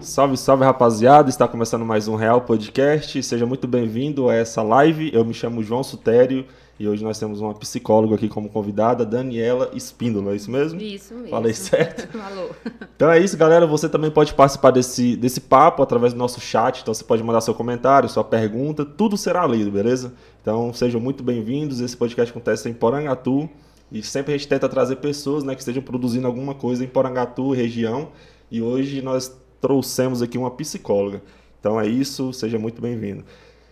Salve, salve rapaziada, está começando mais um Real Podcast. Seja muito bem-vindo a essa live. Eu me chamo João Sutério e hoje nós temos uma psicóloga aqui como convidada, Daniela Espíndola, é isso mesmo? Isso mesmo. Falei certo? Falou. Então é isso, galera. Você também pode participar desse, desse papo através do nosso chat. Então você pode mandar seu comentário, sua pergunta, tudo será lido, beleza? Então sejam muito bem-vindos. Esse podcast acontece em Porangatu e sempre a gente tenta trazer pessoas né, que estejam produzindo alguma coisa em Porangatu, região. E hoje nós trouxemos aqui uma psicóloga. Então é isso, seja muito bem-vindo.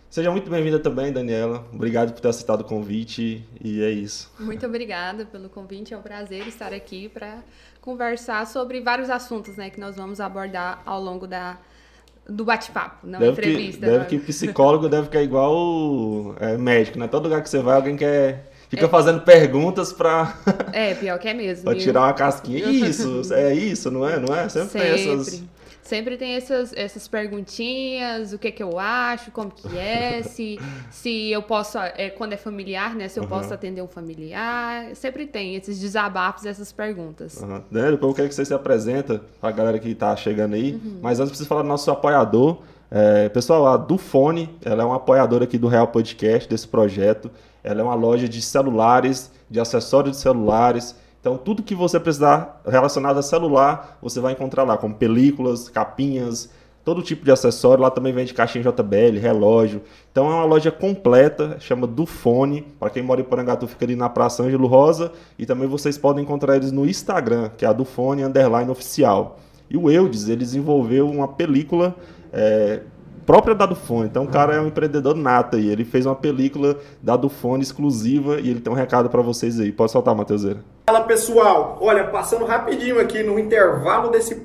Seja muito bem-vinda também, Daniela. Obrigado por ter aceitado o convite e é isso. Muito obrigada pelo convite. É um prazer estar aqui para conversar sobre vários assuntos né, que nós vamos abordar ao longo da, do bate-papo, não deve entrevista. Que, deve né? que psicólogo deve ficar igual é, médico, né? Todo lugar que você vai, alguém quer fica é. fazendo perguntas para É, pior que é mesmo. para tirar uma casquinha. Isso, é isso, não é? Não é? Sempre, Sempre. tem essas Sempre tem essas, essas perguntinhas, o que que eu acho, como que é, se, se eu posso, é, quando é familiar, né, se eu Uhum. posso atender um familiar, sempre tem esses desabafos, essas perguntas. Uhum. Depois eu quero que você se apresenta para a galera que está chegando aí. Uhum. Mas antes preciso falar do nosso apoiador. É, pessoal, a Dufone, ela é uma apoiadora aqui do Real Podcast, desse projeto. Ela é uma loja de celulares, de acessórios de celulares. Então, tudo que você precisar relacionado a celular, você vai encontrar lá, como películas, capinhas, todo tipo de acessório. Lá também vende caixinha JBL, relógio. Então, é uma loja completa, chama Dufone. Para quem mora em Porangatu, fica ali na Praça Ângelo Rosa. E também vocês podem encontrar eles no Instagram, que é a Dufone Underline Oficial. E o Eudes, ele desenvolveu uma película é, própria da Dufone. Então o cara é um empreendedor nato aí. Ele fez uma película da Dufone exclusiva e ele tem um recado para vocês aí. Pode soltar, Matheuseira. Fala pessoal, olha, passando rapidinho aqui no intervalo desse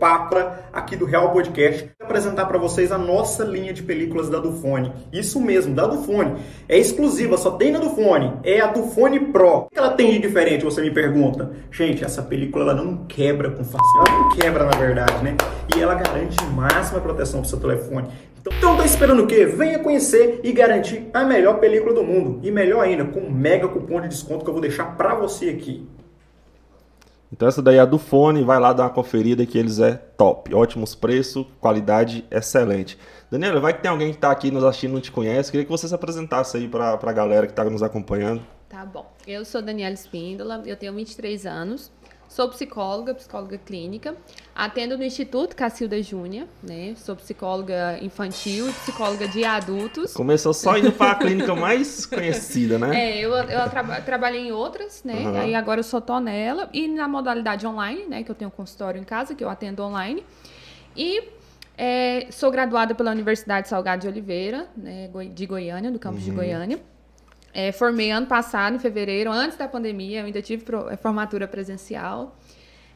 Papra aqui do Real Podcast, apresentar para vocês a nossa linha de películas da Dufone. Isso mesmo, da Dufone. É exclusiva, só tem na Dufone. É a Dufone Pro. O que ela tem de diferente, você me pergunta? Gente, essa película ela não quebra com facilidade. Ela não quebra, na verdade, né? E ela garante máxima proteção pro seu telefone. Então, então tá esperando o quê? Venha conhecer e garantir a melhor película do mundo. E melhor ainda, com um mega cupom de desconto que eu vou deixar para você aqui. Então essa daí é a do fone, vai lá dar uma conferida que eles é top. Ótimos preços, qualidade excelente. Daniela, vai que tem alguém que está aqui nos assistindo não te conhece. Queria que você se apresentasse aí para a galera que está nos acompanhando. Tá bom. Eu sou Daniela Espíndola, eu tenho 23 anos, sou psicóloga, psicóloga clínica, atendo no Instituto Cacilda Júnior, né? Sou psicóloga infantil e psicóloga de adultos. Começou só indo para a clínica mais conhecida, né? É, eu, eu traba- trabalhei em outras, né? Uhum. Aí agora eu só tô nela. E na modalidade online, né? Que eu tenho um consultório em casa, que eu atendo online. E é, sou graduada pela Universidade Salgado de Oliveira, né, de Goiânia, do campus de Goiânia. É, formei ano passado, em fevereiro, antes da pandemia, eu ainda tive é, formatura presencial.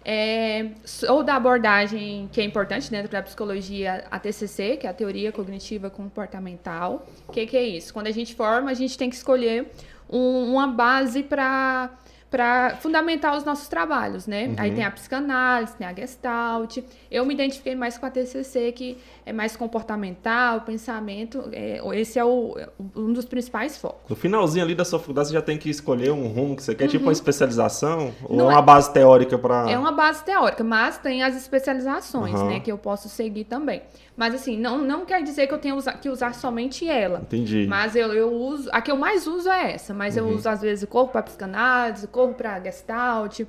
É, sou da abordagem que é importante dentro da psicologia, a TCC, que é a Teoria Cognitiva Comportamental. O que, que é isso? Quando a gente forma, a gente tem que escolher um- uma base para para fundamentar os nossos trabalhos, né? Aí tem a psicanálise, tem a gestalt. Eu me identifiquei mais com a TCC, que é mais comportamental, pensamento. é, esse é o, um dos principais focos. No finalzinho ali da sua faculdade, você já tem que escolher um rumo que você quer, tipo uma especialização? ou Uhum. Não uma é- base teórica para. É uma base teórica, mas tem as especializações, Aham. né? Que eu posso seguir também. Mas assim, não, não quer dizer que eu tenha que usar somente ela. Entendi. Mas eu, eu uso. A que eu mais uso é essa, mas Uhum. eu uso, às vezes, o corpo para psicanálise, o corpo para gestalt.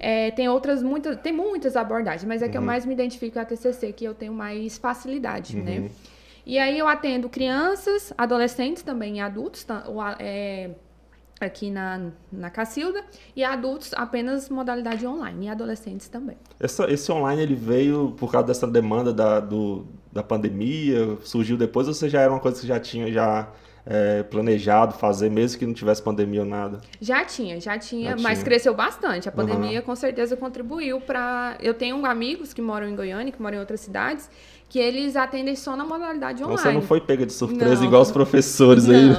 É, tem outras, muitas, tem muitas abordagens, mas é Uhum. que eu mais me identifico com a TCC, que eu tenho mais facilidade, né? E aí eu atendo crianças, adolescentes também e adultos, é, aqui na, na Cacilda, e adultos apenas modalidade online, e adolescentes também. Essa- esse online ele veio por causa dessa demanda da, do, da pandemia, surgiu depois ou você já era uma coisa que você já tinha já é, planejado fazer, mesmo que não tivesse pandemia ou nada? Já tinha, já tinha, Já mas tinha. cresceu bastante. A pandemia com certeza contribuiu para. Eu tenho amigos que moram em Goiânia, que moram em outras cidades, que eles atendem só na modalidade Então online. você não foi pega de surpresa Não. igual os professores aí. Não,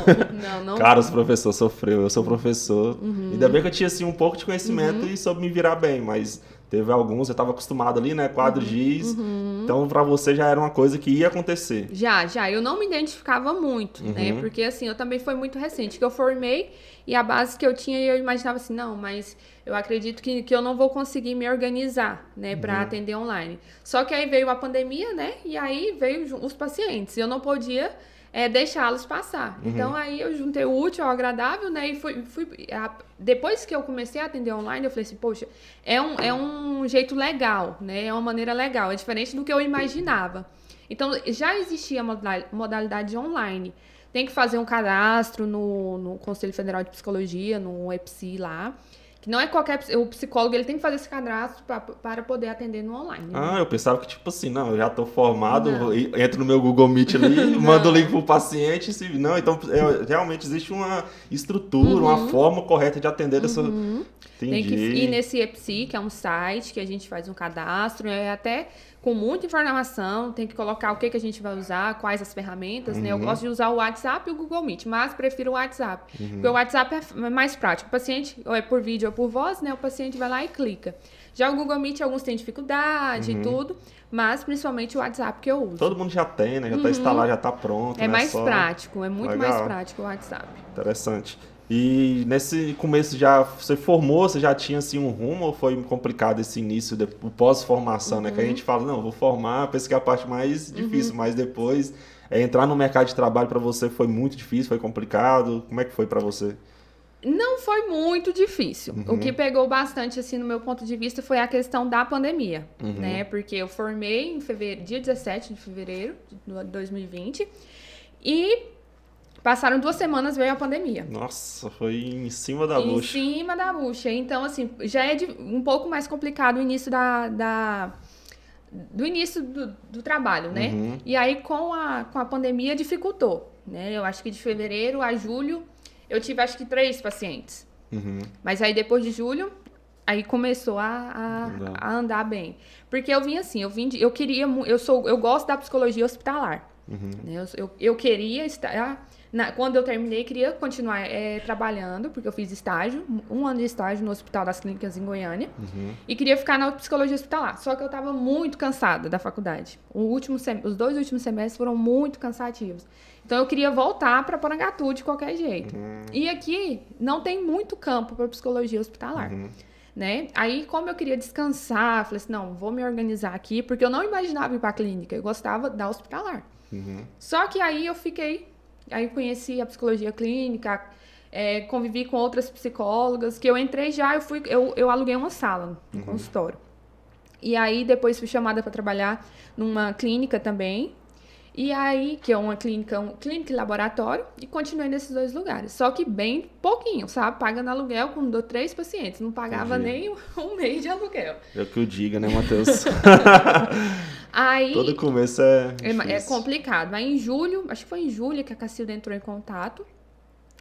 não, não. Cara, os professores sofreu, eu sou professor. Uhum. Ainda bem que eu tinha assim um pouco de conhecimento e soube me virar bem, mas Teve alguns, eu estava acostumado ali, né? Quadro Uhum. giz. Então, para você já era uma coisa que ia acontecer. Já, já. Eu não me identificava muito, né? Uhum. Porque, assim, eu também foi muito recente que eu formei e a base que eu tinha, eu imaginava assim, não, mas eu acredito que, que eu não vou conseguir me organizar, né, para atender online. Só que aí veio a pandemia, né? E aí veio os pacientes. Eu não podia é, deixá-los passar. Então, aí eu juntei o útil ao agradável, né? E fui... fui a- depois que eu comecei a atender online, eu falei assim, poxa, é um, é um jeito legal, né? É uma maneira legal. É diferente do que eu imaginava. Então, já existia modalidade online. Tem que fazer um cadastro no, no Conselho Federal de Psicologia, no EPSI lá. Que não é qualquer... O psicólogo, ele tem que fazer esse cadastro pra, para poder atender no online. né? Ah, eu pensava que, tipo assim, não, eu já tô formado, Não. entro no meu Google Meet ali, mando o link pro paciente, se não, então é, realmente existe uma estrutura, uma forma correta de atender essa. Uhum. Tem Entendi. que ir nesse EPSI, que é um site que a gente faz um cadastro, é até com muita informação, tem que colocar o que, que a gente vai usar, quais as ferramentas, né? Eu gosto de usar o WhatsApp e o Google Meet, mas prefiro o WhatsApp, porque o WhatsApp é é mais prático. O paciente, ou é por vídeo ou por voz, né? O paciente vai lá e clica. Já o Google Meet, alguns têm dificuldade e tudo, mas principalmente o WhatsApp que eu uso. Todo mundo já tem, né? Já tá instalado, já tá pronto. Uhum. é né? mais Só- prático, é muito mais Legal. prático o WhatsApp. Interessante. E nesse começo já você formou, você já tinha assim um rumo ou foi complicado esse início, de, pós-formação, né? Que a Uhum. gente fala, não, vou formar, penso que é a parte mais difícil, mas depois é, entrar no mercado de trabalho para você foi muito difícil, foi complicado. Como é que foi para você? Não foi muito difícil. O que pegou bastante, assim, no meu ponto de vista, foi a questão da pandemia, né? Porque eu formei em fevereiro, dia 17 de fevereiro de 2020 e passaram duas semanas veio a pandemia. Nossa, foi em cima da em bucha. cima da bucha. Então, assim, já é de- um pouco mais complicado o início da... da- do início do, do trabalho, né? Uhum. E aí, com a, com a pandemia, dificultou, né? Eu acho que de fevereiro a julho, eu tive, acho que, três pacientes. Uhum. Mas aí depois de julho, aí começou a, a, Andar. a andar bem. Porque eu vim assim, eu vim de, eu queria, eu sou, eu gosto da psicologia hospitalar. Uhum. né? Eu, eu, eu queria estar, na- quando eu terminei, queria continuar eh, trabalhando, porque eu fiz estágio, um ano de estágio no Hospital das Clínicas em Goiânia, Uhum. e queria ficar na psicologia hospitalar. Só que eu estava muito cansada da faculdade. Último os dois últimos semestres foram muito cansativos. Então eu queria voltar para Porangatu de qualquer jeito. E aqui não tem muito campo para psicologia hospitalar. Uhum. Né? Aí, como eu queria descansar, falei assim: não, vou me organizar aqui, porque eu não imaginava ir para clínica, eu gostava da hospitalar. Uhum. Só que aí eu fiquei, aí conheci a psicologia clínica, é, convivi com outras psicólogas, que eu entrei já, eu fui, eu, eu aluguei uma sala no consultório. E aí depois fui chamada para trabalhar numa clínica também. E aí, que é uma clínica, um, clínica e laboratório, e continuei nesses dois lugares. Só que bem pouquinho, sabe? Pagando aluguel com do- três pacientes. Não pagava nem um, um mês de aluguel. Eu que o diga, né, Matheus? Aí. Todo começo é. É, é complicado. Aí em julho, acho que foi em julho que a Cacilda entrou em contato.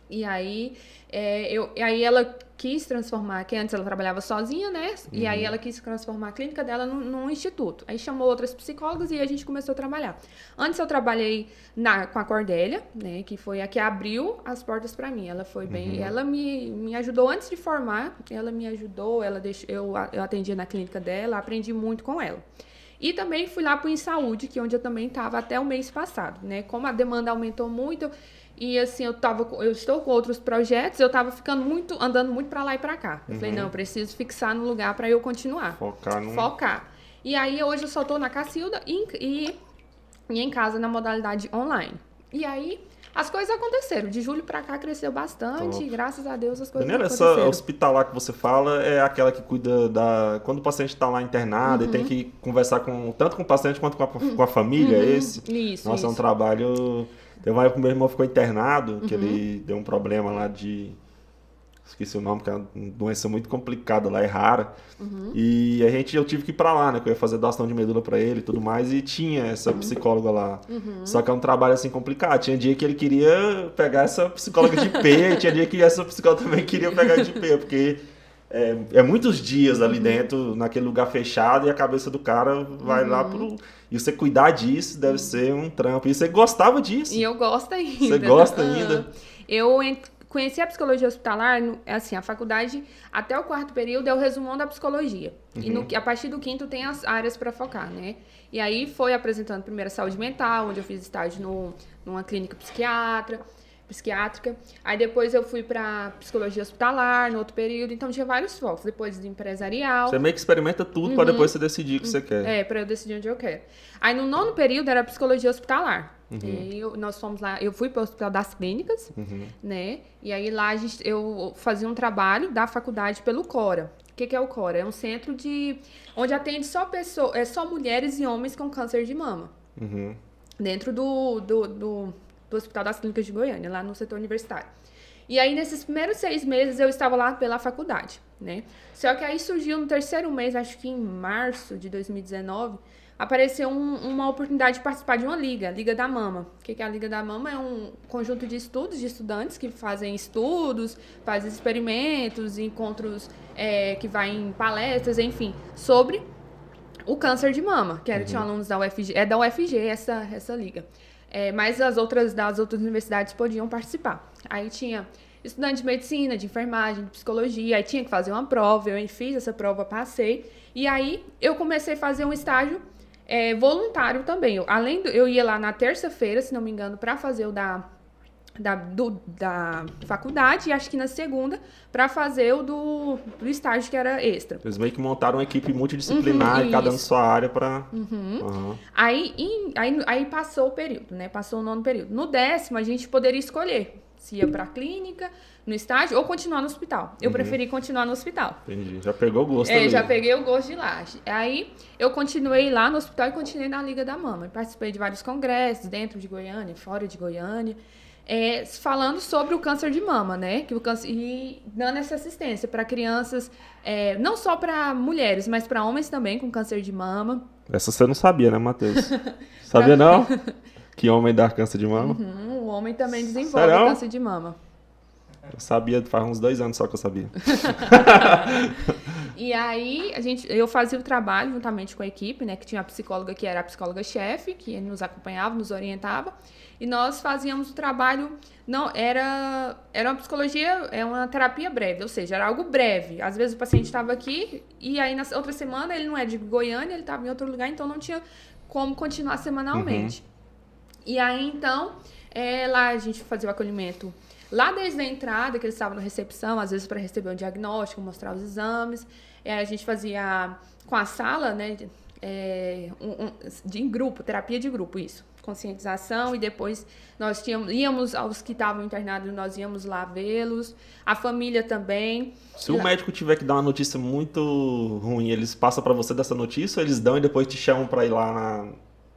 E aí, é, eu, e aí ela quis transformar, que antes ela trabalhava sozinha, né? E aí ela quis transformar a clínica dela num, num instituto. Aí chamou outras psicólogas e a gente começou a trabalhar. Antes eu trabalhei na, com a Cordélia, né? Que foi a que abriu as portas para mim. Ela foi bem. Ela me, me ajudou antes de formar, ela me ajudou, ela deixou, eu, eu atendia na clínica dela, aprendi muito com ela. E também fui lá para o Saúde, que é onde eu também estava até o mês passado, né? Como a demanda aumentou muito e assim eu tava, eu estou com outros projetos, eu estava ficando muito, andando muito para lá e para cá. Eu falei não, eu preciso fixar no lugar para eu continuar, Focar no. focar. E aí hoje eu só estou na Cacilda e, e, e em casa na modalidade online. E aí as coisas aconteceram. De julho para cá cresceu bastante, Top. e graças a Deus as coisas Daniela, essa aconteceram. hospitalar que você fala é aquela que cuida da. Quando o paciente está lá internado e Uhum. tem que conversar com tanto com o paciente quanto com a, com a família, é esse? Isso, Nossa, é um isso. trabalho. Teve uma época que meu irmão ficou internado, que Uhum. ele deu um problema lá de. Esqueci o nome, que é uma doença muito complicada lá, é rara. Uhum. E a gente, eu tive que ir pra lá, né? Que eu ia fazer doação de medula pra ele e tudo mais, e tinha essa Uhum. psicóloga lá. Só que é um trabalho assim complicado. Tinha dia que ele queria pegar essa psicóloga de P, e tinha dia que essa psicóloga também queria pegar de P, porque é, é muitos dias ali Uhum. dentro, naquele lugar fechado, e a cabeça do cara vai lá Uhum. pro. E você cuidar disso deve ser um trampo. E você gostava disso. E eu gosto ainda. Você gosta ainda? Eu conheci a psicologia hospitalar, no- assim, a faculdade até o quarto período é o resumão da psicologia. E no- a partir do quinto tem as áreas para focar, né? E aí foi apresentando primeiro a saúde mental, onde eu fiz estágio no, numa clínica psiquiatra, psiquiátrica. Aí depois eu fui para psicologia hospitalar, no outro período. Então tinha vários focos. Depois do empresarial. Você meio que experimenta tudo pra depois você decidir o que você quer. É, pra eu decidir onde eu quero. Aí no nono período era psicologia hospitalar. E aí eu- nós fomos lá, eu fui para o Hospital das Clínicas, né? E aí lá a gente, eu fazia um trabalho da faculdade pelo Cora. O que, que é o Cora? É um centro de onde atende só pessoas, é só mulheres e homens com câncer de mama. Uhum. Dentro do, do, do, do Hospital das Clínicas de Goiânia, lá no setor universitário. E aí, nesses primeiros seis meses, eu estava lá pela faculdade, né? Só que aí surgiu no terceiro mês, acho que em março de 2019, apareceu um- uma oportunidade de participar de uma liga, a Liga da Mama. O que é a Liga da Mama? É um conjunto de estudos, de estudantes que fazem estudos, fazem experimentos, encontros é, que vai em palestras, enfim, sobre o câncer de mama, que era, tinha alunos da UFG, é da UFG essa, essa liga. É, mas as outras das outras universidades podiam participar. Aí tinha estudante de medicina, de enfermagem, de psicologia, aí tinha que fazer uma prova, eu fiz essa prova, passei. E aí eu comecei a fazer um estágio é, voluntário também. Eu, além do, eu ia lá na terça-feira, se não me engano, para fazer o da da, do- da faculdade e acho que na segunda para fazer o do, do estágio que era extra. Eles meio que montaram uma equipe multidisciplinar Uhum, cada um sua área pra. Aham. Aí, em- aí, aí passou o período, né? Passou o nono período. No décimo, a gente poderia escolher se ia pra clínica, no estágio, ou continuar no hospital. Eu preferi continuar no hospital. Entendi. Já pegou o gosto É, ali. já peguei o gosto de lá. Aí eu continuei lá no hospital e continuei na Liga da Mama. Participei de vários congressos dentro de Goiânia, fora de Goiânia, é, falando sobre o câncer de mama, né? Que o câncer, e dando essa assistência para crianças, é, não só para mulheres, mas para homens também com câncer de mama. Essa você não sabia, né, Matheus? sabia não? Que homem dá câncer de mama? Hum, o homem também desenvolve Sério? câncer de mama. Eu sabia, faz uns dois anos só que eu sabia. E aí, a gente, eu fazia o trabalho juntamente com a equipe, né? Que tinha a psicóloga que era a psicóloga-chefe, que nos acompanhava, nos orientava. E nós fazíamos o trabalho. Não, era, era uma psicologia, é uma terapia breve, ou seja, era algo breve. Às vezes o paciente estava aqui e aí na outra semana ele não é de Goiânia, ele estava em outro lugar, então não tinha como continuar semanalmente. E aí, então, é, lá a gente fazia o acolhimento lá desde a entrada, que eles estavam na recepção, às vezes para receber um diagnóstico, mostrar os exames. É, a gente fazia com a sala, né, de- é, um- um- de, em grupo, terapia de grupo, isso. Conscientização, e depois nós tínhamos, íamos aos que estavam internados, nós íamos lá vê-los, a família também. Se o médico tiver que dar uma notícia muito ruim, eles passam pra você dessa notícia ou eles dão e depois te chamam pra ir lá na,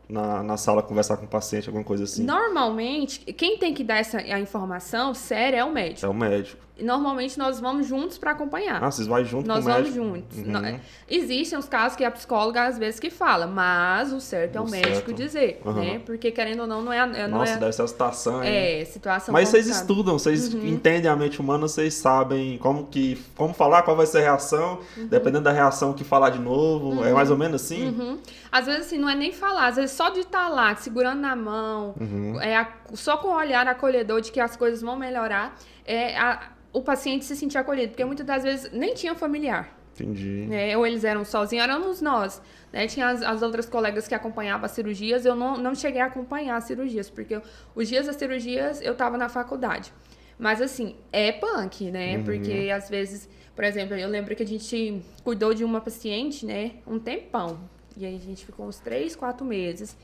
na, na sala conversar com o paciente, alguma coisa assim? Normalmente, quem tem que dar essa a informação séria é o médico. É o médico. Normalmente nós vamos juntos para acompanhar. Ah, vocês vão junto Nós vamos médico? juntos. Uhum. Nó- Existem os casos que a psicóloga às vezes que fala, mas o certo é o, O médico certo. dizer, Aham. né? Porque querendo ou não, não é, é- não Nossa, é, deve ser uma situação, hein? é situação Mas vocês estudam, vocês Uhum. entendem a mente humana, vocês sabem como que como falar, qual vai ser a reação, Uhum. dependendo da reação que falar de novo, é mais ou menos assim? Uhum. Às vezes, assim, não é nem falar, às vezes só de estar lá, segurando na mão, Uhum. é a- só com o olhar acolhedor de que as coisas vão melhorar, é a- o paciente se sentir acolhido, porque muitas das vezes nem tinha familiar. Entendi. né? Ou eles eram sozinhos, éramos nós. Né? Tinha as, as outras colegas que acompanhavam as cirurgias, eu não, não cheguei a acompanhar as cirurgias, porque eu- os dias das cirurgias eu estava na faculdade. Mas assim, é punk, né? Porque às vezes, por exemplo, eu lembro que a gente cuidou de uma paciente, né, um tempão. E aí a gente ficou uns três, quatro meses.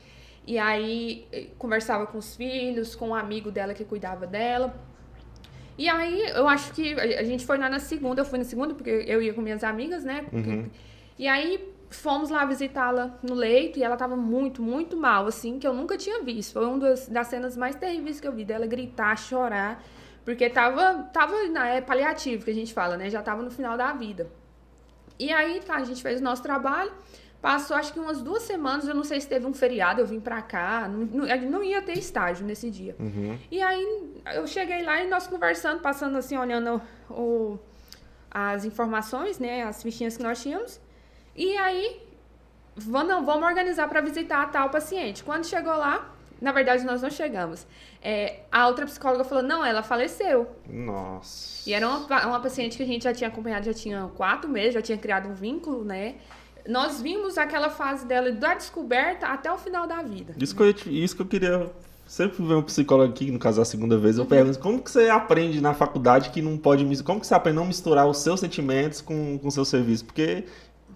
E aí eh, conversava com os filhos, com um amigo dela que cuidava dela. E aí, eu acho que a gente foi lá na segunda, eu fui na segunda, porque eu ia com minhas amigas, né? Uhum. E aí, fomos lá visitá-la no leito e ela tava muito, muito mal, assim, que eu nunca tinha visto. Foi uma das, das cenas mais terríveis que eu vi, dela gritar, chorar, porque tava, tava na, é paliativo, que a gente fala, né? Já tava no final da vida. E aí, tá, a gente fez o nosso trabalho. Passou acho que umas duas semanas, eu não sei se teve um feriado, eu vim pra cá, não, não, não ia ter estágio nesse dia. Uhum. E aí eu cheguei lá e nós conversando, passando assim, olhando o, as informações, né, as fichinhas que nós tínhamos. E aí, vamos, não, vamos organizar para visitar a tal paciente. Quando chegou lá, Na verdade, nós não chegamos. É, a outra psicóloga falou, não, ela faleceu. Nossa. E era uma, uma paciente que a gente já tinha acompanhado, já tinha quatro meses, já tinha criado um vínculo, né? Nós vimos aquela fase dela da descoberta até o final da vida. Isso que eu, isso que eu queria. Sempre ver um psicólogo aqui, no caso a segunda vez, eu pergunto como que você aprende na faculdade que não pode Como que você aprende a não misturar os seus sentimentos com o seu serviço? Porque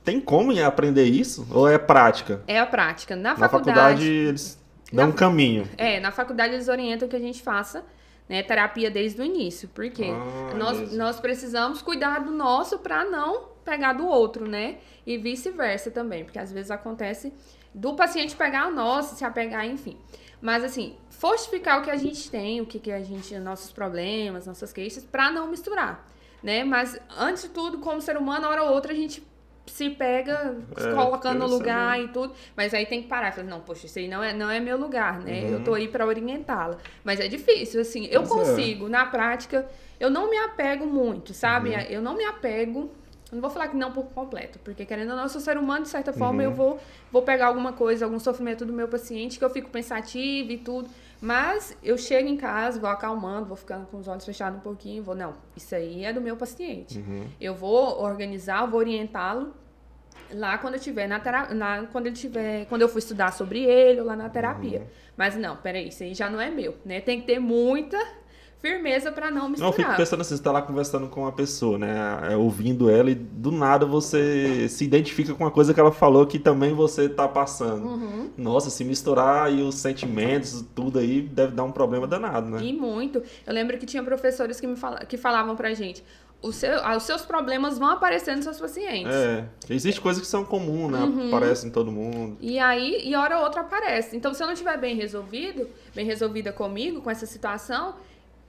tem como aprender isso? Ou é prática? É a prática. Na, Na faculdade, faculdade eles dão Na- um caminho. É, na faculdade eles orientam que a gente faça né, terapia desde o início. Porque Ah, nós, mesmo. nós precisamos cuidar do nosso para não pegar do outro, né? E vice-versa também, porque às vezes acontece do paciente pegar o nosso, se apegar, enfim. Mas assim, fortificar o que a gente tem, o que, que a gente, nossos problemas, nossas queixas, para não misturar, né? Mas antes de tudo, como ser humano, hora ou outra a gente se pega É, colocando no lugar e tudo, mas aí tem que parar, falar, não, poxa, isso aí não é, não é meu lugar, né? Uhum. Eu tô aí para orientá-la. Mas é difícil, assim, eu Pois é. consigo, na prática, eu não me apego muito, sabe? Uhum. Eu não me apego. Eu Não vou falar que não por completo, porque querendo ou não, eu sou ser humano, de certa forma, Uhum. eu vou, vou pegar alguma coisa, algum sofrimento do meu paciente, que eu fico pensativa e tudo. Mas eu chego em casa, vou acalmando, vou ficando com os olhos fechados um pouquinho, vou, não, isso aí é do meu paciente. Uhum. Eu vou organizar, vou orientá-lo lá quando eu tiver na terapia, quando ele tiver, quando eu for estudar sobre ele ou lá na terapia. Uhum. Mas não, peraí, isso aí já não é meu, né? Tem que ter muita firmeza pra não Não, eu misturar. fico pensando assim, você tá lá conversando com uma pessoa, né? é, Ouvindo ela e do nada você se identifica com uma coisa que ela falou que também você tá passando. Uhum. Nossa, se misturar aí os sentimentos, tudo aí, deve dar um problema danado, né? E muito. Eu lembro que tinha professores que me fala, que falavam pra gente, seu, ah, os seus problemas vão aparecer nos seus pacientes. É, existe coisas que são comuns, né? Uhum. Aparecem em todo mundo. E aí, e hora ou outra aparece. Então, se eu não estiver bem resolvido, bem resolvida comigo, com essa situação,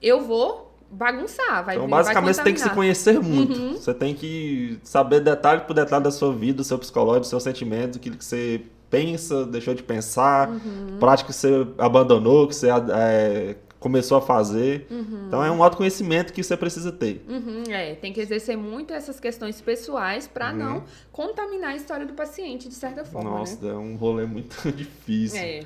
eu vou bagunçar. Vai, Então, vai basicamente, você tem que se conhecer muito. Uhum. Você tem que saber detalhe por detalhe da sua vida, do seu psicológico, do seu sentimento, aquilo que você pensa, deixou de pensar, Uhum. prática que você abandonou, que você é, começou a fazer. Uhum. Então, é um autoconhecimento que você precisa ter. Uhum, é, tem que exercer muito essas questões pessoais pra Uhum. não contaminar a história do paciente, de certa forma, Nossa, né? é um rolê muito difícil. É,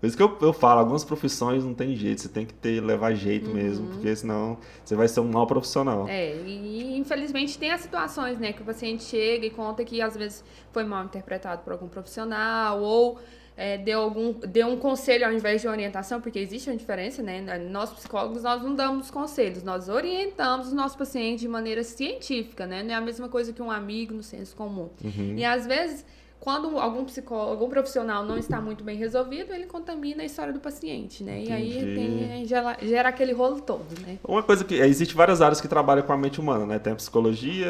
Por isso que eu, eu falo, algumas profissões não tem jeito, você tem que ter, levar Uhum. jeito mesmo, porque senão você vai ser um mau profissional. é, e infelizmente tem as situações, né, que o paciente chega e conta que às vezes foi mal interpretado por algum profissional ou é, deu, algum, deu um conselho ao invés de orientação, porque existe uma diferença, né? Nós psicólogos, nós não damos conselhos, nós orientamos os nossos pacientes de maneira científica, né? Não é a mesma coisa que um amigo no senso comum. Uhum. E às vezes, quando algum psicólogo, algum profissional não está muito bem resolvido, ele contamina a história do paciente, né? E aí Entendi. tem, gera, gera aquele rolo todo, né? Uma coisa que. Existe várias áreas que trabalham com a mente humana, né? Tem a psicologia,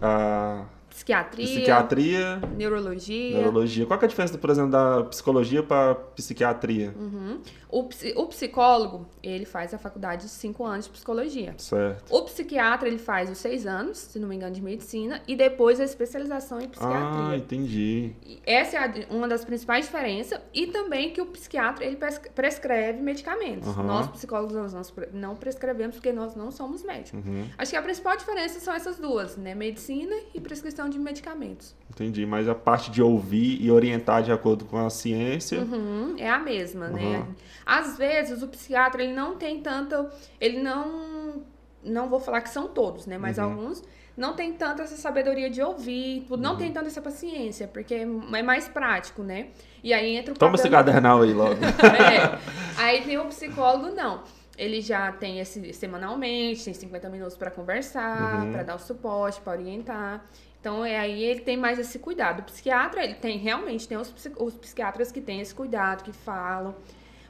a Psiquiatria, psiquiatria, neurologia. neurologia. Qual é a diferença, por exemplo, da psicologia para psiquiatria? Uhum. O, o psicólogo, ele faz a faculdade de cinco anos de psicologia. Certo. O psiquiatra, ele faz os seis anos, se não me engano, de medicina, e depois a especialização em Ah, psiquiatria. entendi. E Essa é uma das principais diferenças. E também que o psiquiatra, ele pres- prescreve medicamentos. Aham. Nós, psicólogos, nós não prescrevemos porque nós não somos médicos. Uhum, Acho que a principal diferença são essas duas, né? Medicina e prescrição de medicamentos. entendi. Mas a parte de ouvir e orientar de acordo com a ciência. Uhum, é a mesma, né? Uhum. Às vezes o psiquiatra ele não tem tanto, ele não, não vou falar que são todos, né? Mas Uhum. alguns não tem tanta essa sabedoria de ouvir, Uhum. não tem tanta essa paciência, porque é mais prático, né? E aí entra o Toma esse cadernal aí logo. É. Aí tem o psicólogo, não. Ele já tem esse semanalmente, tem 50 minutos para conversar, Uhum. para dar o suporte, para orientar. Então, é aí ele tem mais esse cuidado. O psiquiatra, ele tem realmente, tem os, os psiquiatras que têm esse cuidado, que falam.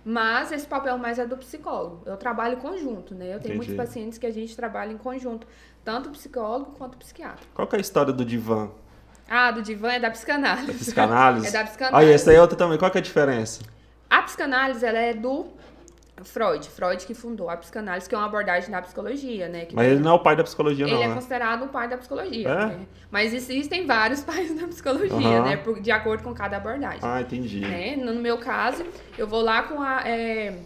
Mas esse papel mais é do psicólogo. Eu trabalho em conjunto, né? Eu tenho muitos Entendi. pacientes que a gente trabalha em conjunto, tanto psicólogo quanto psiquiatra. Qual que é a história do divã? Ah, do divã é da psicanálise. Da psicanálise? é da Ah, psicanálise. e essa aí é outra também. Qual que é a diferença? A psicanálise, ela é do Freud. Freud que fundou a psicanálise, que é uma abordagem da psicologia, né? Que Mas ele não é o pai da psicologia, ele não, é né? considerado um pai da psicologia. É? né? Mas existem vários pais da psicologia, Aham. né? Por- de acordo com cada abordagem. Ah, entendi. né? No meu caso, eu vou lá com a é,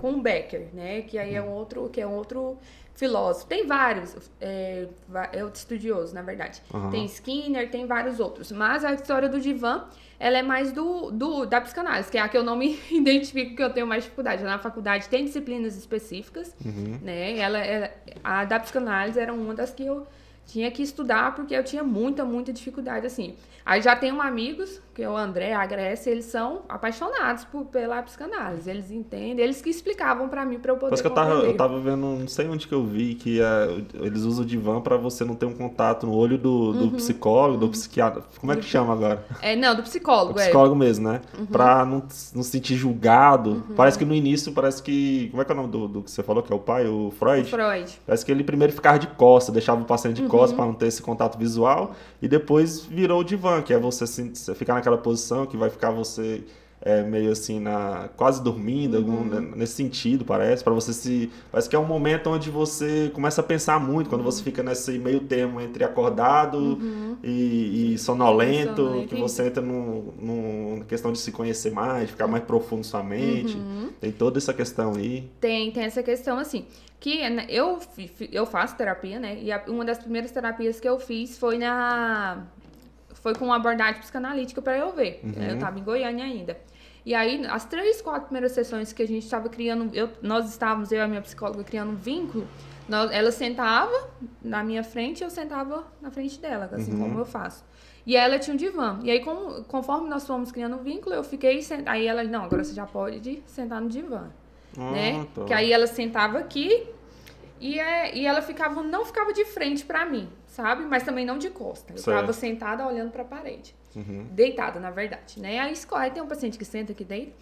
com o Becker, né? Que aí é um outro, que é um outro filósofos. Tem vários, é, é estudioso, na verdade. Aham. Tem Skinner, tem vários outros. Mas a história do divã, ela é mais do, do da psicanálise, que é a que eu não me identifico que eu tenho mais dificuldade. Na faculdade tem disciplinas específicas, Uhum. né? Ela, ela- a da psicanálise era uma das que eu tinha que estudar porque eu tinha muita, muita dificuldade, assim. Aí já tenho amigos, que é o André, a Grécia, eles são apaixonados por, pela psicanálise. Eles entendem, eles que explicavam pra mim pra eu poder Parece que eu tava, eu tava vendo, não sei onde que eu vi, que é, eles usam o divã pra você não ter um contato no olho do, do psicólogo, do psiquiatra. Como é que chama agora? É, não, do O psicólogo, é. psicólogo mesmo, né? Pra não, não se sentir julgado. Parece que no início, parece que. Como é que é o nome do, do que você falou, que é o pai, o Freud? Freud. Parece que ele primeiro ficava de costas, deixava o paciente Uhum. de costas para não ter esse contato visual, e depois virou o divã, que é você se- você ficar naquela posição que vai ficar você é, meio assim na quase dormindo, algum- Uhum. né, nesse sentido, parece, para você se parece que é um momento onde você começa a pensar muito, quando Uhum. você fica nesse meio termo entre acordado e, e sonolento, Sonolento, que você entra num, numa questão de se conhecer mais, de ficar mais profundo sua mente. Uhum. Tem toda essa questão aí. Tem, tem essa questão assim, que né, eu, eu faço terapia, né? E a- uma das primeiras terapias que eu fiz foi na. Foi com uma abordagem psicanalítica pra eu ver. Eu tava em Goiânia ainda. E aí, as três, quatro primeiras sessões que a gente estava criando, eu, nós estávamos, eu e a minha psicóloga, criando um vínculo, nós- ela sentava na minha frente e eu sentava na frente dela, assim como eu faço. E ela tinha um divã. E aí, com- conforme nós fomos criando um vínculo, eu fiquei. sent- Aí ela, não, agora você já pode sentar no divã né? Ah, tá. Que aí ela sentava aqui e, é, e ela ficava, não ficava de frente pra mim, sabe? Mas também não de costa. Eu Certo. tava sentada olhando pra parede. Uhum. Deitada, na verdade, né? Aí escolhe, tem um paciente que senta, que deita.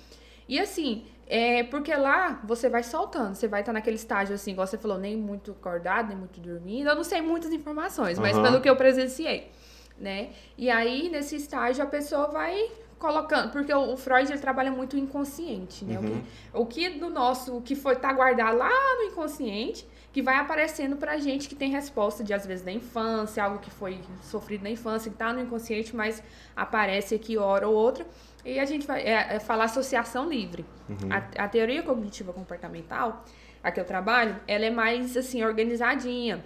E assim, é porque lá você vai soltando, você vai estar naquele estágio assim, igual você falou, nem muito acordado, nem muito dormindo. Eu não sei muitas informações, mas Aham. pelo que eu presenciei, né? E aí, nesse estágio, a pessoa vai colocando, porque o o Freud ele trabalha muito o inconsciente, né? O que- O que do nosso, o que foi tá guardado lá no inconsciente, que vai aparecendo pra gente que tem resposta de às vezes da infância, algo que foi sofrido na infância, que tá no inconsciente, mas aparece aqui hora ou outra. E a gente vai é, é falar associação livre. A, a teoria cognitiva comportamental, a que eu trabalho, ela é mais assim organizadinha.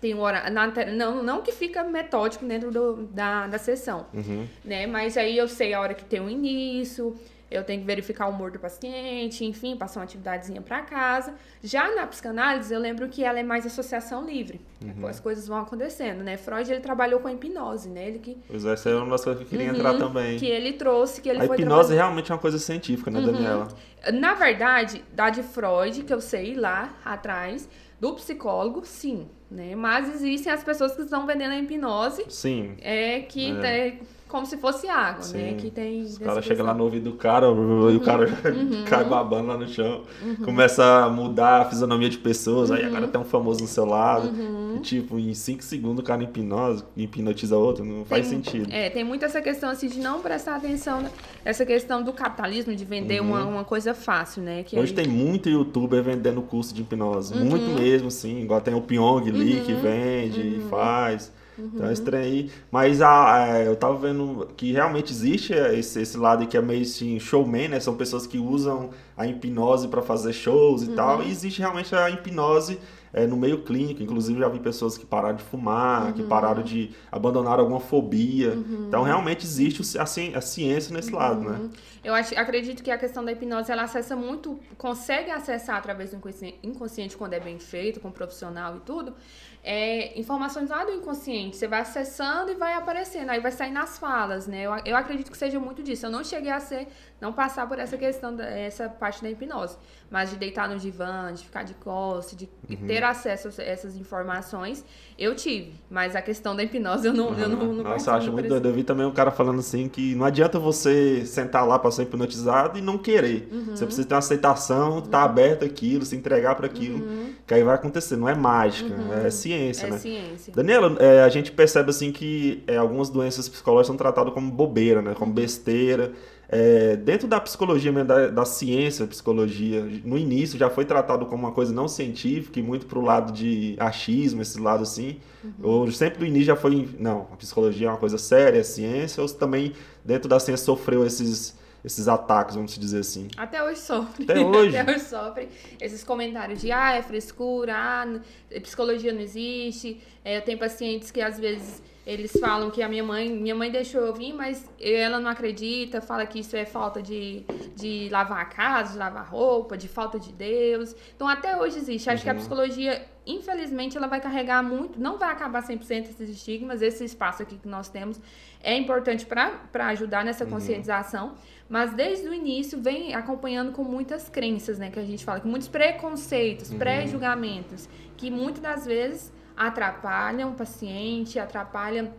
Tem um horário, na não, não que fica metódico dentro do- da, da sessão, Uhum. né? Mas aí eu sei a hora que tem o início, eu tenho que verificar o humor do paciente, enfim, passar uma atividadezinha para casa. Já na psicanálise, eu lembro que ela é mais associação livre. As coisas vão acontecendo, né? Freud, ele trabalhou com a hipnose, né? Ele que, Pois é, essa é uma das coisas que eu queria Uhum, entrar também. que ele trouxe, que ele a foi hipnose trabalhando. realmente é uma coisa científica, né, Daniela? Na verdade, da de Freud, que eu sei lá atrás, do psicólogo, sim, né? Mas existem as pessoas que estão vendendo a hipnose, Sim. é que É. é como se fosse água, né? Sim. Que tem Os dessa caras chegam lá no ouvido do cara e o cara já cai babando lá no chão. Começa a mudar a fisionomia de pessoas. Aí agora tem um famoso no seu lado. E, tipo, em 5 segundos o cara hipnose, hipnotiza outro. Não faz Tem- sentido. É, tem muito essa questão assim de não prestar atenção nessa questão do capitalismo, de vender uma, uma coisa fácil, né? Que Uhum. Hoje aí- tem muito youtuber vendendo curso de hipnose. Muito mesmo, assim. Igual tem o Pyong Lee que vende e faz. Então é estranho aí. Mas a, a- eu tava vendo que realmente existe esse, esse lado que é meio assim, showman, né? São pessoas que usam a hipnose para fazer shows e tal. E existe realmente a hipnose é, no meio clínico. Inclusive já vi pessoas que pararam de fumar, que pararam de abandonar alguma fobia. Então realmente existe a, ci- a ciência nesse lado, né? Eu acho, acredito que a questão da hipnose ela acessa muito, consegue acessar através do inconsci- inconsciente quando é bem feito, com profissional e tudo, é, informações lá do inconsciente. Você vai acessando e vai aparecendo, aí vai sair nas falas, né? Eu, eu acredito que seja muito disso. Eu não cheguei a ser, não passar por essa questão, da, essa parte da hipnose, mas de deitar no divã, de ficar de costas, de Uhum. ter acesso a essas informações, eu tive. Mas a questão da hipnose eu não, eu não, não Nossa, eu acho muito doido. Eu vi também um cara falando assim que não adianta você sentar lá para ser hipnotizado e não querer. Uhum. Você precisa ter uma aceitação, estar aberto aquilo, se entregar para aquilo, que aí vai acontecer. Não é mágica, é ciência, Uhum. É né? ciência. Daniela, é, a gente percebe assim que é, algumas doenças psicológicas são tratadas como bobeira, né? Uhum. Como besteira. É, dentro da psicologia da, da ciência, psicologia, no início já foi tratado como uma coisa não científica e muito pro lado de achismo, esse lado assim. Uhum. Ou sempre do início já foi, não, a psicologia é uma coisa séria, é ciência, ou também dentro da ciência sofreu esses, esses ataques, vamos dizer assim? Até hoje sofre. Até hoje? Até hoje sofre. Esses comentários de, ah, é frescura, ah, psicologia não existe. É, eu tenho pacientes que às vezes eles falam que a minha mãe, minha mãe deixou eu vir, mas ela não acredita, fala que isso é falta de, de lavar a casa, de lavar roupa, de falta de Deus. Então até hoje existe. Acho uhum. que a uhum. psicologia, infelizmente, ela vai carregar muito, não vai acabar 100% esses estigmas, esse espaço aqui que nós temos é importante para ajudar nessa uhum. conscientização, uhum. mas desde o início vem acompanhando com muitas crenças, né, que a gente fala, com muitos preconceitos, uhum. pré-julgamentos, que muitas das vezes atrapalham o paciente, atrapalham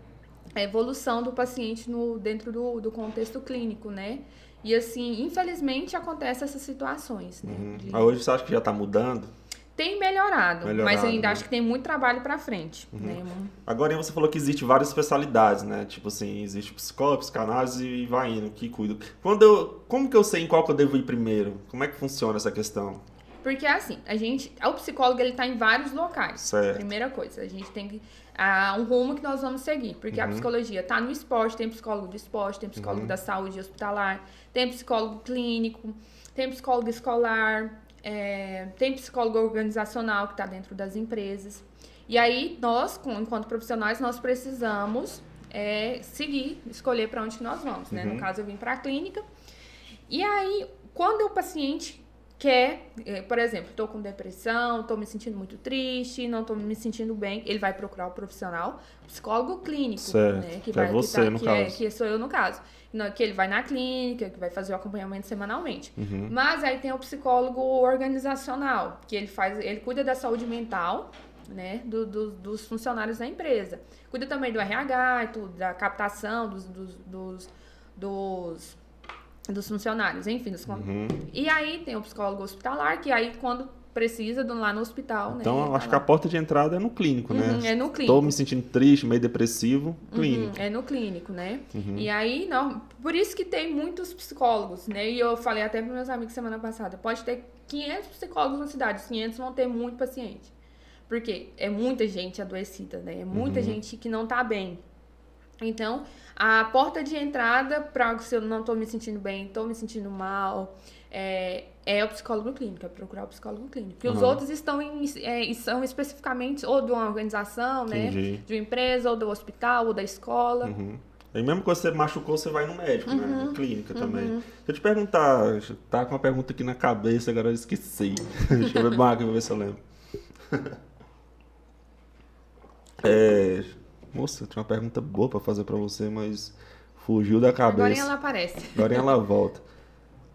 a evolução do paciente no, dentro do, do contexto clínico, né? E assim, infelizmente acontecem essas situações, né? Uhum. Mas hoje você acha que já está mudando? Tem melhorado, melhorado mas ainda né? acho que tem muito trabalho para frente. Uhum. Né? Agora você falou que existe várias especialidades, né? Tipo assim, existe psicólogo, psicanálise e vai indo, que cuida. Quando eu, como que eu sei em qual que eu devo ir primeiro? Como é que funciona essa questão? Porque assim, a gente, o psicólogo ele tá em vários locais. Certo. Primeira coisa, a gente tem que ah, um rumo que nós vamos seguir, porque uhum. a psicologia tá no esporte, tem psicólogo do esporte, tem psicólogo uhum. da saúde hospitalar, tem psicólogo clínico, tem psicólogo escolar, é, tem psicólogo organizacional que está dentro das empresas. E aí nós, enquanto profissionais, nós precisamos é, seguir, escolher para onde nós vamos, né? No uhum. caso, eu vim para a clínica. E aí, quando o paciente quer, eh, por exemplo, estou com depressão, estou me sentindo muito triste, não estou me sentindo bem, ele vai procurar o profissional, psicólogo clínico, certo. né? Que, vai, é você, que, tá, no que, caso. É, que sou eu no caso. Que ele vai na clínica, que vai fazer o acompanhamento semanalmente. Uhum. Mas aí tem o psicólogo organizacional, que ele faz, ele cuida da saúde mental, né, do, do, dos funcionários da empresa. Cuida também do RH e tudo, da captação dos, dos, dos, dos dos funcionários, enfim, dos uhum. E aí tem o psicólogo hospitalar, que aí quando precisa do, lá no hospital, então, né? Então, acho tá que a porta de entrada é no clínico, né? uhum, né? É no clínico. Estou me sentindo triste, meio depressivo, uhum, clínico. Uhum, é no clínico, né? Uhum. E aí, não, por isso que tem muitos psicólogos, né? E eu falei até para meus amigos semana passada, pode ter 500 psicólogos na cidade, 500 vão ter muito paciente. Porque é muita gente adoecida, né? É muita uhum. gente que não tá bem. Então, a porta de entrada para se eu não estou me sentindo bem, estou me sentindo mal, é, é o psicólogo clínico, é procurar o psicólogo clínico. Porque uhum. os outros estão em, é, são especificamente ou de uma organização, né? De uma empresa, ou do hospital, ou da escola. Uhum. E mesmo que você machucou, você vai no médico, uhum. né? Na clínica uhum. também. Deixa eu te perguntar, tá com uma pergunta aqui na cabeça, agora eu esqueci. Deixa eu ver, Marco, ver se eu lembro. é, Moça, tinha uma pergunta boa para fazer para você, mas fugiu da cabeça. Agora ela aparece. Agora ela volta.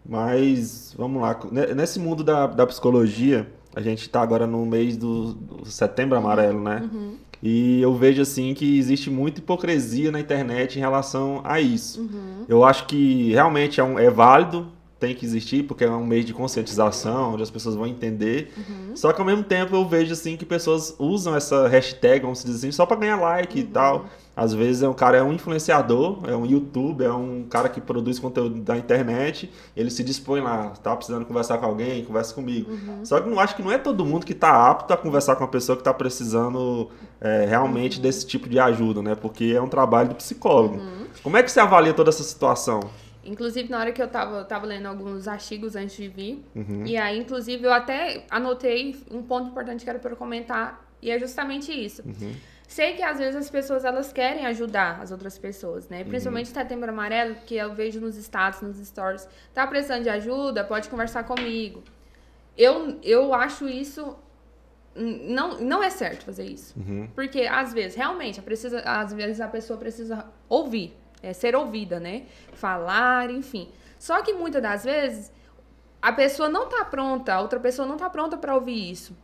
Mas, vamos lá. Nesse mundo da, da psicologia, a gente está agora no mês do, do setembro amarelo, né? Uhum. E eu vejo assim que existe muita hipocrisia na internet em relação a isso. Uhum. Eu acho que realmente é, um, é válido tem que existir, porque é um meio de conscientização, onde as pessoas vão entender. Uhum. Só que ao mesmo tempo eu vejo assim que pessoas usam essa hashtag, vamos dizer assim, só para ganhar like uhum. e tal. Às vezes é um cara é um influenciador, é um youtuber, é um cara que produz conteúdo da internet, ele se dispõe lá, tá precisando conversar com alguém, conversa comigo. Uhum. Só que não acho que não é todo mundo que está apto a conversar com uma pessoa que está precisando é, realmente uhum. desse tipo de ajuda, né? Porque é um trabalho do psicólogo. Uhum. Como é que você avalia toda essa situação? Inclusive, na hora que eu tava, eu tava lendo alguns artigos antes de vir, uhum. e aí, inclusive, eu até anotei um ponto importante que era para eu comentar, e é justamente isso. Uhum. Sei que às vezes as pessoas elas querem ajudar as outras pessoas, né? Principalmente uhum. Setembro Amarelo, que eu vejo nos status, nos stories. Tá precisando de ajuda? Pode conversar comigo. Eu, eu acho isso não, não é certo fazer isso. Uhum. Porque às vezes, realmente, precisa, às vezes a pessoa precisa ouvir é, ser ouvida, né? Falar, enfim. Só que muitas das vezes a pessoa não tá pronta, a outra pessoa não tá pronta para ouvir isso.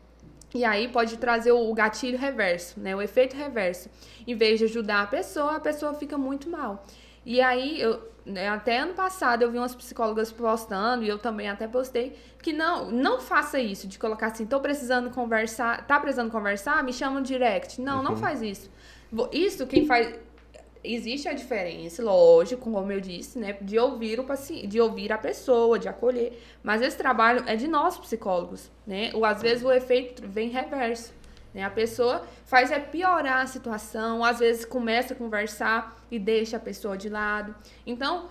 E aí pode trazer o gatilho reverso, né? O efeito reverso. Em vez de ajudar a pessoa, a pessoa fica muito mal. E aí, eu, né, até ano passado, eu vi umas psicólogas postando, e eu também até postei, que não, não faça isso, de colocar assim, tô precisando conversar, tá precisando conversar? Me chama no direct. Não, uhum. não faz isso. Isso, quem faz existe a diferença, lógico, como eu disse, né, de ouvir o paciente, de ouvir a pessoa, de acolher, mas esse trabalho é de nós psicólogos, né? Ou às vezes o efeito vem reverso, né? A pessoa faz é piorar a situação, às vezes começa a conversar e deixa a pessoa de lado. Então,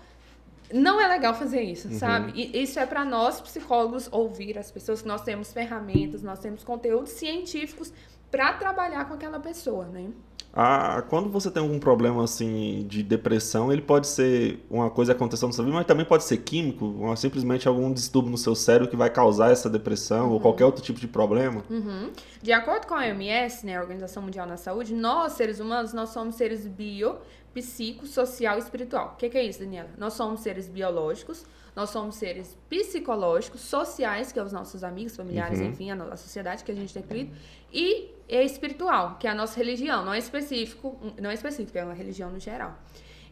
não é legal fazer isso, uhum. sabe? E isso é para nós psicólogos ouvir as pessoas nós temos ferramentas, nós temos conteúdos científicos para trabalhar com aquela pessoa, né? Ah, quando você tem algum problema assim de depressão, ele pode ser uma coisa acontecendo no seu vida, mas também pode ser químico, simplesmente algum distúrbio no seu cérebro que vai causar essa depressão uhum. ou qualquer outro tipo de problema. Uhum. De acordo com a OMS, né, a Organização Mundial da Saúde, nós seres humanos nós somos seres bio, psico, social e espiritual. O que, que é isso, Daniela? Nós somos seres biológicos, nós somos seres psicológicos, sociais, que é os nossos amigos, familiares, uhum. enfim, a, a sociedade que a gente tem criado, e espiritual, que é a nossa religião. Não é específico, não é específico, é uma religião no geral.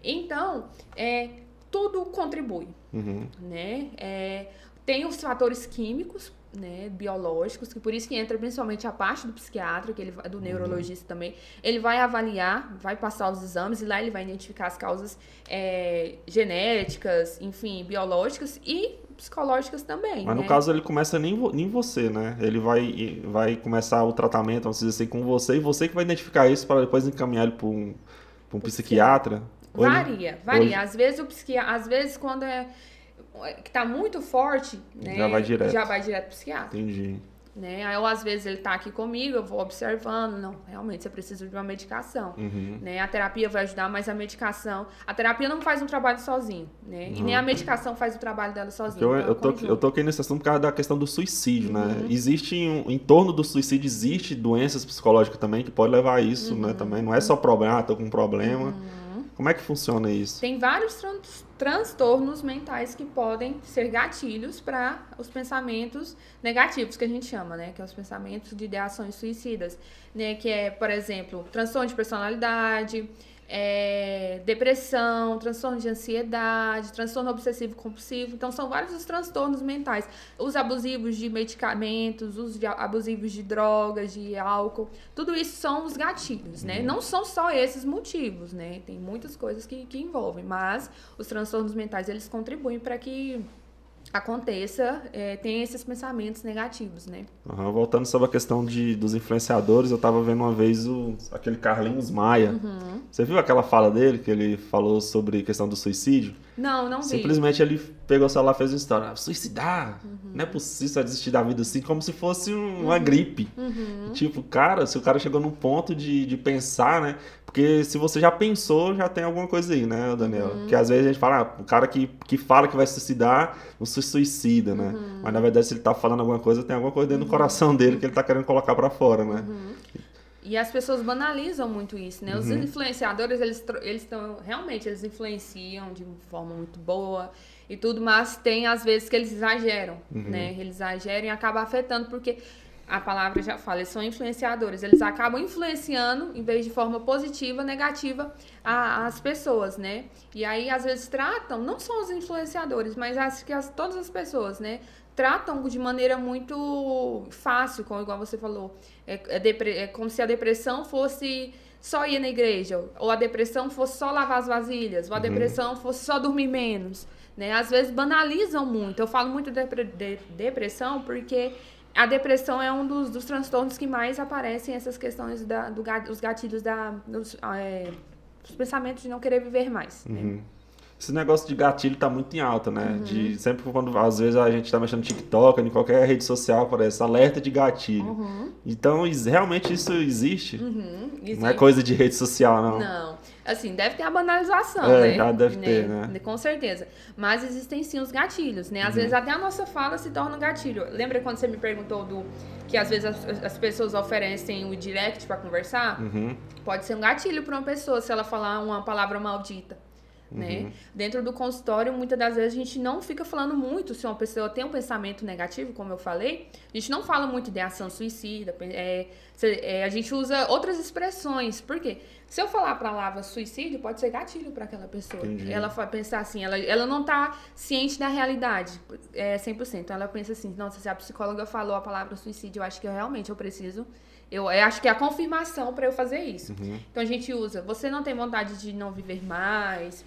Então, é, tudo contribui, uhum. né? É, tem os fatores químicos, né, biológicos, que por isso que entra principalmente a parte do psiquiatra, que ele do uhum. neurologista uhum. também. Ele vai avaliar, vai passar os exames e lá ele vai identificar as causas é, genéticas, enfim, biológicas e psicológicas também. Mas né? no caso ele começa nem, nem você, né? Ele vai, vai começar o tratamento, vamos dizer assim, com você e você que vai identificar isso para depois encaminhar ele para um, um psiquiatra. Varia, ele, varia. Hoje... Às vezes o psiquiatra, às vezes quando é que tá muito forte, né? Já vai direto. Já vai direto pro psiquiatra. Entendi. Né? Aí, ou às vezes ele tá aqui comigo, eu vou observando, não, realmente você precisa de uma medicação, uhum. né? A terapia vai ajudar, mas a medicação, a terapia não faz um trabalho sozinho, né? Uhum. E nem a medicação faz o trabalho dela sozinha. Eu, então, eu, tô, eu toquei nesse assunto por causa da questão do suicídio, né? uhum. né? Existe, em, em, torno do suicídio, existe doenças psicológicas também que pode levar a isso, né? Uhum. Também não é só problema, ah, tô com um problema. Como é que funciona isso? Tem vários tran transtornos mentais que podem ser gatilhos para os pensamentos negativos que a gente chama, né? Que é os pensamentos de ideações suicidas, né? Que é, por exemplo, transtorno de personalidade, é, depressão, transtorno de ansiedade, transtorno obsessivo compulsivo. Então, são vários os transtornos mentais. Os abusivos de medicamentos, os de, abusivos de drogas, de álcool. Tudo isso são os gatilhos, né? Uhum. Não são só esses motivos, né? Tem muitas coisas que, que envolvem, mas os transtornos mentais, eles contribuem para que aconteça, é, tem esses pensamentos negativos, né? Uhum, voltando sobre a questão de, dos influenciadores, eu estava vendo uma vez o, aquele Carlinhos Maia. Uhum. Você viu aquela fala dele, que ele falou sobre a questão do suicídio? Não, não vi. Simplesmente ele pegou o celular e fez uma história. Ah, suicidar? Uhum. Não é possível desistir da vida assim, como se fosse uma uhum. gripe. Uhum. Tipo, cara, se o cara chegou num ponto de, de pensar, né? Porque se você já pensou, já tem alguma coisa aí, né, Daniel? Uhum. Que às vezes a gente fala, ah, o cara que, que fala que vai suicidar, não se suicida, né? Uhum. Mas na verdade, se ele tá falando alguma coisa, tem alguma coisa dentro do uhum. coração dele que ele tá querendo colocar para fora, né? E as pessoas banalizam muito isso, né? Os uhum. influenciadores, eles eles estão realmente eles influenciam de forma muito boa e tudo, mas tem às vezes que eles exageram, uhum. né? Eles exageram e acaba afetando porque a palavra já fala, eles são influenciadores, eles acabam influenciando em vez de forma positiva, negativa a, as pessoas, né? E aí às vezes tratam, não só os influenciadores, mas acho que as, todas as pessoas, né? Tratam de maneira muito fácil, como igual você falou. É, é, é, como se a depressão fosse só ir na igreja, ou a depressão fosse só lavar as vasilhas, ou a uhum. depressão fosse só dormir menos. Né? Às vezes banalizam muito. Eu falo muito de, de depressão porque a depressão é um dos, dos transtornos que mais aparecem essas questões da, do, dos gatilhos da, dos, é, dos pensamentos de não querer viver mais. Né? Uhum. Esse negócio de gatilho tá muito em alta, né? Uhum. De, sempre quando, às vezes, a gente tá mexendo no TikTok, em qualquer rede social, aparece alerta de gatilho. Uhum. Então, realmente isso existe. Uhum. existe. Não é coisa de rede social, não. Não. Assim, deve ter a banalização, é, né? Já deve né? ter, né? Com certeza. Mas existem sim os gatilhos, né? Às uhum. vezes até a nossa fala se torna um gatilho. Lembra quando você me perguntou do que às vezes as, as pessoas oferecem o direct para conversar? Uhum. Pode ser um gatilho para uma pessoa se ela falar uma palavra maldita. Né? Uhum. Dentro do consultório, muitas das vezes a gente não fica falando muito se uma pessoa tem um pensamento negativo, como eu falei, a gente não fala muito de ação suicida, é, é, a gente usa outras expressões. Por quê? Se eu falar a palavra suicídio, pode ser gatilho para aquela pessoa. Entendi. Ela vai pensar assim, ela, ela não está ciente da realidade, é 100%. Ela pensa assim, nossa, se a psicóloga falou a palavra suicídio, eu acho que eu, realmente eu preciso eu, eu, acho que é a confirmação para eu fazer isso. Uhum. Então a gente usa, você não tem vontade de não viver mais,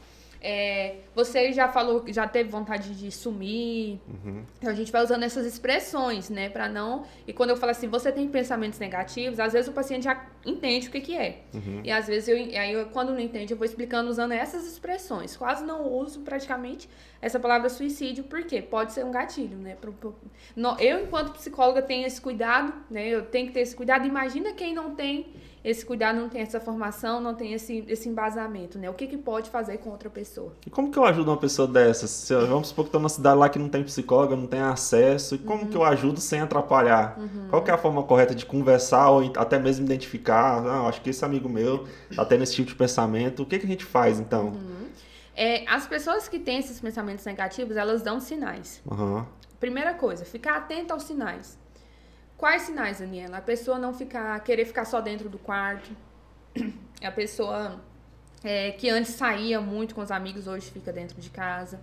É, você já falou que já teve vontade de sumir. Uhum. Então a gente vai usando essas expressões, né, para não. E quando eu falo assim, você tem pensamentos negativos, às vezes o paciente já entende o que que é. Uhum. E às vezes eu, aí eu, quando não entende, eu vou explicando usando essas expressões. Quase não uso praticamente essa palavra suicídio, porque pode ser um gatilho, né? Pro, pro, eu enquanto psicóloga tenho esse cuidado, né? Eu tenho que ter esse cuidado. Imagina quem não tem esse cuidado, não tem essa formação, não tem esse, esse embasamento, né? O que, que pode fazer com outra pessoa? E como que eu ajudo uma pessoa dessa? Se vamos supor que estou numa cidade lá que não tem psicóloga, não tem acesso. E como que eu ajudo sem atrapalhar? Qual que é a forma correta de conversar ou até mesmo identificar? Ah, acho que esse amigo meu tá tendo esse tipo de pensamento. O que, que a gente faz então? É, as pessoas que têm esses pensamentos negativos, elas dão sinais. Primeira coisa, ficar atento aos sinais. Quais sinais, Daniela? A pessoa não ficar, querer ficar só dentro do quarto. A pessoa é, que antes saía muito com os amigos, hoje fica dentro de casa.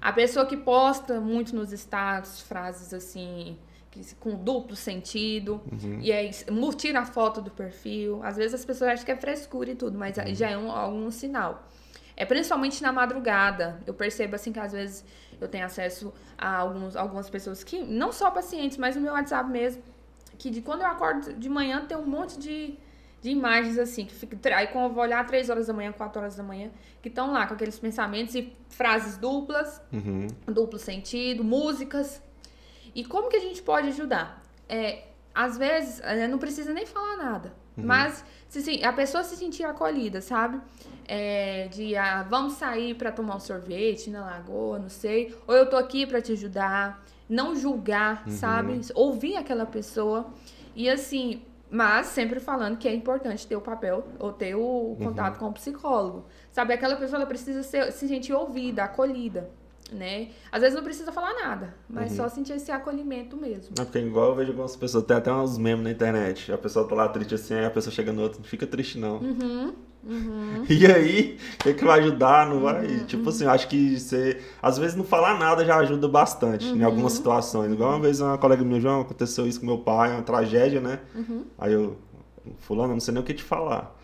A pessoa que posta muito nos status frases assim, que- com duplo sentido. E aí tira a foto do perfil. Às vezes as pessoas acham que é frescura e tudo, mas já é um, algum sinal. É principalmente na madrugada. Eu percebo assim que às vezes eu tenho acesso a alguns, algumas pessoas que, não só pacientes, mas no meu WhatsApp mesmo, que de quando eu acordo de manhã tem um monte de, de imagens assim, que fica, aí quando eu vou olhar 3 horas da manhã, 4 horas da manhã, que estão lá com aqueles pensamentos e frases duplas, Uhum. duplo sentido, músicas. E como que a gente pode ajudar? É, às vezes, é, não precisa nem falar nada. Mas se, se- a pessoa se sentir acolhida, sabe? É, de, ah, vamos sair para tomar um sorvete na lagoa, não sei. Ou eu tô aqui para te ajudar. Não julgar, sabe? Ouvir aquela pessoa. E assim, mas sempre falando que é importante ter o papel ou ter o contato com o psicólogo. Sabe? Aquela pessoa ela precisa ser- se sentir ouvida, acolhida né? Às vezes não precisa falar nada, mas só sentir esse acolhimento mesmo. É porque igual eu vejo algumas pessoas, tem até uns memes na internet. A pessoa tá lá triste assim, aí a pessoa chega no outro, não fica triste não. Uhum, E aí, o que, que vai ajudar? Não vai? Tipo assim, acho que você. Às vezes não falar nada já ajuda bastante em algumas situações. Igual uma vez uma colega minha, João, aconteceu isso com meu pai, uma tragédia, né? Aí eu. Fulano, eu não sei nem o que te falar.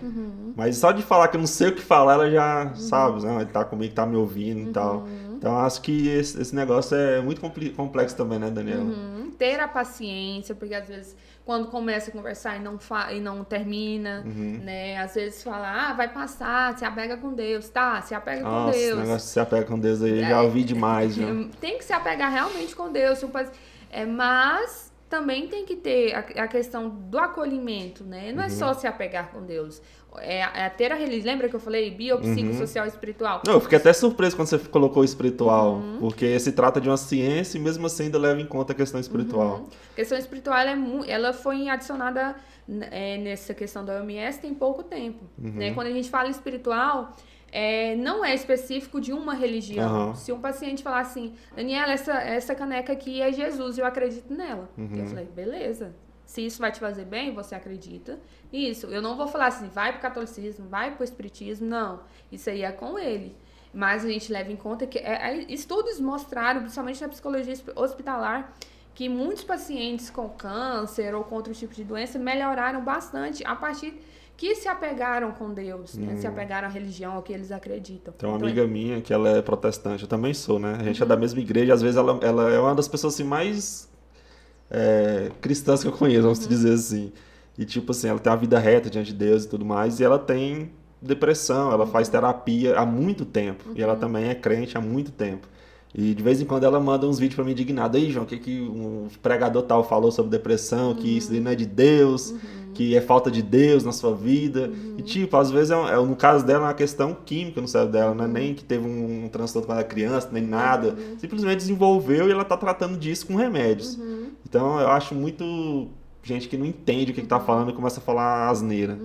Mas só de falar que eu não sei o que falar, ela já sabe, né? Ele tá comigo, tá me ouvindo e tal. Então acho que esse, esse negócio é muito complexo também, né, Daniela? Uhum, Ter a paciência, porque às vezes quando começa a conversar e não, fa e não termina, Uhum. né? Às vezes fala, ah, vai passar, se apega com Deus, tá? Se apega com Nossa, esse Deus. negócio de se apega com Deus aí, eu já É. ouvi demais, já. Tem que se apegar realmente com Deus. se o paci- É, mas também tem que ter a, a questão do acolhimento, né? Não é Uhum. só se apegar com Deus. É, é ter a religião. Lembra que eu falei? Uhum. Biopsicossocial e espiritual. Não, eu fiquei até surpreso quando você colocou espiritual, Uhum. porque se trata de uma ciência e mesmo assim ainda leva em conta a questão espiritual. A questão espiritual ela, é ela foi adicionada é, nessa questão da OMS tem pouco tempo. Uhum. Né? Quando a gente fala espiritual, é, não é específico de uma religião. Aham. Se um paciente falar assim, Daniela, essa, essa caneca aqui é Jesus, eu acredito nela. Uhum. Eu falei, beleza. Se isso vai te fazer bem, você acredita. Isso. Eu não vou falar assim, vai pro catolicismo, vai pro espiritismo. Não. Isso aí é com ele. Mas a gente leva em conta que é, é, estudos mostraram, principalmente na psicologia hosp- hospitalar, que muitos pacientes com câncer ou com outro tipo de doença melhoraram bastante a partir que se apegaram com Deus, né? se apegaram à religião, ao que eles acreditam. Tem uma Então, amiga minha que ela é protestante, eu também sou, né? A gente é da mesma igreja, às vezes ela, ela é uma das pessoas assim, mais é, cristãs que eu conheço, vamos dizer assim. E tipo assim, ela tem uma vida reta diante de Deus e tudo mais, e ela tem depressão, ela faz terapia há muito tempo, e ela também é crente há muito tempo. E de vez em quando ela manda uns vídeos pra mim indignado. Aí, João, o que, que um pregador tal falou sobre depressão? Que isso aí não é de Deus, que é falta de Deus na sua vida. E, tipo, às vezes, é, um- é, no caso dela, é uma questão química no cérebro dela. Não é nem que teve um, transtorno quando era criança, nem nada. Simplesmente desenvolveu e ela tá tratando disso com remédios. Então, eu acho muito gente que não entende o que, que tá falando e começa a falar asneira.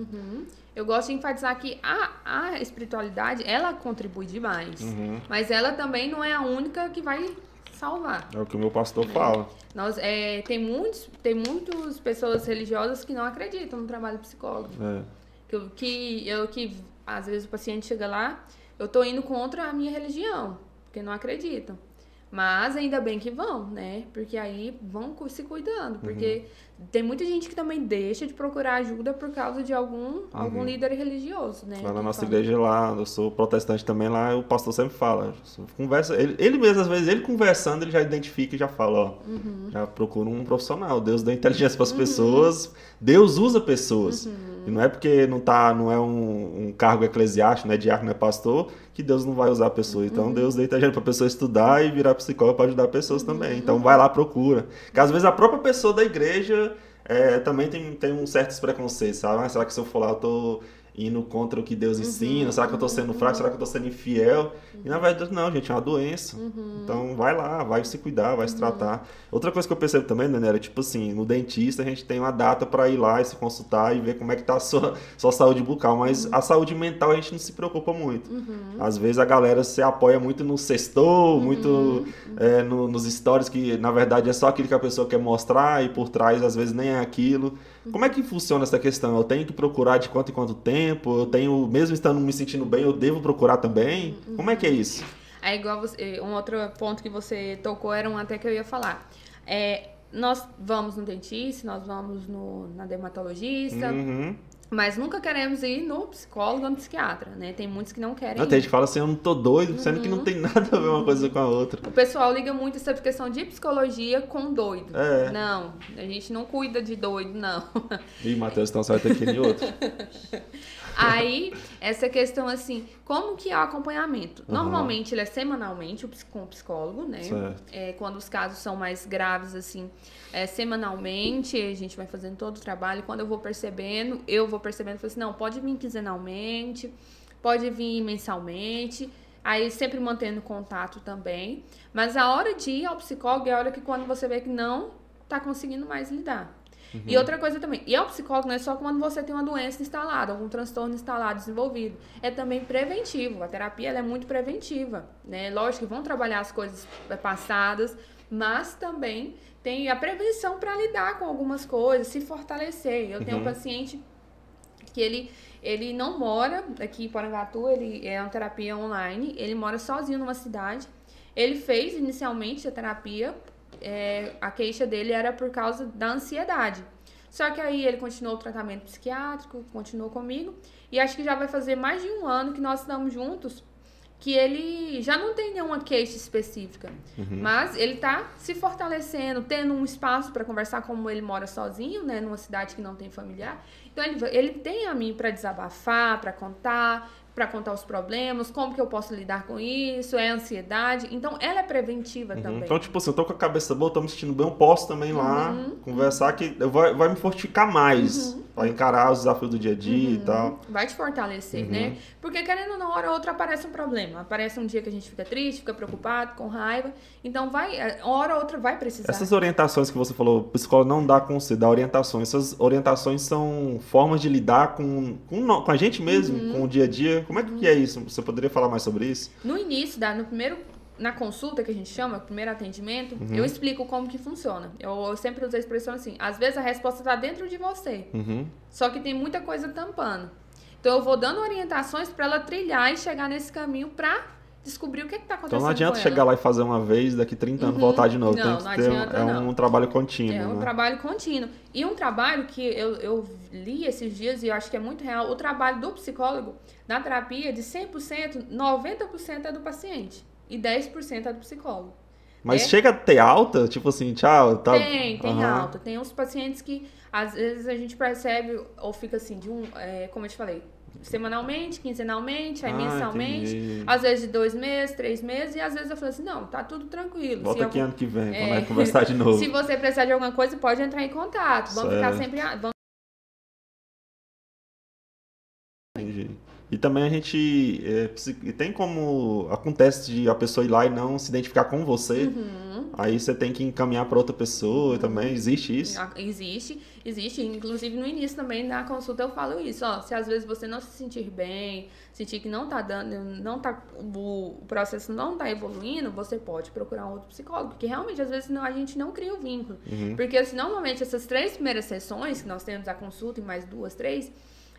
Eu gosto de enfatizar que a, a espiritualidade, ela contribui demais. Uhum. Mas ela também não é a única que vai salvar. É o que o meu pastor fala. Nós, é, tem, muitos, tem muitas pessoas religiosas que não acreditam no trabalho psicólogo. É. Que, eu- que, eu, que às vezes o paciente chega lá, eu tô indo contra a minha religião, porque não acreditam. Mas ainda bem que vão, né? Porque aí vão se cuidando. Porque tem muita gente que também deixa de procurar ajuda por causa de algum, algum líder religioso, né? Lá na nossa fala- igreja lá, eu sou protestante também lá, o pastor sempre fala, conversa, ele, ele mesmo às vezes ele conversando, ele já identifica e já fala, ó, Uhum. já procura um profissional. Deus dá inteligência para as pessoas, Deus usa pessoas. Uhum. E não é porque não tá, não é um, um cargo eclesiástico, não é diácono, não é pastor, que Deus não vai usar a pessoa. Uhum. Então Deus dá inteligência para a pessoa estudar e virar psicólogo para ajudar pessoas Uhum. também. Então vai lá, procura. Porque às vezes a própria pessoa da igreja é, também tem, tem um certos preconceitos, sabe? Ah, será que se eu for lá eu tô indo contra o que Uhum. Deus ensina? Será que eu tô sendo fraco? Será que eu tô sendo infiel? E na verdade, não, gente, é uma doença. Uhum. Então vai lá, vai se cuidar, vai se tratar. Outra coisa que eu percebo também, Daniela, é tipo assim, no dentista a gente tem uma data para ir lá e se consultar e ver como é que tá a sua, sua saúde bucal, mas a saúde mental a gente não se preocupa muito. Às vezes a galera se apoia muito no sextou, muito é, no- nos stories que na verdade é só aquilo que a pessoa quer mostrar e por trás às vezes nem é aquilo. Como é que funciona essa questão? Eu tenho que procurar de quanto em quanto tempo? Eu tenho, mesmo estando me sentindo bem, eu devo procurar também? Como é que é isso? É igual você, um outro ponto que você tocou era um até que eu ia falar. É, nós vamos no dentista, nós vamos no, na dermatologista, Uhum. Mas nunca queremos ir no psicólogo ou no psiquiatra, né? Tem muitos que não querem. Não, tem gente que fala assim, eu não tô doido, sendo que não tem nada a ver uma coisa com a outra. O pessoal liga muito essa questão de psicologia com doido. É. Não, a gente não cuida de doido, não. Ih, Matheus, então você vai ter que ir em outro. Aí, essa questão assim, como que é o acompanhamento? Aham. Normalmente ele é semanalmente com o psicólogo, né? Certo. É, quando os casos são mais graves, assim, é, semanalmente, a gente vai fazendo todo o trabalho. Quando eu vou percebendo, eu vou percebendo, falo assim, não, pode vir quinzenalmente, pode vir mensalmente. Aí sempre mantendo contato também. Mas a hora de ir ao psicólogo é a hora que quando você vê que não tá conseguindo mais lidar. E outra coisa também, e ao psicólogo não é só quando você tem uma doença instalada, algum transtorno instalado, desenvolvido. É também preventivo. A terapia ela é muito preventiva, né? Lógico que vão trabalhar as coisas passadas, mas também tem a prevenção para lidar com algumas coisas, se fortalecer. Eu tenho um Uhum. paciente que ele ele não mora aqui em Porangatu, ele é uma terapia online, ele mora sozinho numa cidade. Ele fez inicialmente a terapia, é, a queixa dele era por causa da ansiedade. Só que aí ele continuou o tratamento psiquiátrico, continuou comigo, e acho que já vai fazer mais de um ano que nós estamos juntos, que ele já não tem nenhuma queixa específica, mas ele tá se fortalecendo, tendo um espaço para conversar como ele mora sozinho, né, numa cidade que não tem familiar. Então ele, ele tem a mim para desabafar, para contar, para contar os problemas, como que eu posso lidar com isso, é ansiedade. Então ela é preventiva Uhum. também. Então, tipo assim, eu tô com a cabeça boa, tô me sentindo bem, eu posso também lá Uhum. conversar que eu vai, vai me fortificar mais pra encarar os desafios do dia a dia Uhum. e tal. Vai te fortalecer, né? Porque querendo ou não, hora ou outra aparece um problema. Aparece um dia que a gente fica triste, fica preocupado, com raiva. Então vai, é, hora ou outra vai precisar. Essas orientações que você falou, o psicólogo não dá conselho, dá orientações. Essas orientações são formas de lidar com, com, com a gente mesmo, Uhum. com o dia a dia. Como é que é isso? Você poderia falar mais sobre isso? No início, no primeiro, na consulta que a gente chama, o primeiro atendimento, Uhum. eu explico como que funciona. Eu, eu sempre uso a expressão assim, às vezes a resposta está dentro de você, Uhum. só que tem muita coisa tampando. Então eu vou dando orientações para ela trilhar e chegar nesse caminho para descobrir o que está acontecendo Então não adianta chegar lá e fazer uma vez, daqui 30 anos Uhum. voltar de novo. Não, não adianta, é não. um trabalho contínuo, É um né? trabalho contínuo. E um trabalho que eu, eu li esses dias e eu acho que é muito real, o trabalho do psicólogo na terapia, de 100%, 90% é do paciente e 10% é do psicólogo. Mas É? chega a ter alta, tipo assim, tchau, tá... Tem, tem Aham. alta. Tem uns pacientes que às vezes a gente percebe ou fica assim, de um, é, como eu te falei, semanalmente, quinzenalmente, aí Ah, mensalmente. entendi. Às vezes de dois meses, três meses, e às vezes eu falo assim, não, tá tudo tranquilo. Volta aqui algum- ano que vem, É. vai conversar de novo. Se você precisar de alguma coisa, pode entrar em contato. Vamos ficar Certo. sempre. Vamos Entendi. E também a gente é, tem como acontece de a pessoa ir lá e não se identificar com você, Uhum. aí você tem que encaminhar para outra pessoa também, existe isso? Ah, Existe, existe. Inclusive no início também na consulta eu falo isso, ó. Se às vezes você não se sentir bem, sentir que não tá dando, não tá, o, processo não tá evoluindo, você pode procurar um outro psicólogo. Porque realmente, às vezes, não, a gente não cria o vínculo. Uhum. Porque assim, normalmente essas três primeiras sessões, que nós temos a consulta e mais duas, três,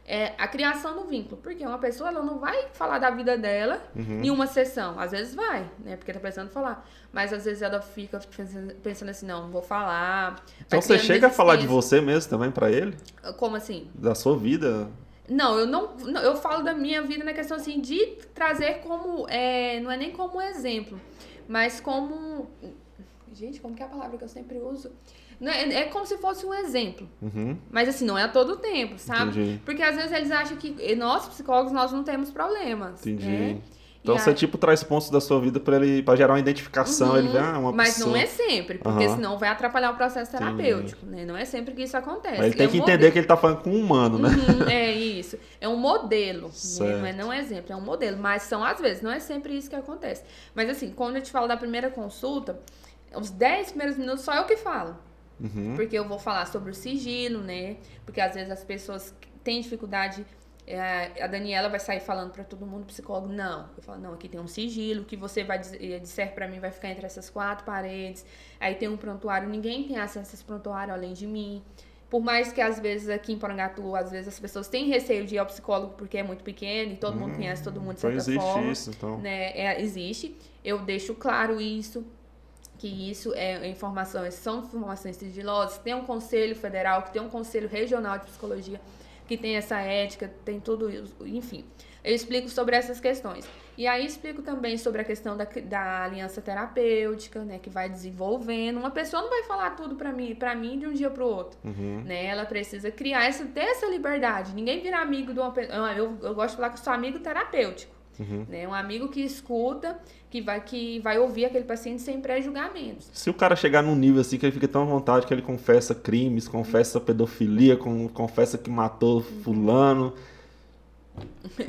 é a criação do vínculo. Porque uma pessoa ela não vai falar da vida dela Uhum. em uma sessão. Às vezes vai, né? Porque tá precisando falar. Mas às vezes ela fica pensando, pensando assim, não, não vou falar. Então você chega a falar de você mesmo também pra ele? Como assim? Da sua vida? Não, eu não, não- eu falo da minha vida na questão assim de trazer como é, não é nem como exemplo, mas como gente, como que é a palavra que eu sempre uso? É, é como se fosse um exemplo, Uhum. mas assim não é a todo tempo, sabe? Entendi. Porque às vezes eles acham que nós psicólogos nós não temos problemas, Entendi. né? Então E você aí- tipo traz pontos da sua vida pra ele para gerar uma identificação, Uhum, ele vê ah, uma mas pessoa. não é sempre, porque Aham. senão vai atrapalhar o processo Entendi. terapêutico, né? Não é sempre que isso acontece. Mas ele tem É que um entender que ele tá falando com um humano, né? Uhum, é isso. É um modelo, né? Não é não é exemplo, é um modelo. Mas são às vezes, não é sempre isso que acontece. Mas assim, quando eu te falo da primeira consulta, os 10 primeiros minutos só eu que falo. Uhum. Porque eu vou falar sobre o sigilo, né? Porque às vezes as pessoas têm dificuldade. é, a Daniela vai sair falando pra todo mundo, psicólogo, não. Eu falo, não, aqui tem um sigilo, que você vai disser pra mim vai ficar entre essas quatro paredes. Aí tem um prontuário, ninguém tem acesso a esse prontuário além de mim. Por mais que às vezes aqui em Porangatu, às vezes as pessoas têm receio de ir ao psicólogo porque é muito pequeno e todo mundo conhece todo mundo de Então certa existe forma isso, então. né, é, existe. Eu deixo claro isso, que isso é informações, são informações sigilosas. Tem um conselho federal, que tem um conselho regional de psicologia, que tem essa ética, tem tudo isso, enfim. Eu explico sobre essas questões. E aí explico também sobre a questão da, da aliança terapêutica, né, que vai desenvolvendo. Uma pessoa não vai falar tudo pra mim, para mim de um dia pro outro Uhum. né? Ela precisa criar essa, ter essa liberdade. Ninguém vira amigo de uma pessoa. Eu, eu gosto de falar que eu sou amigo terapêutico. Uhum. Né? Um amigo que escuta, que vai, que vai ouvir aquele paciente sem pré-julgamentos. Se o cara chegar num nível assim que ele fica tão à vontade que ele confessa crimes, confessa pedofilia, com- confessa que matou fulano.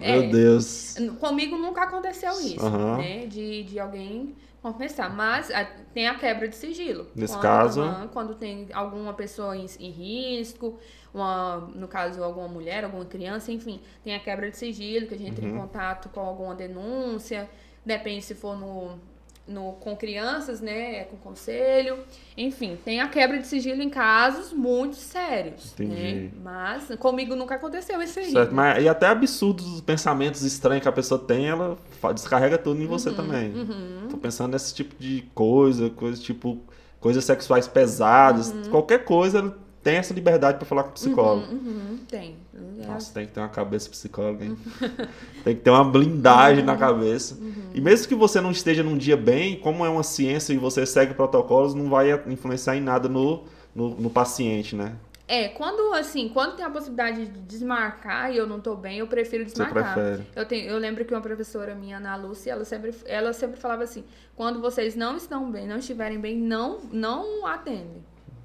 É. Meu Deus. Comigo nunca aconteceu isso, Aham. né? De, de alguém confessar. Mas a- tem a quebra de sigilo. Nesse Quando- caso- aham, quando tem alguma pessoa em, em risco, uma, no caso, alguma mulher, alguma criança, enfim, tem a quebra de sigilo, que a gente entra em Uhum. contato com alguma denúncia. Depende se for no, no, com crianças, né? É com conselho. Enfim, tem a quebra de sigilo em casos muito sérios. Entendi. Né? Mas comigo nunca aconteceu isso aí. Certo, mas e até absurdos os pensamentos estranhos que a pessoa tem, ela descarrega tudo em você também. Uhum. Tô pensando nesse tipo de coisa, coisa tipo coisas sexuais pesadas, qualquer coisa tem essa liberdade pra falar com o psicólogo. Uhum, uhum, tem. É Nossa, tem que ter uma cabeça psicóloga, hein? tem que ter uma blindagem na cabeça. E mesmo que você não esteja num dia bem, como é uma ciência e você segue protocolos, não vai influenciar em nada no, no, no paciente, né? É, quando assim, quando tem a possibilidade de desmarcar e eu não tô bem, eu prefiro Você desmarcar. prefere. Eu, tenho, eu lembro que uma professora minha, Ana Lúcia, ela sempre, ela sempre falava assim: quando vocês não estão bem, não estiverem bem, não, não atendem.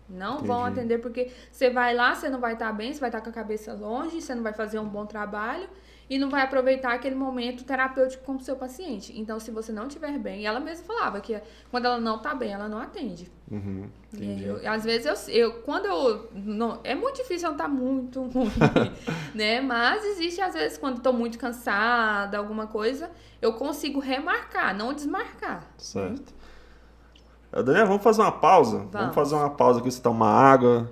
Não vão Entendi. atender, porque você vai lá, você não vai estar bem, você vai estar com a cabeça longe, você não vai fazer um bom trabalho e não vai aproveitar aquele momento terapêutico com o seu paciente. Então, se você não estiver bem, ela mesma falava que quando ela não tá bem, ela não atende. Uhum, eu- às vezes eu, eu quando eu não, é muito difícil eu estar muito ruim, né? Mas existe às vezes quando tô muito cansada, alguma coisa, eu consigo remarcar, não desmarcar. Certo. Eh, Daniel, vamos fazer uma pausa? Vamos, Vamos. fazer uma pausa aqui, você tomar água,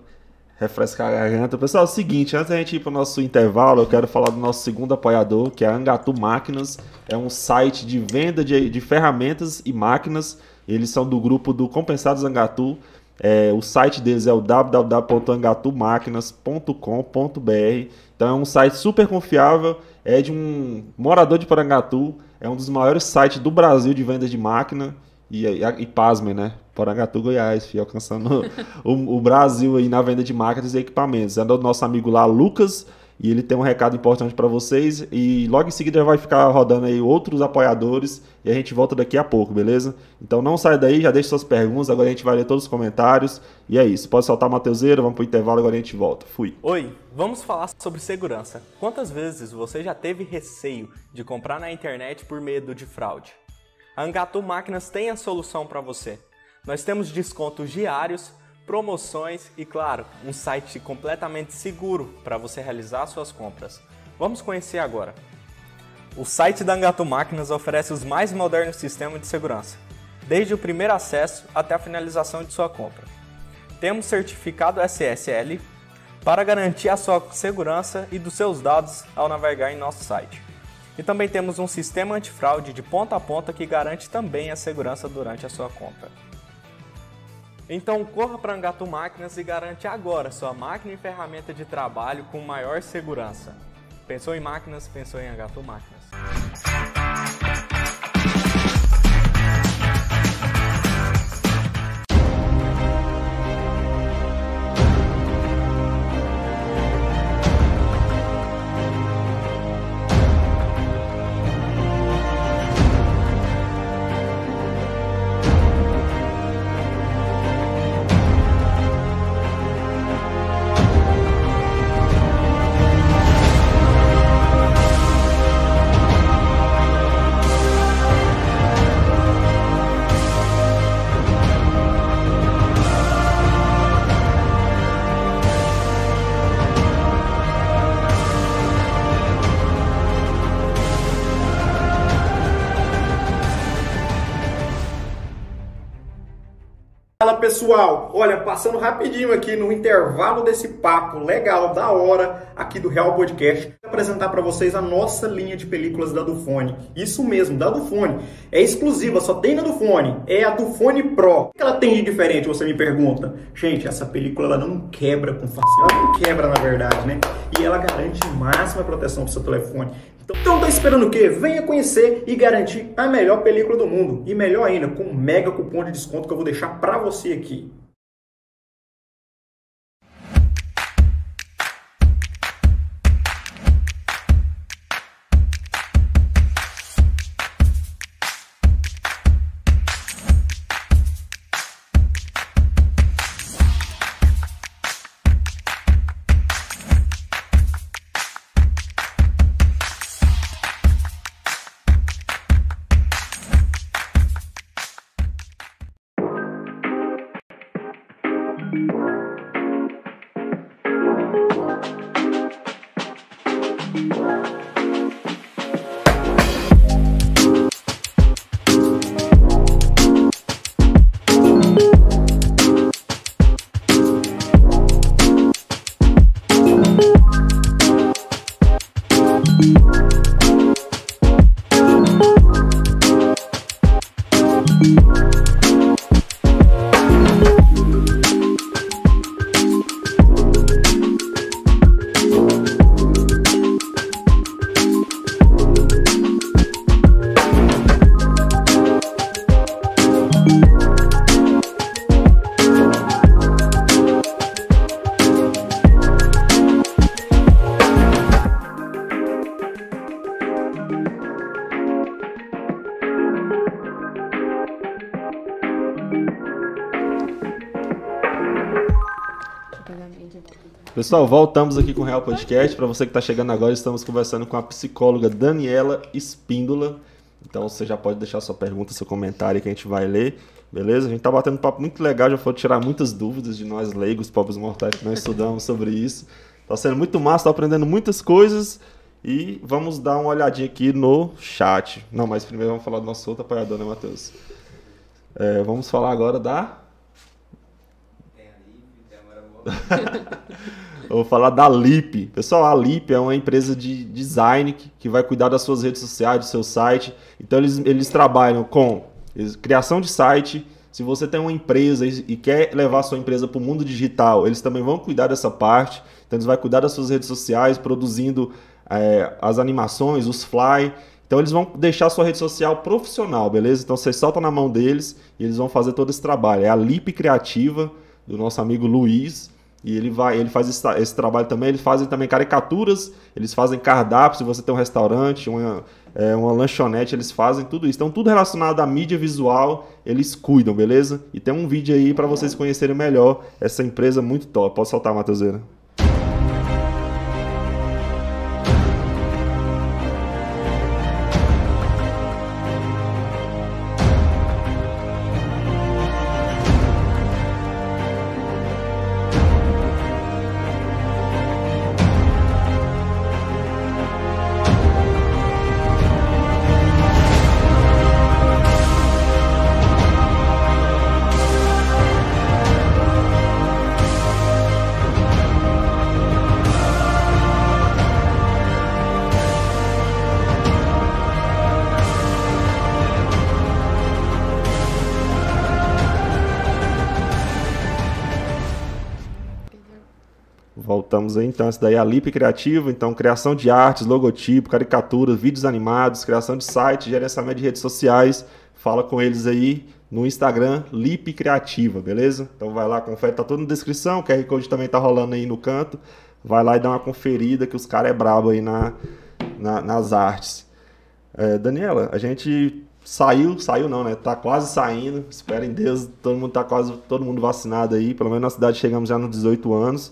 refrescar a garganta. Pessoal, é o seguinte, antes da gente ir para o nosso intervalo, eu quero falar do nosso segundo apoiador, que é a Angatu Máquinas. É um site de venda de, de ferramentas e máquinas. Eles são do grupo do Compensados Angatu. É, o site deles é o www.angatumáquinas.com.br. Então é um site super confiável, é de um morador de Porangatu, é um dos maiores sites do Brasil de venda de máquina. E, e, e pasmem, né? Porangatu, Goiás, filho, alcançando o, o Brasil aí na venda de máquinas e equipamentos. É do nosso amigo lá, Lucas, e ele tem um recado importante para vocês. E logo em seguida vai ficar rodando aí outros apoiadores e a gente volta daqui a pouco, beleza? Então não sai daí, já deixa suas perguntas, agora a gente vai ler todos os comentários. E é isso, pode soltar a Mateuseira, vamos pro intervalo, agora a gente volta. Fui. Oi, vamos falar sobre segurança. Quantas vezes você já teve receio de comprar na internet por medo de fraude? A Angatu Máquinas tem a solução para você. Nós temos descontos diários, promoções e, claro, um site completamente seguro para você realizar suas compras. Vamos conhecer agora. O site da Angatu Máquinas oferece os mais modernos sistemas de segurança, desde o primeiro acesso até a finalização de sua compra. Temos certificado SSL, para garantir a sua segurança e dos seus dados ao navegar em nosso site. E também temos um sistema antifraude de ponta a ponta que garante também a segurança durante a sua compra. Então corra para Angatu Máquinas e garante agora sua máquina e ferramenta de trabalho com maior segurança. Pensou em máquinas, pensou em Angatu Máquinas. Pessoal, olha, passando rapidinho aqui no intervalo desse papo legal, da hora, aqui do Real Podcast, vou apresentar para vocês a nossa linha de películas da Dufone. Isso mesmo, da Dufone. É exclusiva, só tem na Dufone. É a Dufone Pro. O que ela tem de diferente, você me pergunta? Gente, essa película ela não quebra com facilidade. Ela não quebra, na verdade, né? E ela garante máxima proteção pro seu telefone. Então tá esperando o quê? Venha conhecer e garantir a melhor película do mundo. E melhor ainda, com um mega cupom de desconto que eu vou deixar pra você aqui. Pessoal, voltamos aqui com o Real Podcast. Para você que está chegando agora, estamos conversando com a psicóloga Daniela Espíndola. Então você já pode deixar sua pergunta, seu comentário que a gente vai ler. Beleza? A gente tá batendo um papo muito legal, já foi tirar muitas dúvidas de nós leigos, pobres mortais que nós estudamos sobre isso. Tá sendo muito massa, tô aprendendo muitas coisas e vamos dar uma olhadinha aqui no chat. Não, mas primeiro vamos falar do nosso outro apoiador, né, Matheus? É, vamos falar agora da Eu vou falar da Lip. Pessoal, a Lip é uma empresa de design que vai cuidar das suas redes sociais, do seu site. Então, eles, eles trabalham com criação de site. Se você tem uma empresa e quer levar sua empresa para o mundo digital, eles também vão cuidar dessa parte. Então, eles vão cuidar das suas redes sociais, produzindo é, as animações, os fly. Então, eles vão deixar sua rede social profissional, beleza? Então, você solta na mão deles e eles vão fazer todo esse trabalho. É a Lip Criativa, do nosso amigo Luiz. E ele vai, ele faz esse, esse, trabalho também. Eles fazem também caricaturas, eles fazem cardápios. Se você tem um restaurante, uma, é, uma lanchonete, eles fazem tudo isso. Então, tudo relacionado à mídia visual, eles cuidam, beleza? E tem um vídeo aí para vocês conhecerem melhor essa empresa muito top. Pode soltar, Matheuseira. Então, essa daí é a Lip Criativa, então, criação de artes, logotipo, caricaturas, vídeos animados, criação de site, gerenciamento de redes sociais, fala com eles aí no Instagram, Lip Criativa, beleza? Então vai lá, confere, tá tudo na descrição, o QR Code também tá rolando aí no canto, vai lá e dá uma conferida que os caras é brabo aí na, na nas artes. É, Daniela, a gente saiu, saiu não, né? Tá quase saindo. Espero em Deus, todo mundo tá quase todo mundo vacinado aí. Pelo menos na cidade chegamos já nos 18 anos.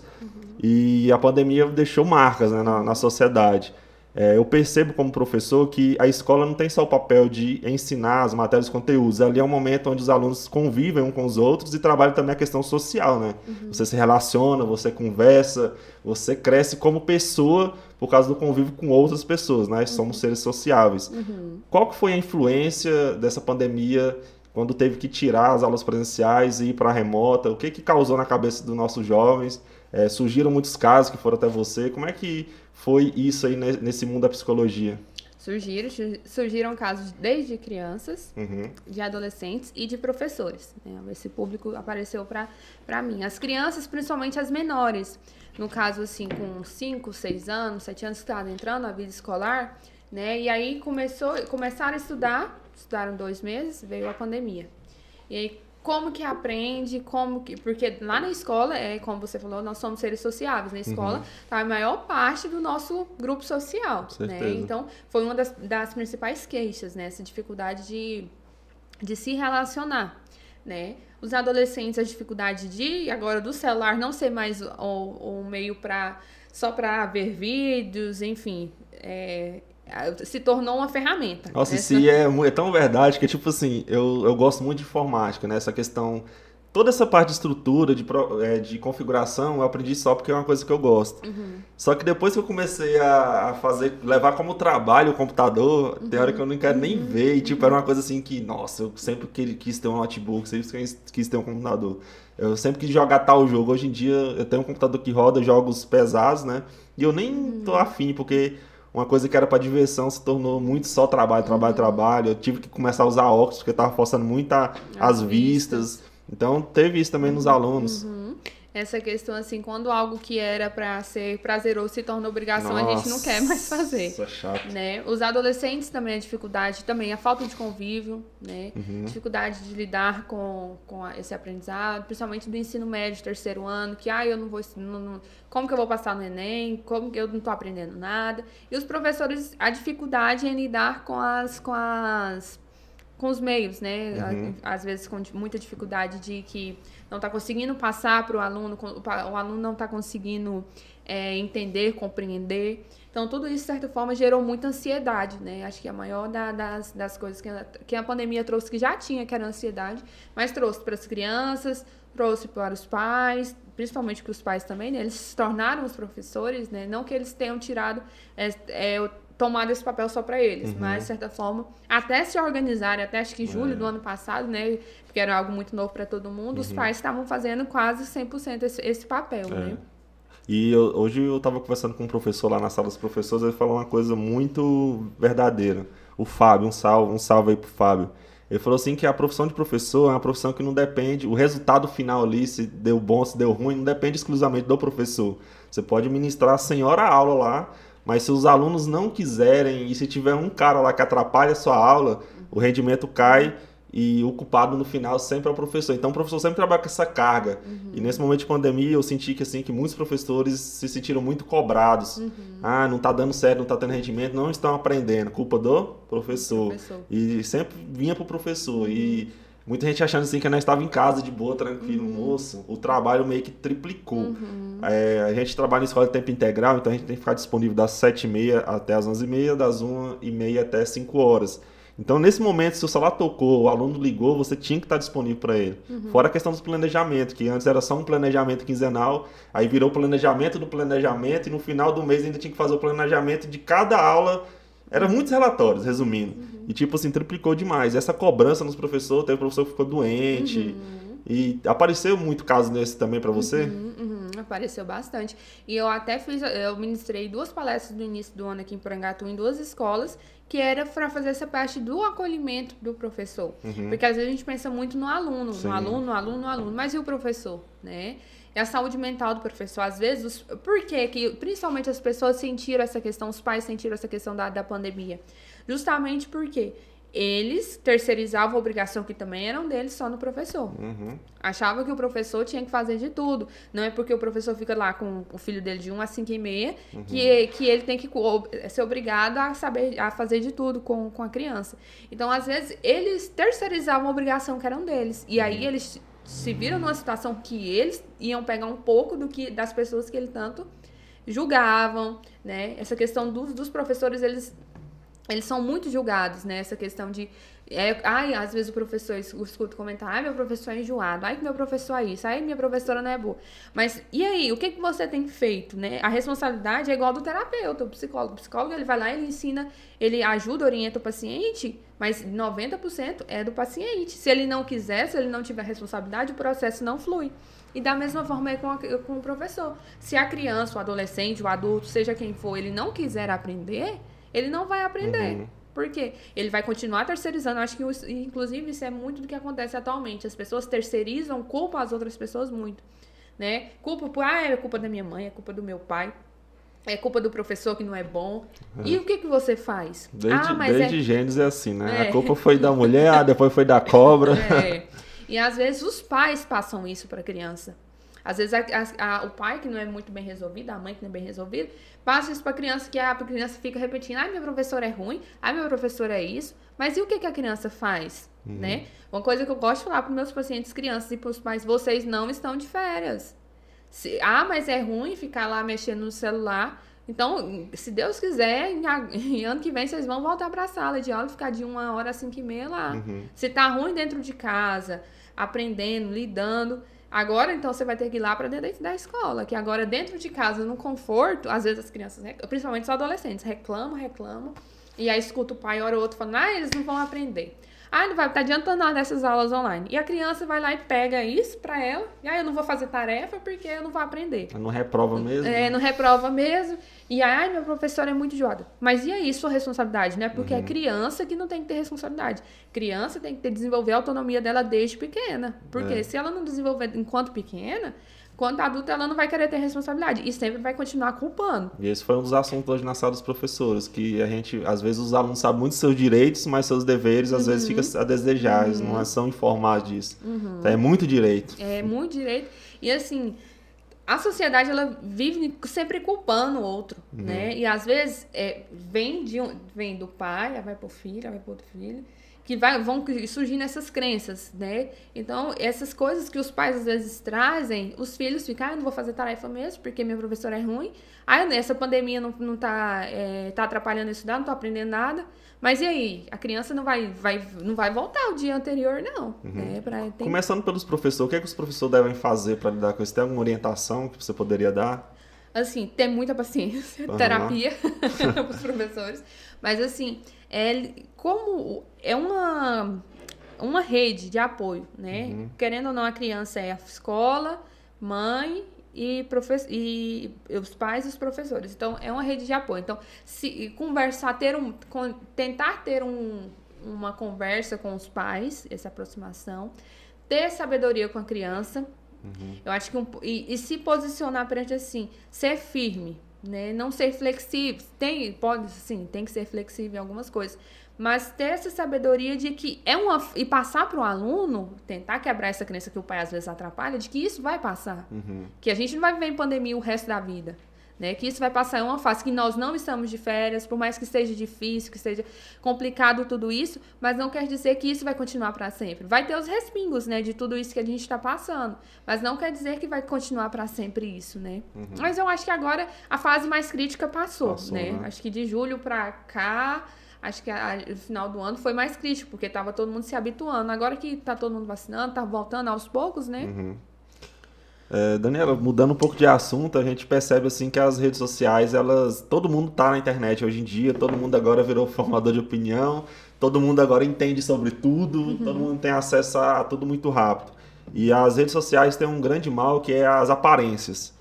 Uhum. E a pandemia deixou marcas né, na, na sociedade. É, eu percebo como professor que a escola não tem só o papel de ensinar as matérias e conteúdos. Ali é um momento onde os alunos convivem um com os outros e trabalham também a questão social, né? Uhum. Você se relaciona, você conversa, você cresce como pessoa por causa do convívio com outras pessoas, né? Uhum. Somos seres sociáveis. Uhum. Qual que foi a influência dessa pandemia quando teve que tirar as aulas presenciais e ir para a remota? O que que causou na cabeça dos nossos jovens? É, surgiram muitos casos que foram até você. Como é que foi isso aí nesse mundo da psicologia? Surgiram, surgiram casos desde crianças, uhum. de adolescentes e de professores. Né? Esse público apareceu para mim. As crianças, principalmente as menores, no caso, assim, com 5, 6 anos, 7 anos que estavam entrando na vida escolar, né? E aí começou, começaram a estudar, estudaram dois meses, veio a pandemia. E aí como que aprende, como que. Porque lá na escola, é como você falou, nós somos seres sociáveis. Na escola uhum. tá a maior parte do nosso grupo social. Né? Então, foi uma das, das principais queixas, né? Essa dificuldade de, de se relacionar. Né? Os adolescentes, a dificuldade de, agora, do celular não ser mais o, o meio para só para ver vídeos, enfim. É, se tornou uma ferramenta. Nossa, isso é, é tão verdade que, tipo assim, eu, eu gosto muito de informática, né? Essa questão. Toda essa parte de estrutura, de, é, de configuração, eu aprendi só porque é uma coisa que eu gosto. Uhum. Só que depois que eu comecei a, fazer, levar como trabalho o computador, uhum. tem hora que eu não quero nem uhum. ver. E, tipo, era uma coisa assim que, nossa, eu sempre quis ter um notebook, sempre quis ter um computador. Eu sempre quis jogar tal jogo. Hoje em dia eu tenho um computador que roda jogos pesados, né? E eu nem uhum. tô afim, porque uma coisa que era para diversão se tornou muito só trabalho, trabalho, uhum. trabalho. Eu tive que começar a usar óculos porque estava forçando muito a, as, as vistas. vistas. Então teve isso também nos uhum. alunos. Uhum essa questão assim, quando algo que era para ser prazeroso se torna obrigação, Nossa, a gente não quer mais fazer. Isso é chato. Né? Os adolescentes também a dificuldade, também a falta de convívio, né? Uhum. Dificuldade de lidar com, com esse aprendizado, principalmente do ensino médio, terceiro ano, que ah, eu não vou não, não, como que eu vou passar no ENEM, como que eu não estou aprendendo nada. E os professores, a dificuldade em lidar com as com as com os meios, né? Uhum. Às vezes com muita dificuldade de que não está conseguindo passar para o aluno, o aluno não está conseguindo é, entender, compreender. Então, tudo isso, de certa forma, gerou muita ansiedade, né? Acho que a maior da, das, das coisas que a, que a pandemia trouxe, que já tinha, que era a ansiedade, mas trouxe para as crianças, trouxe para os pais, principalmente para os pais também, né? Eles se tornaram os professores, né? Não que eles tenham tirado é, é, tomado esse papel só para eles, uhum. mas de certa forma, até se organizarem, até acho que julho é. do ano passado, né, porque era algo muito novo para todo mundo, uhum. os pais estavam fazendo quase 100% esse, esse papel, é. né? E eu, hoje eu estava conversando com um professor lá na sala dos professores, ele falou uma coisa muito verdadeira. O Fábio, um salve, um salve aí pro Fábio. Ele falou assim que a profissão de professor é uma profissão que não depende, o resultado final ali, se deu bom, se deu ruim, não depende exclusivamente do professor. Você pode ministrar a senhora aula lá, mas se os alunos não quiserem e se tiver um cara lá que atrapalha a sua aula, o rendimento cai e o culpado no final sempre é o professor. Então o professor sempre trabalha com essa carga. Uhum. E nesse momento de pandemia eu senti que assim que muitos professores se sentiram muito cobrados. Uhum. Ah, não está dando certo, não está tendo rendimento, não estão aprendendo. Culpa do professor. professor. E sempre vinha pro professor. E Muita gente achando assim que nós estava em casa de boa, tranquilo, uhum. moço. O trabalho meio que triplicou. Uhum. É, a gente trabalha em escola de tempo integral, então a gente tem que ficar disponível das 7h30 até as 11h30, das 1h30 até 5 horas. Então, nesse momento, se o celular tocou, o aluno ligou, você tinha que estar disponível para ele. Uhum. Fora a questão dos planejamentos, que antes era só um planejamento quinzenal, aí virou planejamento do planejamento, e no final do mês ainda tinha que fazer o planejamento de cada aula era muitos relatórios, resumindo. Uhum. E, tipo assim, triplicou demais. Essa cobrança nos professores, teve professor que ficou doente. Uhum. E apareceu muito caso nesse também para você? Uhum, uhum. apareceu bastante. E eu até fiz, eu ministrei duas palestras no início do ano aqui em Porangatu, em duas escolas, que era para fazer essa parte do acolhimento do professor. Uhum. Porque às vezes a gente pensa muito no aluno, Sim. no aluno, no aluno, no aluno, mas e o professor, né? E a saúde mental do professor, às vezes, os, por que que, principalmente as pessoas sentiram essa questão, os pais sentiram essa questão da, da pandemia? Justamente porque eles terceirizavam a obrigação que também eram deles só no professor. Uhum. Achava que o professor tinha que fazer de tudo. Não é porque o professor fica lá com o filho dele de 1 a 5 e meia uhum. que, que ele tem que ser obrigado a saber a fazer de tudo com, com a criança. Então, às vezes, eles terceirizavam a obrigação que eram deles. E aí uhum. eles se viram numa situação que eles iam pegar um pouco do que das pessoas que ele tanto julgavam, né? Essa questão dos, dos professores, eles eles são muito julgados, né? Essa questão de. É, ai, às vezes o professor escuta comentar, ai, meu professor é enjoado, ai, meu professor é isso, ai, minha professora não é boa. Mas e aí, o que, que você tem feito, né? A responsabilidade é igual do terapeuta, o psicólogo. O psicólogo, ele vai lá, ele ensina, ele ajuda, orienta o paciente, mas 90% é do paciente. Se ele não quiser, se ele não tiver responsabilidade, o processo não flui. E da mesma forma é com, a, com o professor. Se a criança, o adolescente, o adulto, seja quem for, ele não quiser aprender, ele não vai aprender. Uhum. Por quê? Ele vai continuar terceirizando. Acho que, inclusive, isso é muito do que acontece atualmente. As pessoas terceirizam, culpam as outras pessoas muito. Né? Culpa por, ah, é culpa da minha mãe, é culpa do meu pai. É culpa do professor que não é bom. Uhum. E o que, que você faz? Desde, ah, desde é... Gênesis é assim, né? É. A culpa foi da mulher, depois foi da cobra. É. E às vezes os pais passam isso para a criança. Às vezes a, a, a, o pai que não é muito bem resolvido, a mãe que não é bem resolvida, passa isso para a criança que a criança fica repetindo: "Ai, minha professora é ruim, ai, meu professor é isso". Mas e o que, que a criança faz, uhum. né? Uma coisa que eu gosto de falar para meus pacientes crianças e para os pais, vocês não estão de férias. Se, ah, mas é ruim ficar lá mexendo no celular. Então, se Deus quiser, em, em ano que vem vocês vão voltar para a sala de aula e ficar de uma hora às cinco e meia lá. Uhum. Se tá ruim dentro de casa, aprendendo, lidando, Agora, então, você vai ter que ir lá para dentro da escola, que agora dentro de casa, no conforto, às vezes as crianças, principalmente os adolescentes, reclamam, reclamam, e aí escuta o pai hora ou outro falando, ah, eles não vão aprender. Ah, não vai estar tá adiantando nada dessas aulas online. E a criança vai lá e pega isso para ela. E aí ah, eu não vou fazer tarefa porque eu não vou aprender. Não reprova mesmo? É, não reprova mesmo. E aí, ah, meu professor é muito joda. Mas e aí, sua responsabilidade, né? Porque é uhum. é criança que não tem que ter responsabilidade. Criança tem que ter, desenvolver a autonomia dela desde pequena. Porque é. se ela não desenvolver enquanto pequena, quando adulta, ela não vai querer ter responsabilidade e sempre vai continuar culpando. E esse foi um dos assuntos hoje na sala dos professores, que a gente, às vezes, os alunos sabem muito seus direitos, mas seus deveres, às uhum. vezes, ficam a desejar, eles não uhum. são informados disso. Uhum. Então, é muito direito. É muito direito. E, assim, a sociedade, ela vive sempre culpando o outro, uhum. né? E, às vezes, é, vem, de um, vem do pai, vai pro filho, vai pro outro filho que vai, vão surgindo essas crenças, né? Então, essas coisas que os pais às vezes trazem, os filhos ficam, ah, eu não vou fazer tarefa mesmo, porque minha professora é ruim. Ah, essa pandemia não, não tá, é, tá atrapalhando estudar, não tô aprendendo nada. Mas e aí? A criança não vai, vai, não vai voltar o dia anterior, não. Uhum. Né? Pra, tem... Começando pelos professores, o que, é que os professores devem fazer para lidar com isso? Tem alguma orientação que você poderia dar? Assim, ter muita paciência, uhum. terapia para os professores. Mas assim, é, como é uma, uma rede de apoio, né? Uhum. Querendo ou não, a criança é a escola, mãe e, e os pais e os professores. Então, é uma rede de apoio. Então, se conversar, ter um, tentar ter um, uma conversa com os pais, essa aproximação, ter sabedoria com a criança. Uhum. Eu acho que um, e, e se posicionar perante assim, ser firme, né? Não ser flexível, tem, pode sim, tem que ser flexível em algumas coisas, mas ter essa sabedoria de que é uma e passar para o aluno, tentar quebrar essa crença que o pai às vezes atrapalha, de que isso vai passar, uhum. que a gente não vai viver em pandemia o resto da vida. Né? Que isso vai passar em uma fase que nós não estamos de férias, por mais que seja difícil, que seja complicado tudo isso, mas não quer dizer que isso vai continuar para sempre. Vai ter os respingos, né, de tudo isso que a gente está passando, mas não quer dizer que vai continuar para sempre isso, né? Uhum. Mas eu acho que agora a fase mais crítica passou, passou né? né? Acho que de julho para cá acho que o final do ano foi mais crítico, porque estava todo mundo se habituando. Agora que está todo mundo vacinando, está voltando aos poucos, né? Uhum. É, Daniela, mudando um pouco de assunto, a gente percebe assim que as redes sociais, elas, todo mundo tá na internet hoje em dia, todo mundo agora virou formador de opinião, todo mundo agora entende sobre tudo, uhum. todo mundo tem acesso a tudo muito rápido. E as redes sociais têm um grande mal que é as aparências.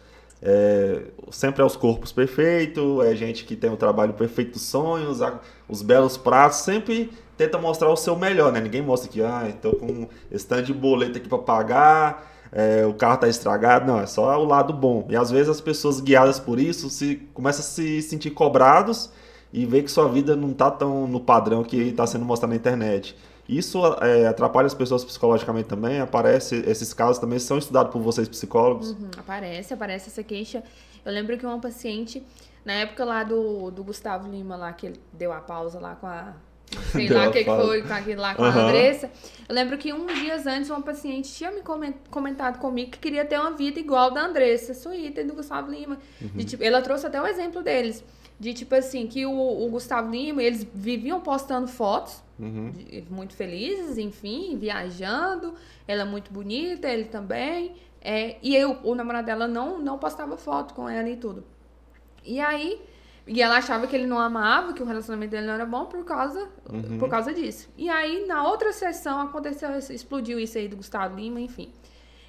é, sempre é os corpos perfeitos, é gente que tem o trabalho perfeito dos sonhos, a, os belos pratos, sempre tenta mostrar o seu melhor, né? Ninguém mostra que, ah, tô com esse tanto de boleto aqui para pagar, é, o carro tá estragado, não, é só o lado bom. E às vezes as pessoas guiadas por isso se começam a se sentir cobrados e ver que sua vida não tá tão no padrão que está sendo mostrado na internet. Isso é, atrapalha as pessoas psicologicamente também? Aparece, esses casos também são estudados por vocês psicólogos? Uhum, aparece, aparece essa queixa. Eu lembro que uma paciente, na época lá do, do Gustavo Lima, lá, que ele deu a pausa lá com a. Sei lá o que, que foi com aquilo lá com uhum. a Andressa. Eu lembro que uns dias antes uma paciente tinha me comentado comigo que queria ter uma vida igual da Andressa, Suíta e do Gustavo Lima. Uhum. De, tipo, ela trouxe até o exemplo deles. De tipo assim, que o, o Gustavo Lima, eles viviam postando fotos Uhum. Muito felizes, enfim, viajando. Ela é muito bonita, ele também. É, e eu, o namorado dela não, não postava foto com ela e tudo. E aí, e ela achava que ele não amava, que o relacionamento dele não era bom por causa, uhum. por causa disso. E aí, na outra sessão, aconteceu, explodiu isso aí do Gustavo Lima, enfim.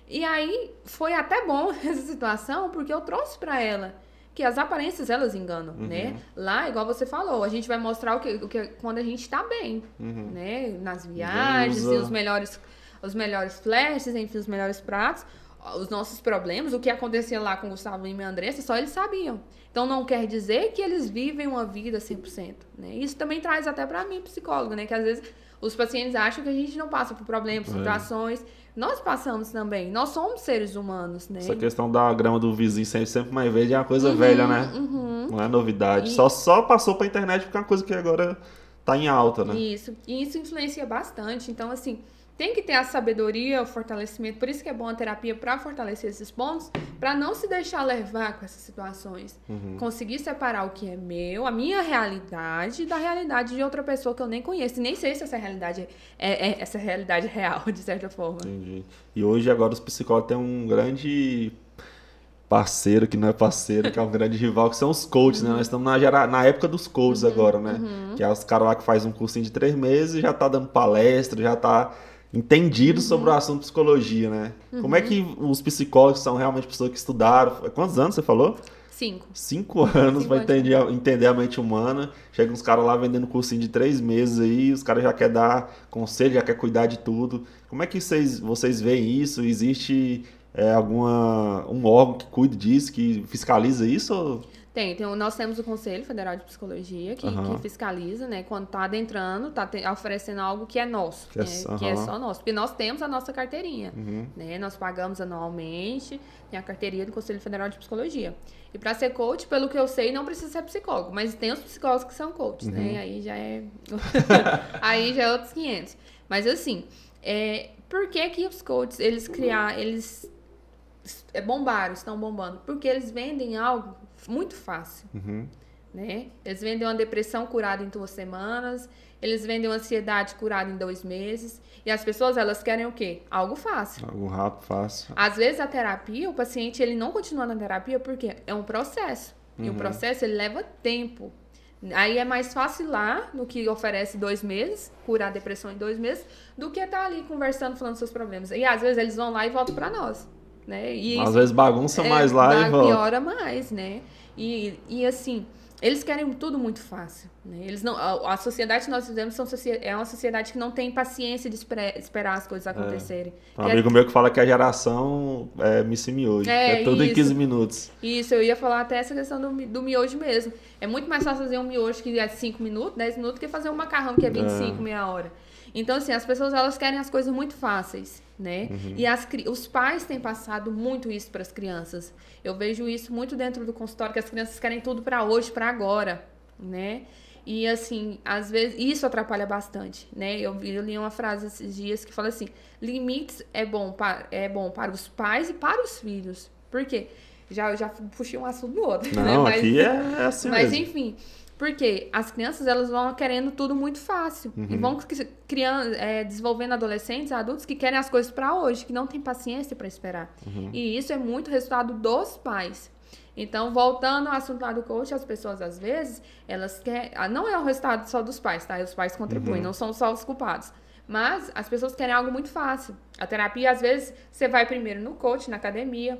E aí, foi até bom essa situação, porque eu trouxe para ela que as aparências elas enganam, uhum. né? Lá, igual você falou, a gente vai mostrar o que, o que quando a gente tá bem, uhum. né? Nas viagens, e os melhores os melhores flashes, enfim, os melhores pratos, os nossos problemas, o que acontecia lá com o Gustavo e a Andressa, só eles sabiam. Então não quer dizer que eles vivem uma vida 100%, né? Isso também traz até para mim, psicólogo, né, que às vezes os pacientes acham que a gente não passa por problemas, é. situações, nós passamos também. Nós somos seres humanos, né? Essa questão da grama do vizinho sempre, sempre mais verde é uma coisa uhum, velha, né? Uhum. Não é novidade. E... Só, só passou pra internet porque é uma coisa que agora tá em alta, né? Isso. E isso influencia bastante. Então, assim, tem que ter a sabedoria, o fortalecimento. Por isso que é bom a terapia para fortalecer esses pontos, para não se deixar levar com essas situações. Uhum. Conseguir separar o que é meu, a minha realidade, da realidade de outra pessoa que eu nem conheço. E nem sei se essa realidade é, é essa realidade real, de certa forma. Entendi. E hoje, agora, os psicólogos têm um grande parceiro que não é parceiro, que é um grande rival, que são os coaches, uhum. né? Nós estamos na, gera... na época dos coaches uhum. agora, né? Uhum. Que é os caras lá que faz um cursinho de três meses e já tá dando palestra, já tá entendido uhum. sobre o assunto psicologia, né? Uhum. Como é que os psicólogos são realmente pessoas que estudaram? Quantos anos você falou? Cinco. Cinco anos para entender, entender a mente humana. Chega uns caras lá vendendo cursinho de três meses aí, os caras já querem dar conselho, já quer cuidar de tudo. Como é que vocês, vocês veem isso? Existe é, alguma um órgão que cuide disso, que fiscaliza isso? Ou... Tem, tem, nós temos o Conselho Federal de Psicologia que, uhum. que fiscaliza, né? Quando está adentrando, está oferecendo algo que é nosso, que é, uhum. que é, só nosso. Porque nós temos a nossa carteirinha, uhum. né? Nós pagamos anualmente, tem a carteirinha do Conselho Federal de Psicologia. E para ser coach, pelo que eu sei, não precisa ser psicólogo, mas tem os psicólogos que são coaches, né? Uhum. Aí já é aí já é outros 500. Mas assim, é... por que que os coaches, eles criar, eles é, bombaram, estão bombando? Porque eles vendem algo muito fácil. Uhum. Né? Eles vendem uma depressão curada em duas semanas, eles vendem uma ansiedade curada em dois meses. E as pessoas, elas querem o quê? Algo fácil. Algo rápido, fácil. Às vezes a terapia, o paciente, ele não continua na terapia porque é um processo. Uhum. E o processo, ele leva tempo. Aí é mais fácil lá, no que oferece dois meses, curar a depressão em dois meses, do que estar tá ali conversando, falando seus problemas. E às vezes eles vão lá e voltam para nós né? E Às vezes bagunça é, mais lá e volta. Piora mais, né? E, e assim, eles querem tudo muito fácil. Né? Eles não, a, a sociedade que nós vivemos são, é uma sociedade que não tem paciência de espera, esperar as coisas é. acontecerem. É. Um amigo é, meu que fala que a geração é missa miojo, é, é tudo isso, em 15 minutos. Isso, eu ia falar até essa questão do, do miojo mesmo. É muito mais fácil fazer um miojo que é 5 minutos, 10 minutos, que fazer um macarrão que é 25, é. meia hora. Então, assim, as pessoas elas querem as coisas muito fáceis, né? Uhum. E as, os pais têm passado muito isso para as crianças. Eu vejo isso muito dentro do consultório, que as crianças querem tudo para hoje, para agora, né? E assim, às vezes isso atrapalha bastante, né? Eu, eu li uma frase esses dias que fala assim: limites é bom para, é bom para os pais e para os filhos. Por quê? Já, já puxei um assunto do outro. Não, né? mas, aqui é, é assim Mas mesmo. enfim, porque as crianças elas vão querendo tudo muito fácil uhum. e vão criando, é, desenvolvendo adolescentes, adultos que querem as coisas para hoje, que não tem paciência para esperar. Uhum. E isso é muito resultado dos pais. Então, voltando ao assunto lá do coach, as pessoas às vezes, elas querem. Ah, não é o resultado só dos pais, tá? Os pais contribuem, uhum. não são só os culpados. Mas as pessoas querem algo muito fácil. A terapia, às vezes, você vai primeiro no coach, na academia,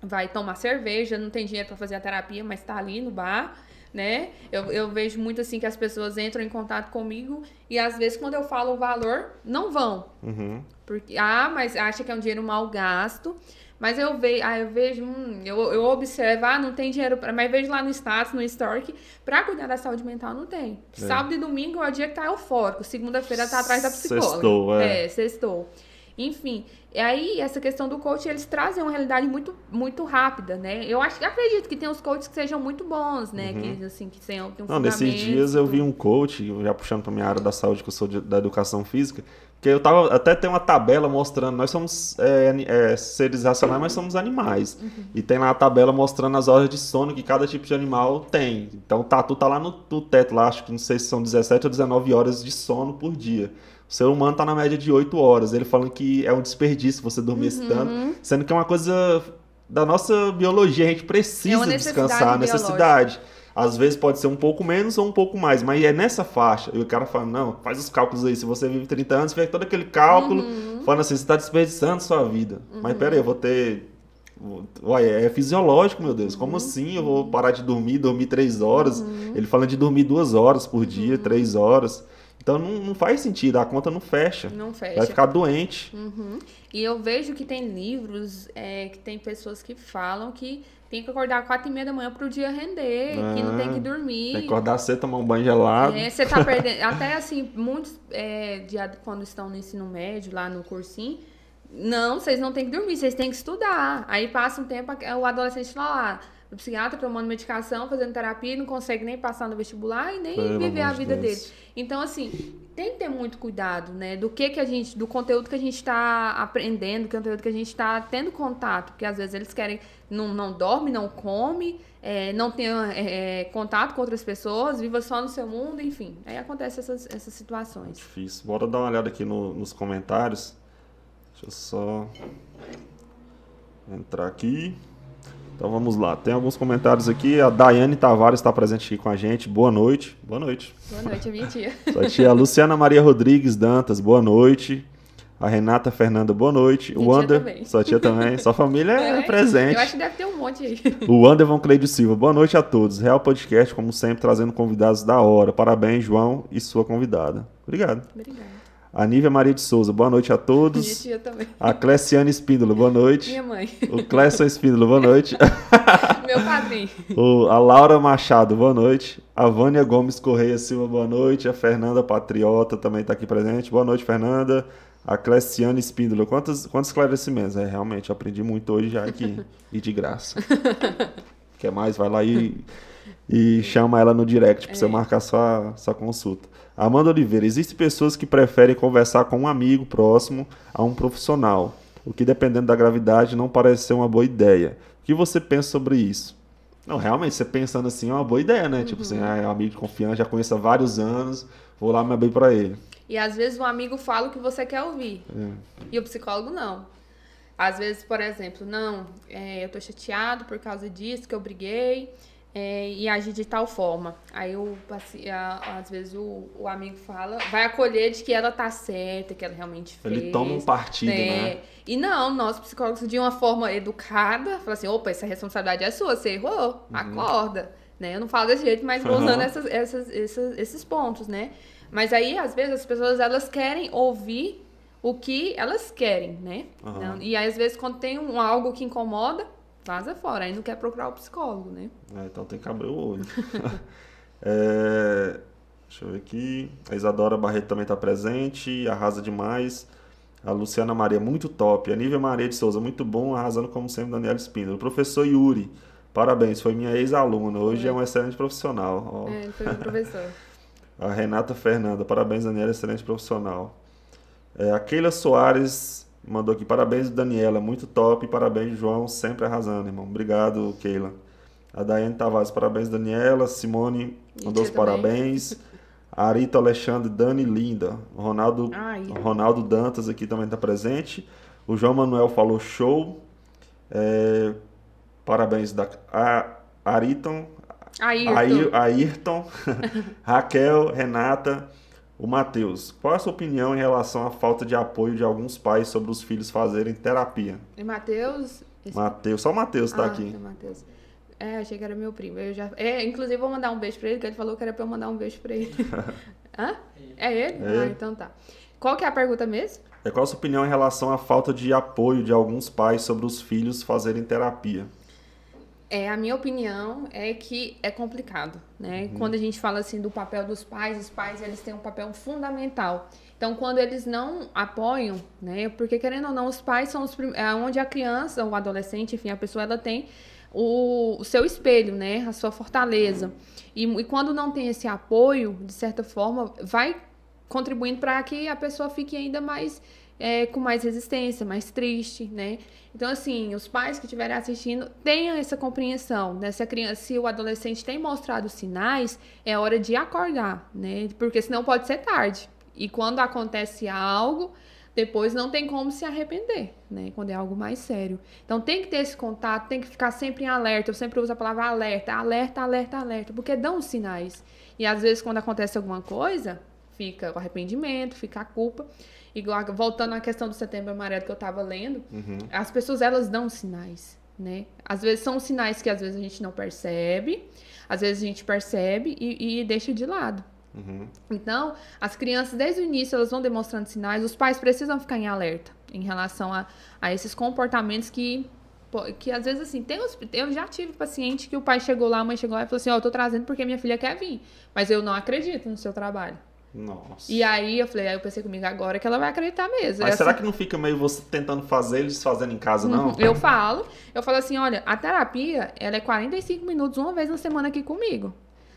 vai tomar cerveja, não tem dinheiro para fazer a terapia, mas tá ali no bar, né? Eu, eu vejo muito assim que as pessoas entram em contato comigo e às vezes quando eu falo o valor, não vão. Uhum. Porque, ah, mas acha que é um dinheiro mal gasto. Mas eu vejo, ah, eu vejo, hum, eu, eu observo, ah, não tem dinheiro para, mas vejo lá no status, no store que para cuidar da saúde mental não tem. É. Sábado e domingo é o dia que tá eufórico, segunda-feira tá atrás da psicóloga. Sextou, é. É, sextou. Enfim, e aí essa questão do coach, eles trazem uma realidade muito, muito rápida, né? Eu acho, acredito que tem uns coaches que sejam muito bons, né? Que assim, que tenham, tenham Uhum. Não, nesses dias eu vi um coach, já puxando pra minha área da saúde, que eu sou de- da educação física, que eu tava até tem uma tabela mostrando, nós somos é, é, seres racionais, mas somos animais. Uhum. E tem lá a tabela mostrando as horas de sono que cada tipo de animal tem. Então o tatu tá lá no, no teto, lá, acho que não sei se são 17 ou 19 horas de sono por dia. O ser humano tá na média de 8 horas. Ele falando que é um desperdício você dormir esse Uhum. tanto, sendo que é uma coisa da nossa biologia, a gente É precisa necessidade descansar, biológica. necessidade. Às vezes pode ser um pouco menos ou um pouco mais, mas é nessa faixa. E o cara fala, não, faz os cálculos aí. Se você vive 30 anos, faz todo aquele cálculo, Uhum. falando assim, você está desperdiçando sua vida. Mas peraí, eu vou ter. Ué, é fisiológico, meu Deus. Uhum. Como assim eu vou parar de dormir, dormir três horas? Ele fala de dormir duas horas por dia, Uhum. três horas. Então não, não faz sentido, a conta não fecha. Não fecha. Vai ficar doente. Uhum. E eu vejo que tem livros, é, que tem pessoas que falam que tem que acordar quatro e meia da manhã pro dia render, que não tem que Ah, dormir. Tem que acordar cedo, tomar um banho gelado. É, você tá perdendo. Até assim, muitos é, de, quando estão no ensino médio, lá no cursinho, não, vocês não têm que dormir, vocês têm que estudar. Aí passa um tempo, o adolescente tá lá, o psiquiatra tomando medicação, fazendo terapia, não consegue nem passar no vestibular e nem Pelo viver a vida Deus. dele. Então, assim, tem que ter muito cuidado, né? Do que que a gente, do conteúdo que a gente tá aprendendo, do conteúdo que a gente tá tendo contato, porque às vezes eles querem, não, não dorme, não come, é, não tem é, contato com outras pessoas, viva só no seu mundo, enfim. Aí acontecem essas, essas situações. Difícil. Bora dar uma olhada aqui no- nos comentários. Deixa eu só entrar aqui. Então vamos lá. Tem alguns comentários aqui. A Daiane Tavares está presente aqui com a gente. Boa noite. Boa noite. Boa noite, a minha tia. Sua tia Luciana Maria Rodrigues Dantas. Boa noite. A Renata Fernanda, boa noite. Minha o tia Ander, também. sua tia também. Sua família é, É, presente. Eu acho que deve ter um monte aí. O Anderson Cleide Silva, boa noite a todos. Real Podcast, como sempre, trazendo convidados da hora. Parabéns, João e sua convidada. Obrigado. Obrigada. A Nívia Maria de Souza, boa noite a Minha todos. tia também. A Cleciane Espíndola, boa noite. Minha mãe. O Clécio Espíndola, boa noite. Meu padrinho. O- a Laura Machado, boa noite. A Vânia Gomes Correia Silva, boa noite. A Fernanda Patriota também está aqui presente. Boa noite, Fernanda. A Cleciane Espíndola, quantos, quantos esclarecimentos? É, realmente, eu aprendi muito hoje já aqui. e de graça. Quer mais? Vai lá e, e chama ela no direct para você marcar sua, sua consulta. Amanda Oliveira, existem pessoas que preferem conversar com um amigo próximo a um profissional, o que dependendo da gravidade não parece ser uma boa ideia. O que você pensa sobre isso? Não, realmente, você pensando assim é uma boa ideia, né? Tipo assim, ah, é um amigo de confiança, já conheço há vários anos, vou lá me abrir pra ele. E às vezes o amigo fala o que você quer ouvir. É. E o psicólogo não. Às vezes, por exemplo, não, é, eu tô chateado por causa disso, que eu briguei é, e agi de tal forma. Aí a- às vezes o, o amigo fala, vai acolher de que ela tá certa, que ela realmente fez. Ele toma um partido, É, né? E não, nós psicólogos, de uma forma educada, fala assim, opa, essa responsabilidade é sua, você errou, acorda. Né? Eu não falo desse jeito, mas vou Uhum. usando essas, essas, essas- esses pontos, né? Mas aí, às vezes, as pessoas, elas querem ouvir o que elas querem, né? Não- e aí, às vezes, quando tem um, algo que incomoda, vaza fora. Aí não quer procurar o psicólogo, né? É, então tem que abrir o olho. É, deixa eu ver aqui. A Isadora Barreto também está presente, arrasa demais. A Luciana Maria, muito top. A Nívia Maria de Souza, muito bom, arrasando como sempre, Daniela Espíndola. O professor Yuri, parabéns, foi minha ex-aluna. Hoje é um excelente profissional. É, ele foi meu professor. A Renata Fernanda, parabéns, Daniela, excelente profissional. É, a Keila Soares mandou aqui, parabéns, Daniela, muito top. Parabéns, João, sempre arrasando, irmão. Obrigado, Keila. A Daiane Tavares, parabéns, Daniela. Simone mandou os parabéns. Arito Alexandre, Dani Linda. O Ronaldo, Ai. o Ronaldo Dantas aqui também está presente. O João Manuel falou show. É, parabéns da a, Ariton, Air- Ayrton, Raquel, Renata, O Matheus, qual é a sua opinião em relação à falta de apoio de alguns pais sobre os filhos fazerem terapia? E Matheus. esse- Matheus, só o Matheus tá ah, aqui. é Matheus. É, achei que era meu primo. Eu já... É, inclusive, vou mandar um beijo pra ele, que ele falou que era pra eu mandar um beijo pra ele. Hã? É ele? É Ah, então tá. Qual que é a pergunta mesmo? É, qual a sua opinião em relação à falta de apoio de alguns pais sobre os filhos fazerem terapia? É, a minha opinião é que é complicado, né? Quando a gente fala assim do papel dos pais, os pais eles têm um papel fundamental. Então, quando eles não apoiam, né? Porque querendo ou não, os pais são os prim... é onde a criança, o adolescente, enfim, a pessoa ela tem o, o seu espelho, né? A sua fortaleza. E, e quando não tem esse apoio, de certa forma, vai contribuindo para que a pessoa fique ainda mais é, com mais resistência, mais triste, né? Então, assim, os pais que estiverem assistindo tenham essa compreensão, né? Se criança, se o adolescente tem mostrado sinais, é hora de acordar, né? Porque senão pode ser tarde. E quando acontece algo, depois não tem como se arrepender, né? Quando é algo mais sério. Então tem que ter esse contato, tem que ficar sempre em alerta. Eu sempre uso a palavra alerta, alerta, alerta, alerta, porque dão sinais. E às vezes quando acontece alguma coisa, fica o arrependimento, fica a culpa. Igual, voltando à questão do setembro amarelo que eu estava lendo, as pessoas elas dão sinais, né? Às vezes são sinais que às vezes a gente não percebe, às vezes a gente percebe e, e deixa de lado. Então, as crianças, desde o início, elas vão demonstrando sinais. Os pais precisam ficar em alerta em relação a, a esses comportamentos que, que às vezes, assim, tem os, eu já tive paciente que o pai chegou lá, a mãe chegou lá e falou assim: Ó, eu tô trazendo porque minha filha quer vir, mas eu não acredito no seu trabalho. Nossa. E aí eu falei, aí eu pensei comigo agora que ela vai acreditar mesmo. Mas É será assim- que não fica meio você tentando fazer eles fazendo em casa, não? Uhum. Eu falo, eu falo assim, olha, a terapia, ela é 45 minutos uma vez na semana aqui comigo.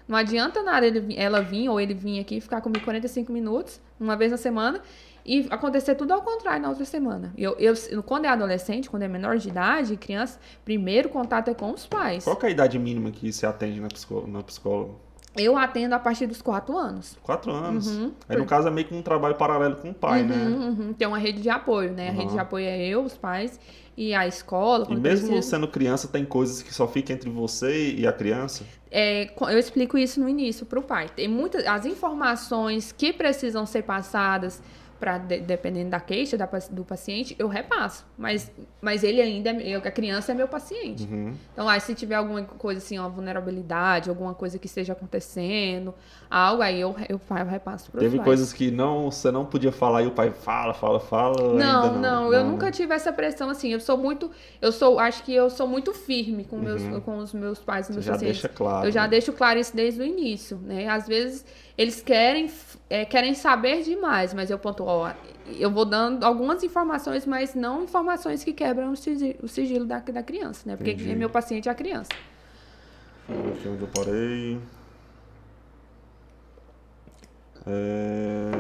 Não adianta nada ele, ela vir ou ele vir aqui ficar comigo 45 minutos, uma vez na semana, e acontecer tudo ao contrário na outra semana. Eu, eu, quando é adolescente, quando é menor de idade, criança, primeiro contato é com os pais. Qual é a idade mínima que você atende na, psicó na psicóloga? Eu atendo a partir dos 4 anos. Quatro anos. Uhum. Aí, no caso, é meio que um trabalho paralelo com o pai, né? Uhum, uhum. Tem uma rede de apoio, né? A Uhum. rede de apoio é eu, os pais e a escola. E mesmo precisa. sendo criança, tem coisas que só ficam entre você e a criança? É, eu explico isso no início para o pai. Tem muitas as informações que precisam ser passadas para dependendo da queixa da do paciente, eu repasso. Mas, mas ele ainda, é, eu- a criança é meu paciente. Uhum. Então, aí, se tiver alguma coisa assim, uma vulnerabilidade, alguma coisa que esteja acontecendo, algo aí eu, eu, eu repasso para Teve pais. coisas que não, você não podia falar e o pai fala, fala, fala. Não, ainda não, eu né? nunca tive essa pressão assim. Eu sou muito, eu sou, acho que eu sou muito firme com, meus, Uhum. com os meus pais e Você meus já pacientes. deixa claro. Eu já né? deixo claro isso desde o início, né? Às vezes eles querem, é, querem saber demais, mas eu ponto, ó, eu vou dando algumas informações, mas não informações que quebram o sigilo, o sigilo da, da criança, né? Porque Entendi. meu paciente é a criança. Deixa eu ver aqui onde eu parei. É...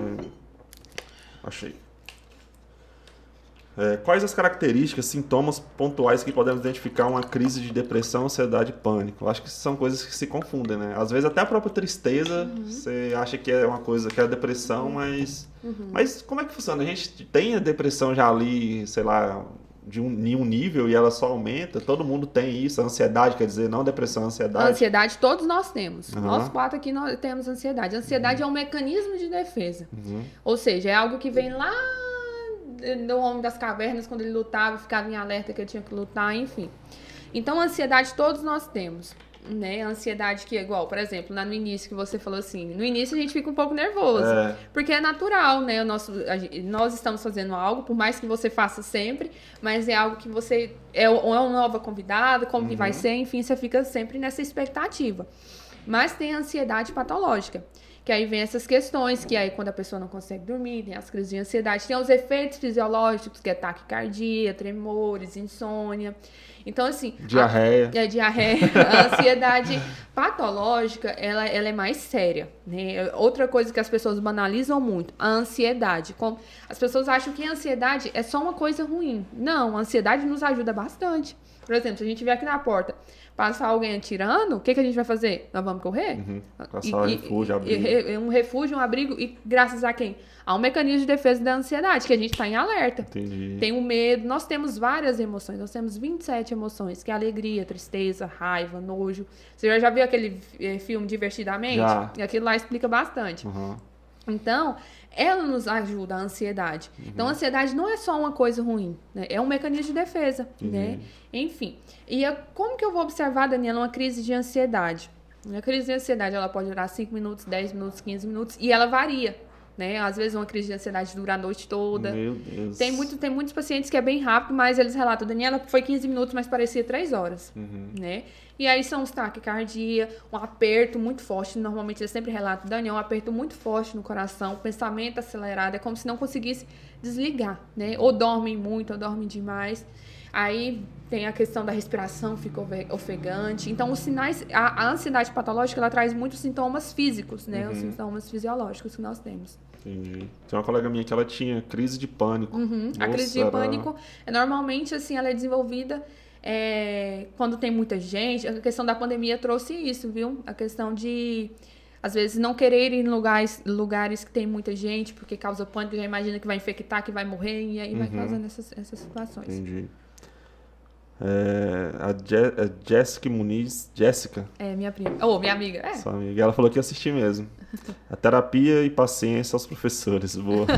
Achei. É, quais as características, sintomas pontuais que podemos identificar uma crise de depressão, ansiedade e pânico? Eu acho que são coisas que se confundem, né? Às vezes até a própria tristeza, você acha que é uma coisa, que é a depressão, mas... Mas como é que funciona? A gente tem a depressão já ali, sei lá, de um, em um nível e ela só aumenta? Todo mundo tem isso, a ansiedade, quer dizer, não depressão, A ansiedade. ansiedade todos nós temos. Aham. Nós quatro aqui nós temos ansiedade. A ansiedade é um mecanismo de defesa. Uhum. Ou seja, é algo que vem lá do homem das cavernas, quando ele lutava, ficava em alerta que ele tinha que lutar, enfim. Então, a ansiedade todos nós temos. Né? Ansiedade que é igual, por exemplo, lá no início que você falou assim, no início a gente fica um pouco nervoso, É. porque é natural, né? O nosso, gente- nós estamos fazendo algo, por mais que você faça sempre, mas é algo que você é, é uma nova convidada, como que vai ser, enfim, você fica sempre nessa expectativa. Mas tem a ansiedade patológica, que aí vem essas questões, que aí quando a pessoa não consegue dormir, tem as crises de ansiedade, tem os efeitos fisiológicos, que é taquicardia, tremores, insônia. Então, assim, a- Diarreia. é diarreia. A ansiedade patológica, ela, ela é mais séria, né? Outra coisa que as pessoas banalizam muito, a ansiedade. Com- As pessoas acham que a ansiedade é só uma coisa ruim. Não, a ansiedade nos ajuda bastante. Por exemplo, se a gente vier aqui na porta, passar alguém atirando, o que, que a gente vai fazer? Nós vamos correr? Uhum. E- Caçar um e- refúgio, e- abrigo. re- um refúgio, um abrigo, e graças a quem? A um mecanismo de defesa da ansiedade, que a gente está em alerta. Entendi. Tem o medo, nós temos várias emoções, nós temos 27 emoções, que é alegria, tristeza, raiva, nojo. Você já, viu aquele eh, filme Divertidamente? Já. E aquilo lá explica bastante. Uhum. Então, ela nos ajuda a ansiedade. Então, a ansiedade não é só uma coisa ruim, né? É um mecanismo de defesa, né? Enfim. E como que eu vou observar, Daniela, uma crise de ansiedade? A crise de ansiedade, ela pode durar 5 minutos, 10 minutos, 15 minutos, e ela varia, né? Às vezes uma crise de ansiedade dura a noite toda. Meu Deus. Tem, muito, tem muitos pacientes que é bem rápido, mas eles relatam, Daniela, foi 15 minutos, mas parecia 3 horas, né? E aí são os taquicardia, um aperto muito forte, normalmente eles sempre relatam, Daniel, um aperto muito forte no coração, pensamento acelerado, é como se não conseguisse desligar, né? Ou dormem muito, ou dormem demais. Aí tem a questão da respiração, fica ofegante. Então, os sinais, a, a ansiedade patológica, ela traz muitos sintomas físicos, né? Os sintomas fisiológicos que nós temos. Entendi. Tem uma colega minha que ela tinha crise de pânico. Uhum. a crise de era- pânico, é, normalmente, assim, ela é desenvolvida é, quando tem muita gente. A questão da pandemia trouxe isso, viu? A questão de, às vezes, não querer ir em lugares, lugares que tem muita gente, porque causa pânico, já imagina que vai infectar, que vai morrer, e aí vai causando essas, essas situações. Entendi. É, a, Je- a Jessica Muniz, Jéssica, É, minha prima. Ou minha amiga. É. sua amiga, ela falou que ia assistir mesmo. A terapia e paciência aos professores. Boa.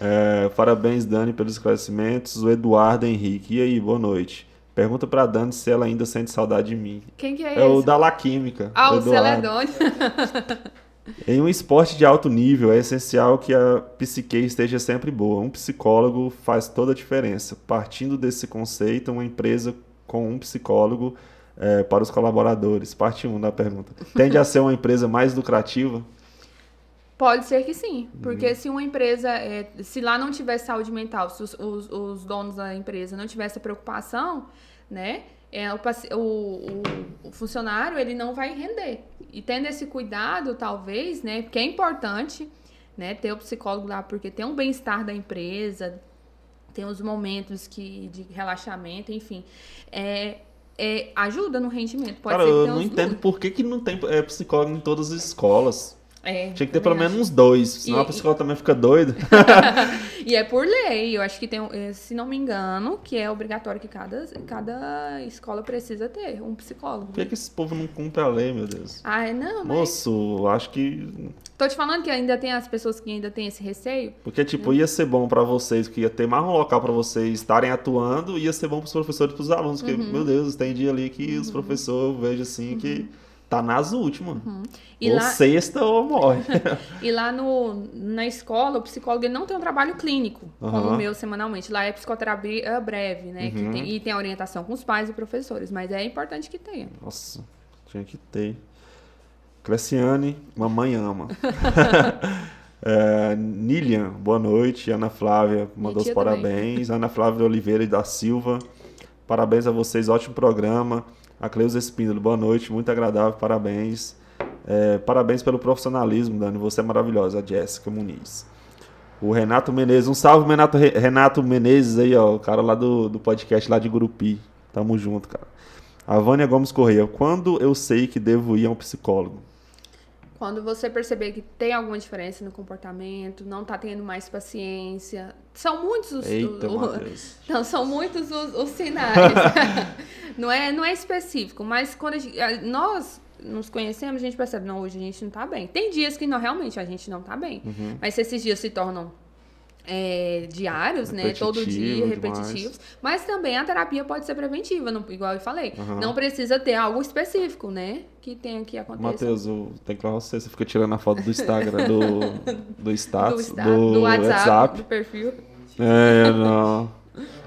É, parabéns, Dani, pelos esclarecimentos. O Eduardo Henrique. E aí, boa noite. Pergunta pra Dani se ela ainda sente saudade de mim. Quem que é, É o esse? da La Química. Ah, o. Celedônio. Em um esporte de alto nível, é essencial que a psique esteja sempre boa. Um psicólogo faz toda a diferença. Partindo desse conceito, uma empresa com um psicólogo é, para os colaboradores. Parte 1 da pergunta. Tende a ser uma empresa mais lucrativa? Pode ser que sim, Uhum. porque se uma empresa, é, se lá não tiver saúde mental, se os, os, os donos da empresa não tivessem essa preocupação, né, é, o, o, o, funcionário ele não vai render. E tendo esse cuidado, talvez, né, porque é importante, né, ter o psicólogo lá, porque tem um bem-estar da empresa, tem os momentos que, de relaxamento, enfim, é, é, ajuda no rendimento. Pode Cara, ser que eu não entendo por que, que não tem é, psicólogo em todas as escolas. É, Tinha que ter pelo menos uns dois, senão E- a psicóloga também fica doida. E é por lei, eu acho que tem, eh, se não me engano, que é obrigatório que cada, cada escola precisa ter um psicólogo. Por que, que esse povo não cumpre a lei, meu Deus? Ah, não, mas Moço, acho que tô te falando que ainda tem as pessoas que ainda têm esse receio. Porque, tipo, ia ser bom pra vocês, que ia ter mais um local pra vocês estarem atuando, ia ser bom pros professores e pros alunos, porque, Uhum. meu Deus, tem dia ali que os professores, eu vejo assim, que tá nas últimas. Uhum. E ou lá- sexta ou morre. E lá no, na escola, o psicólogo não tem um trabalho clínico, como Aham. o meu semanalmente. Lá é psicoterapia breve, né? Uhum. tem- e tem orientação com os pais e professores, mas é importante que tenha. Nossa, tinha que ter. Cleciane, mamãe ama. É, Nilian, boa noite. Ana Flávia mandou os parabéns. Ana Flávia Oliveira e da Silva, parabéns a vocês, ótimo programa. A Cleusa Espíndola, boa noite, muito agradável, parabéns. É, parabéns pelo profissionalismo, Dani, você é maravilhosa. A Jéssica Muniz. O Renato Menezes, um salve, Renato, Renato Menezes aí, ó, o cara lá do, do podcast lá de Gurupi. Tamo junto, cara. A Vânia Gomes Correia, quando eu sei que devo ir a um psicólogo? Quando você perceber que tem alguma diferença no comportamento, não tá tendo mais paciência. São muitos os. Eita, o-. Não, são muitos os, os sinais. não, é, não é específico, mas quando a gente- nós nos conhecemos, a gente percebe, não, hoje a gente não tá bem. Tem dias que não, realmente a gente não tá bem. Uhum. Mas se esses dias se tornam é, diários, né? Todo dia, Repetitivo repetitivos. Mas também a terapia pode ser preventiva, não- igual eu falei. Uhum. Não precisa ter algo específico, né? Que tenha que acontecer. Matheus, eu tenho que falar você, você fica tirando a foto do Instagram, do, do do, status, sta- do, do WhatsApp, WhatsApp. do perfil. É, não.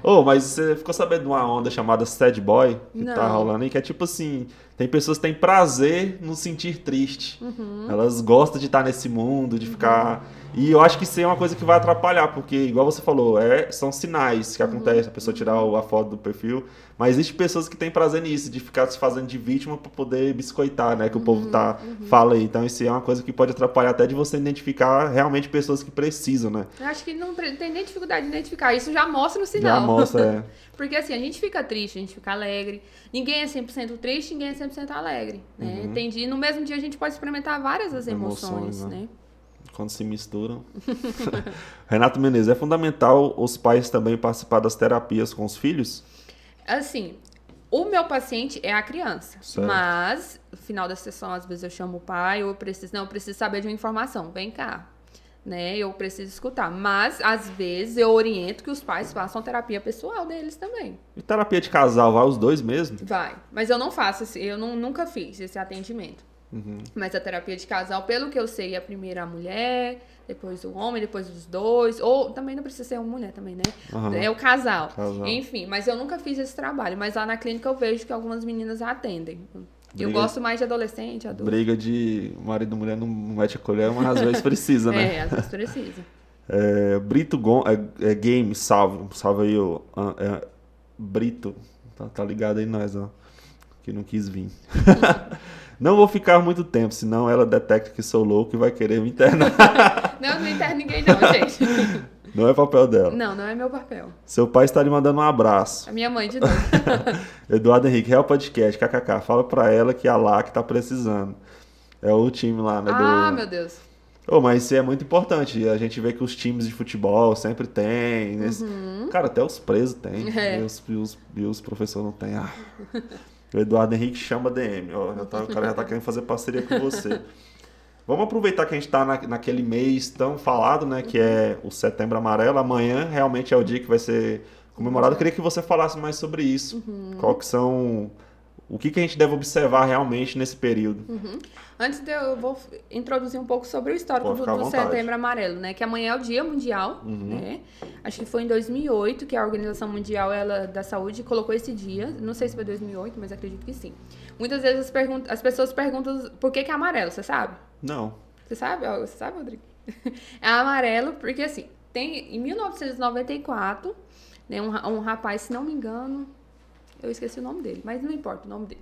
Ô, mas você ficou sabendo de uma onda chamada Sad Boy que tá Não. rolando aí? Que é tipo assim, tem pessoas que têm prazer no sentir triste. Uhum. Elas gostam de estar nesse mundo, de ficar. E eu acho que isso é uma coisa que vai atrapalhar, porque, igual você falou, é, são sinais que acontecem, a pessoa tirar a foto do perfil. Mas existem pessoas que têm prazer nisso, de ficar se fazendo de vítima pra poder biscoitar, né? Que o povo tá, fala aí. Então, isso é uma coisa que pode atrapalhar até de você identificar realmente pessoas que precisam, né? Eu acho que não tem nem dificuldade de identificar. Isso já mostra no sinal. Já mostra, é. Porque assim, a gente fica triste, a gente fica alegre. Ninguém é 100% triste, ninguém é 100% alegre. Né? Tem dia, no mesmo dia a gente pode experimentar várias das emoções, Uhum. Emoções, né? né? Quando se misturam. Renato Menezes, é fundamental os pais também participar das terapias com os filhos? Assim, O meu paciente é a criança. Certo. Mas, no final da sessão, às vezes eu chamo o pai, ou eu preciso, não, eu preciso saber de uma informação. Vem cá. Né? Eu preciso escutar. Mas, às vezes, eu oriento que os pais façam terapia pessoal deles também. E terapia de casal, vai os dois mesmo? Vai. Mas eu não faço, eu não, nunca fiz esse atendimento. Uhum. Mas a terapia de casal, pelo que eu sei, é primeiro a mulher, depois o homem, depois os dois. Ou também não precisa ser uma mulher também, né? Aham. É o casal. Casal. Enfim, mas eu nunca fiz esse trabalho. Mas lá na clínica eu vejo que algumas meninas atendem. Eu Briga- gosto mais de adolescente, adulto. Briga de marido e mulher não mete a colher, mas às vezes precisa, né? É, às vezes precisa. É, Brito Gon, é, é Game, salve. Salve aí, o ah, é, Brito. Tá, tá ligado aí nós, ó. Que não quis vir. não vou ficar muito tempo, senão ela detecta que sou louco e vai querer me internar. Não, não interno ninguém não, gente. não é papel dela. Não, não é meu papel. Seu pai está lhe mandando um abraço. A minha mãe de novo. Eduardo Henrique, Real Podcast, kkk. Fala pra ela que a LAC tá precisando. É o time lá, né? ah, do... meu Deus. Ô, mas isso é muito importante. A gente vê que os times de futebol sempre tem. nesse- Cara, até os presos tem. É. E, os, e os- e os professores não tem. Ah. O Eduardo Henrique chama DM. Ó, já tá- o cara já tá querendo fazer parceria com você. Vamos aproveitar que a gente tá na, naquele mês tão falado, né? Que é o Setembro Amarelo. Amanhã realmente é o dia que vai ser comemorado. Eu queria que você falasse mais sobre isso. Uhum. Qual que são... O que, que a gente deve observar realmente nesse período? Antes de eu, eu vou introduzir um pouco sobre o histórico do, do. Setembro Amarelo, né? Que amanhã é o Dia Mundial, Uhum. né? Acho que foi em 2008 que a Organização Mundial ela, da Saúde colocou esse dia. Não sei se foi 2008, mas acredito que sim. Muitas vezes as, as pessoas perguntam por que, que é amarelo, você sabe? Não. Você sabe? Você sabe, Rodrigo? é amarelo porque, assim, tem em 1994, né, um, um rapaz, se não me engano, eu esqueci o nome dele, mas não importa o nome dele.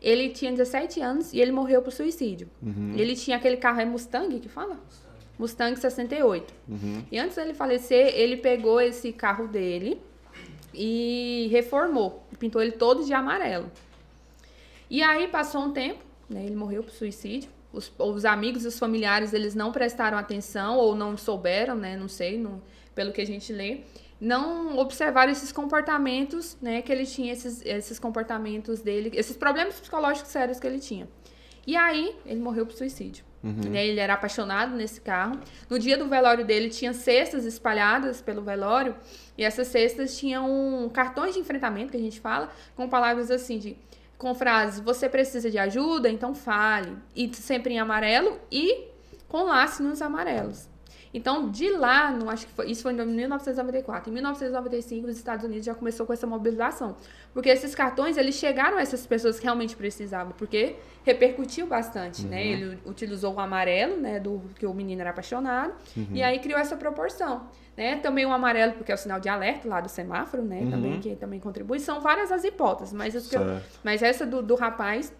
Ele tinha 17 anos e ele morreu por suicídio. Ele tinha aquele carro, é Mustang que fala? Mustang 68. Uhum. E antes dele falecer, ele pegou esse carro dele e reformou. Pintou ele todo de amarelo. E aí passou um tempo, né, ele morreu por suicídio. Os, os amigos e os familiares, eles não prestaram atenção ou não souberam, né, não sei, não- pelo que a gente lê, não observaram esses comportamentos, né, que ele tinha, esses, esses comportamentos dele, esses problemas psicológicos sérios que ele tinha. E aí, ele morreu por suicídio. Né, Ele era apaixonado nesse carro. No dia do velório dele, tinha cestas espalhadas pelo velório. E essas cestas tinham cartões de enfrentamento, que a gente fala, com palavras assim de... Com frases, você precisa de ajuda, então fale. E sempre em amarelo e com lacinhos amarelos. Então, de lá, não acho que foi, isso foi em 1994. Em 1995, os Estados Unidos já começou com essa mobilização. Porque esses cartões, eles chegaram a essas pessoas que realmente precisavam, porque repercutiu bastante, né? Ele utilizou o amarelo, né, do que o menino era apaixonado, e aí criou essa proporção, né? Também o amarelo, porque é o sinal de alerta lá do semáforo, né, também que também contribui. São várias as hipóteses, mas as eu- mas essa do, do rapaz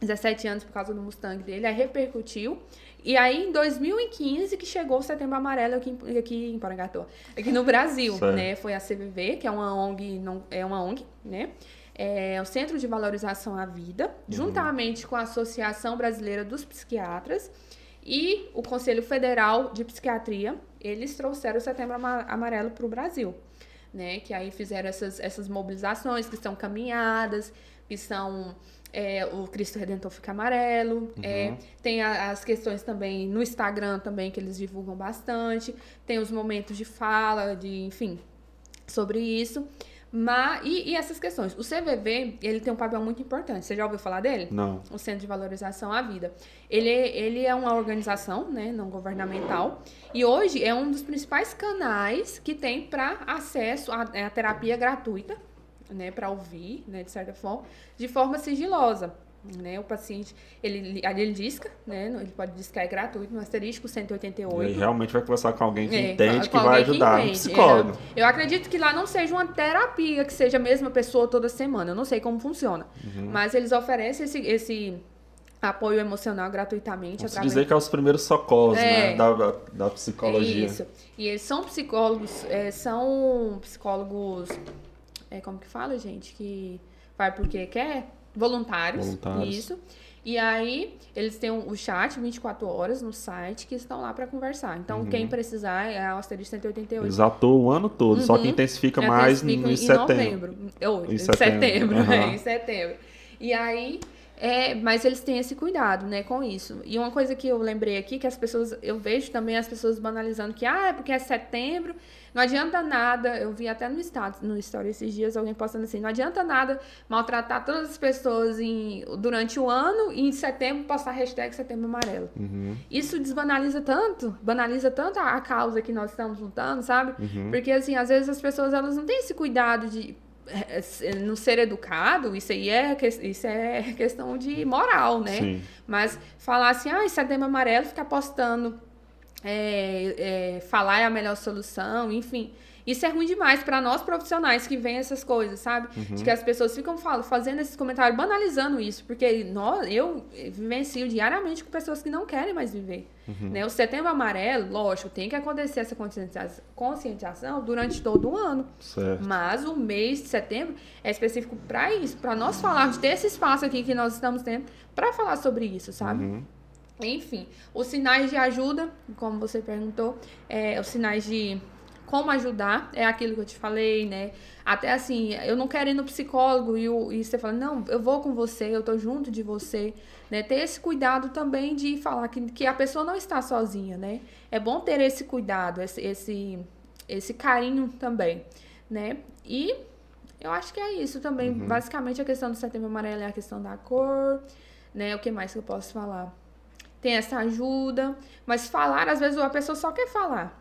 17 anos por causa do Mustang dele, aí repercutiu. E aí, em 2015, que chegou o Setembro Amarelo aqui, em- aqui em Parangatoa, aqui no Brasil, né? Foi a CVV, que é uma ONG, não, é uma ONG, né? É o Centro de Valorização à Vida, juntamente com a Associação Brasileira dos Psiquiatras e o Conselho Federal de Psiquiatria, eles trouxeram o Setembro Ama- Amarelo para o Brasil, né? Que aí fizeram essas, essas mobilizações, que são caminhadas, que são é, o Cristo Redentor fica amarelo. é, tem a- as questões também no Instagram também que eles divulgam bastante. Tem os momentos de fala, de enfim, sobre isso. Mas, e, e essas questões. O CVV, ele tem um papel muito importante. Você já ouviu falar dele? Não. o Centro de Valorização à Vida. Ele, ele é uma organização né, não governamental e hoje é um dos principais canais que tem para acesso à, à terapia gratuita, né, para ouvir, né, de certa forma, de forma sigilosa. Né, o paciente, ele, ele disca, né, ele pode discar, é gratuito, no asterisco E 188. aí realmente vai conversar com alguém que É, entende, que vai ajudar. Um entende, psicólogo. é. Eu acredito que lá não seja uma terapia, que seja a mesma pessoa toda semana. Eu não sei como funciona. Uhum. Mas eles oferecem esse, esse apoio emocional gratuitamente. Vamos através dizer que é os primeiros socorros É. né, da, da psicologia. É isso. E eles são psicólogos, é, são psicólogos. É, como que fala, gente? Que vai porque quer? voluntários, Voluntários. isso. E aí, eles têm o chat 24 horas no site que estão lá para conversar. Então, quem precisar é a Asterisco 188. Eles atuam o ano todo, só que Uhum. intensifica mais intensifica em em setembro. novembro. Ou, Em em setembro, setembro, aham. é, em setembro. E aí, é, mas eles têm esse cuidado, né, com isso. E uma coisa que eu lembrei aqui, que as pessoas, eu vejo também as pessoas banalizando que, ah, é porque é setembro, não adianta nada, eu vi até no status, no story esses dias, alguém postando assim, não adianta nada maltratar todas as pessoas em, durante o ano e em setembro postar hashtag setembro amarelo. Uhum. Isso desbanaliza tanto, banaliza tanto a, a causa que nós estamos lutando, sabe? Uhum. Porque, assim, às vezes as pessoas elas não têm esse cuidado de não ser educado, isso aí é, isso é questão de moral, né? Sim. Mas falar assim, ah, setembro amarelo, ficar postando, é, é, falar é a melhor solução, enfim. Isso é ruim demais para nós profissionais que veem essas coisas, sabe? De que as pessoas ficam fal- fazendo esses comentários, banalizando isso, porque nós, eu vivencio diariamente com pessoas que não querem mais viver. Né? O setembro amarelo, lógico, tem que acontecer essa conscientização, conscientização durante todo o ano. Certo. Mas o mês de setembro é específico para isso, para nós falarmos desse espaço aqui que nós estamos tendo para falar sobre isso, sabe? Uhum. Enfim, os sinais de ajuda, como você perguntou, é, os sinais de como ajudar, é aquilo que eu te falei, né? Até assim, eu não quero ir no psicólogo e, o- e você fala, não, eu vou com você, eu tô junto de você, né? Ter esse cuidado também de falar que, que a pessoa não está sozinha, né? É bom ter esse cuidado, esse, esse, esse carinho também, né? E eu acho que é isso também. Basicamente, a questão do setembro amarelo é a questão da cor, né? O que mais que eu posso falar? Tem essa ajuda, mas falar, às vezes, a pessoa só quer falar.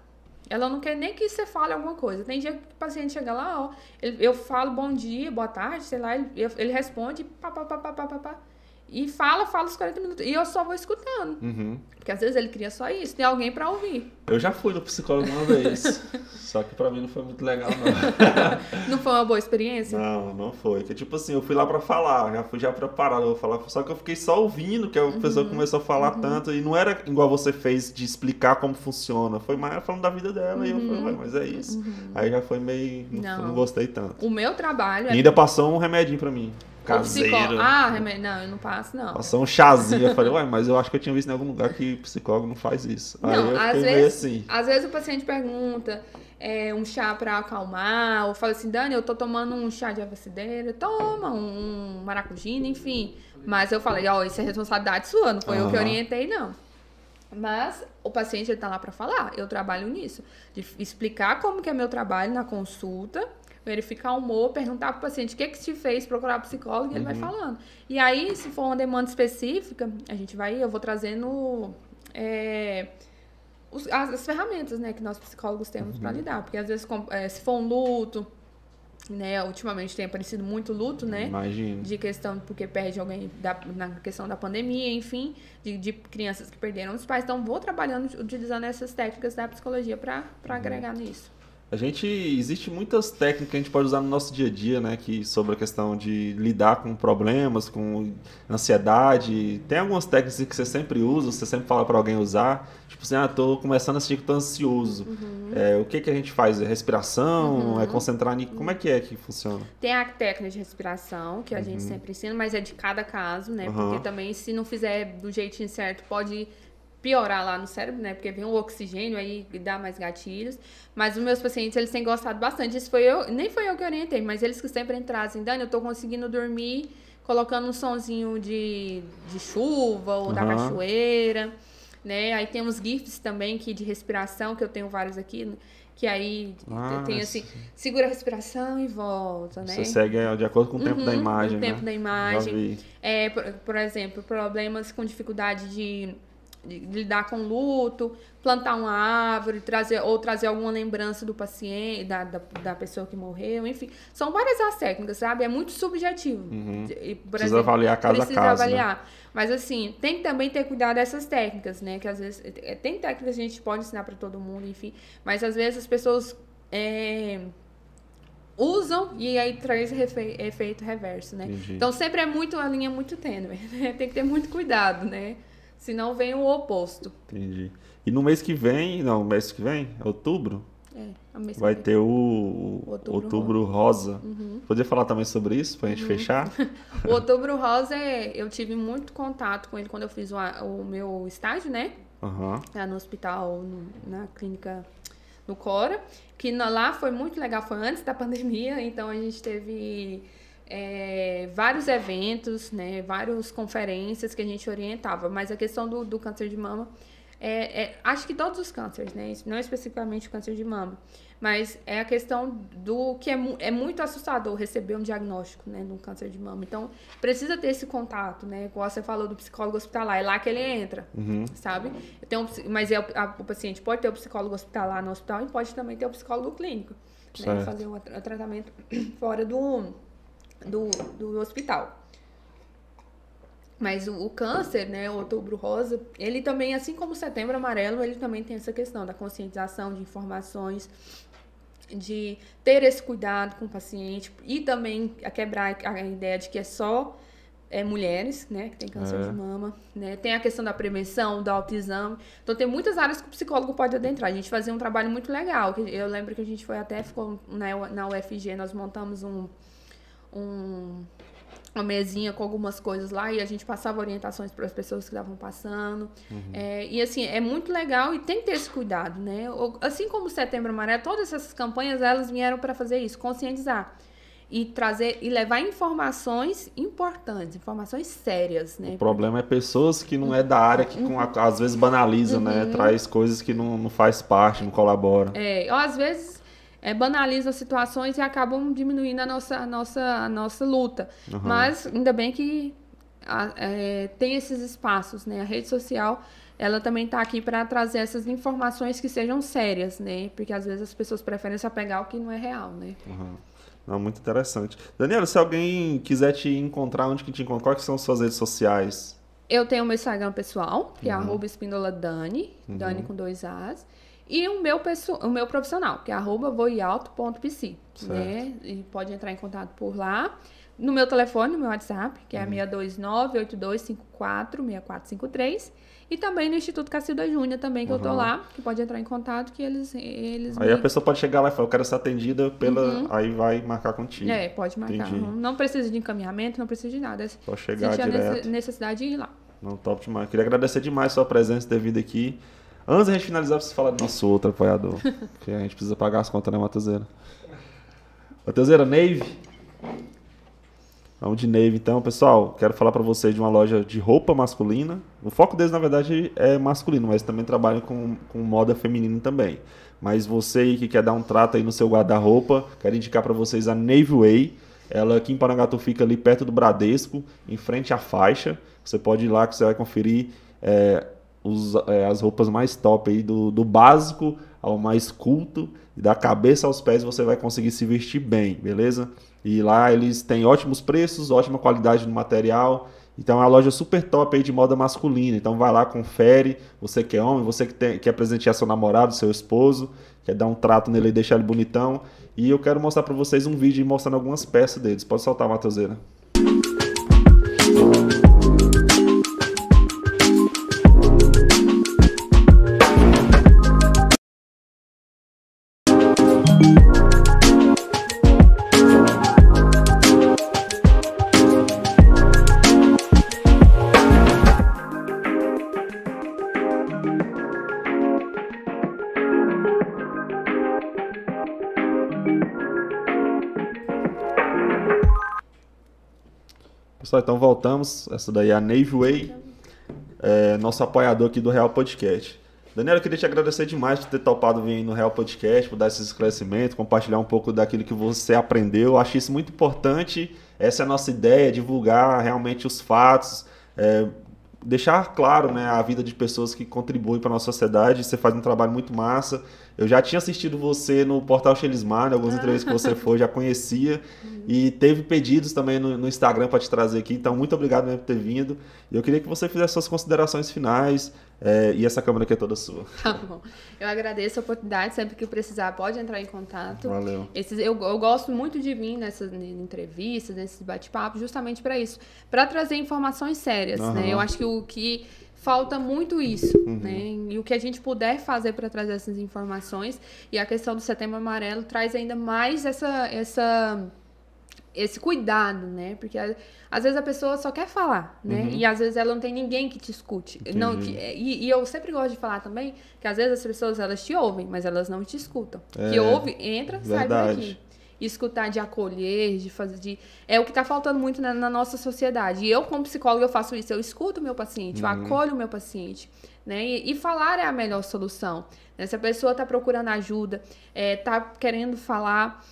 Ela não quer nem que você fale alguma coisa. Tem dia que o paciente chega lá, ó, ele- eu falo bom dia, boa tarde, sei lá, ele, ele responde, pá, pá, pá, pá, pá, pá, pá, e fala, fala os 40 minutos. E eu só vou escutando. Uhum. Porque às vezes ele queria só isso, tem alguém pra ouvir. Eu já fui no psicólogo uma vez, só que pra mim não foi muito legal, não. Não foi uma boa experiência? Não, não foi. Que tipo assim, eu fui lá pra falar, já fui já preparado, eu vou falar, só que eu fiquei só ouvindo, que a pessoa Uhum. começou a falar tanto, e não era igual você fez de explicar como funciona, foi mais falando da vida dela, e eu falei, "Ué, mas é isso. Aí já foi meio. Não, Uhum. Não. não gostei tanto. O meu trabalho E é ainda passou um remedinho pra mim. O psicó- Caseiro. Ah, remédio. Não, eu não passo, não. Passou um chazinho. Eu falei, ué, mas eu acho que eu tinha visto em algum lugar que psicólogo não faz isso. Aí Não, eu às vezes, assim. às vezes o paciente pergunta é, um chá pra acalmar, ou fala assim, Dani, eu tô tomando um chá de avacideira, toma um maracujina, enfim. Mas eu falei, ó, isso é responsabilidade sua, não foi eu que orientei, não. Mas o paciente ele tá lá pra falar, eu trabalho nisso, de explicar como que é meu trabalho na consulta, verificar o humor, perguntar pro paciente o que que te fez procurar psicólogo, e ele vai falando. E aí, se for uma demanda específica, a gente vai, eu vou trazendo é, os- as, as ferramentas, né, que nós psicólogos temos pra lidar, porque às vezes com- é, se for um luto, né, ultimamente tem aparecido muito luto, né, Imagina. de questão porque perde alguém da, na questão da pandemia, enfim, de, de crianças que perderam os pais. Então, vou trabalhando, utilizando essas técnicas da psicologia para agregar nisso. A gente existe muitas técnicas que a gente pode usar no nosso dia a dia, né? Que sobre a questão de lidar com problemas, com ansiedade. Tem algumas técnicas que você sempre usa, você sempre fala para alguém usar. Tipo assim, ah, tô começando a sentir que tô ansioso. É, o que que a gente faz? É respiração? É concentrar em como é que é que funciona? Tem a técnica de respiração, que a gente sempre ensina, mas é de cada caso, né? Uhum. Porque também, se não fizer do jeitinho certo, pode piorar lá no cérebro, né? Porque vem o oxigênio aí e dá mais gatilhos. Mas os meus pacientes, eles têm gostado bastante. Isso foi eu, nem foi eu que orientei, mas eles que sempre trazem, Dani, eu tô conseguindo dormir colocando um sonzinho de, de chuva ou da Aham. cachoeira, né? Aí tem uns GIFs também que de respiração, que eu tenho vários aqui, que aí Ah, tem assim, segura a respiração e volta, né? Você segue de acordo com o tempo da Uhum, imagem, o tempo né? da imagem. É, por, por exemplo, problemas com dificuldade de, de lidar com luto, plantar uma árvore, trazer ou trazer alguma lembrança do paciente, da, da, da pessoa que morreu, enfim. São várias as técnicas, sabe? É muito subjetivo. E, por Precisa avaliar caso a precisa caso, né? avaliar. Mas assim, tem que também ter cuidado dessas técnicas, né? Que às vezes é, tem técnicas que a gente pode ensinar para todo mundo, enfim. Mas às vezes as pessoas é, usam e aí traz efeito reverso, né? Entendi. Então sempre é muito a linha é muito tênue, né? Tem que ter muito cuidado, né? Senão vem o oposto. Entendi. E no mês que vem, não, mês que vem, outubro, É, mês que Vai vem. ter o, o Outubro Outubro Rosa. Uhum. Podia falar também sobre isso, pra gente fechar? O Outubro Rosa, é- eu tive muito contato com ele quando eu fiz o, o meu estágio, né? Aham. lá no hospital, no- na clínica no Cora, que lá foi muito legal, foi antes da pandemia, então a gente teve é, vários eventos, né, várias conferências que a gente orientava, mas a questão do, do câncer de mama, é, é- acho que todos os cânceres, né, não especificamente o câncer de mama, mas é a questão do que é, é muito assustador receber um diagnóstico, né, de um câncer de mama. Então, precisa ter esse contato, né, igual você falou do psicólogo hospitalar, é lá que ele entra Uhum. sabe? Tem um mas é, o- a- o paciente pode ter o psicólogo hospitalar no hospital e pode também ter o psicólogo clínico, né? Fazer um tra- tratamento fora do, do, do hospital. Mas o, o câncer, né, o outubro rosa, ele também, assim como o setembro amarelo, ele também tem essa questão da conscientização de informações, de ter esse cuidado com o paciente e também a quebrar a ideia de que é só é, mulheres, né, que tem câncer É. de mama, né, tem a questão da prevenção, do autoexame, então tem muitas áreas que o psicólogo pode adentrar. A gente fazia um trabalho muito legal, que eu lembro que a gente foi até ficou na, U- na UFG, nós montamos um, um uma mesinha com algumas coisas lá e a gente passava orientações para as pessoas que estavam passando. É, e assim, é muito legal e tem que ter esse cuidado, né? Assim como o Setembro Amarelo, todas essas campanhas elas vieram para fazer isso, conscientizar e trazer e levar informações importantes, informações sérias, né? O problema é pessoas que não é da área, que com às vezes banaliza, né? Traz coisas que não, não faz parte, não colabora. É, ou às vezes é, banalizam situações e acabam diminuindo a nossa, a nossa, a nossa luta. Aham. Mas ainda bem que a- é, tem esses espaços, né? A rede social, ela também está aqui para trazer essas informações que sejam sérias, né? Porque às vezes as pessoas preferem se apegar ao que não é real, né? Aham. Não, muito interessante. Daniela, se alguém quiser te encontrar, onde que te encontra? Quais são as suas redes sociais? Eu tenho o meu Instagram pessoal, que é Uhum. arroba espíndola Dani, Dani com dois As. E o meu, o meu profissional, que é arroba voialto.pc, né? E pode entrar em contato por lá. No meu telefone, no meu WhatsApp, que é Uhum. 629-8254-6453. E também no Instituto Cacilda Júnior também, que eu tô Uhum. lá, que pode entrar em contato, que eles, eles Aí me- a pessoa pode chegar lá e falar, eu quero ser atendida pela. Aí vai marcar contigo. Uhum. É, pode marcar. Entendi. Uhum. Não precisa de encaminhamento, não precisa de nada. Só chegar sentir direto. nece- necessidade de ir lá. Não, top demais. Queria agradecer demais a sua presença ter vindo aqui. Antes da gente finalizar, preciso falar do nosso outro apoiador. que a gente precisa pagar as contas, né, Matheuseira? Matheuseira, Nave. Vamos de Nave, então. Pessoal, quero falar pra vocês de uma loja de roupa masculina. O foco deles, na verdade, é masculino, mas também trabalham com, com moda feminina também. Mas você aí que quer dar um trato aí no seu guarda-roupa, quero indicar pra vocês a Navy Way. Ela aqui em Parangatu fica ali perto do Bradesco, em frente à faixa. Você pode ir lá que você vai conferir é, os- é, as roupas mais top aí, do, do básico ao mais culto. E da cabeça aos pés você vai conseguir se vestir bem, beleza? E lá eles têm ótimos preços, ótima qualidade no material. Então é uma loja super top aí de moda masculina. Então vai lá, confere. Você que é homem, você que tem- quer presentear seu namorado, seu esposo, quer dar um trato nele e deixar ele bonitão. E eu quero mostrar pra vocês um vídeo mostrando algumas peças deles. Pode soltar, Matheuseira. Pessoal, então voltamos. Essa daí é a Navy Way, é, nosso apoiador aqui do Real Podcast. Daniela, eu queria te agradecer demais por ter topado vir no Real Podcast, por dar esses esclarecimentos, compartilhar um pouco daquilo que você aprendeu. Eu acho isso muito importante. Essa é a nossa ideia, divulgar realmente os fatos, é, deixar claro né, a vida de pessoas que contribuem para a nossa sociedade. Você faz um trabalho muito massa. Eu já tinha assistido você no Portal Chelismar, em algumas entrevistas que você foi, já conhecia. E teve pedidos também no, no Instagram para te trazer aqui. Então, muito obrigado mesmo por ter vindo. E eu queria que você fizesse suas considerações finais. é, e essa câmera aqui é toda sua. Tá bom. Eu agradeço a oportunidade, sempre que precisar, pode entrar em contato. Valeu. Esses, eu, eu gosto muito de vir nessas entrevistas, nesses bate-papos, justamente para isso, para trazer informações sérias, Aham. né? Eu acho que o que falta muito isso, né? E o que a gente puder fazer para trazer essas informações e a questão do Setembro Amarelo traz ainda mais essa essa esse cuidado, né? Porque às vezes a pessoa só quer falar, né? Uhum. E às vezes ela não tem ninguém que te escute. Não, que- e, e eu sempre gosto de falar também que às vezes as pessoas elas te ouvem, mas elas não te escutam. É, que ouve, entra, sai verdade. aqui. Escutar, de acolher, de fazer, de é o que está faltando muito na, na nossa sociedade. E eu como psicóloga eu faço isso. Eu escuto o meu paciente, eu acolho o meu paciente, né? E, e falar é a melhor solução. né? Se a pessoa está procurando ajuda, está querendo falar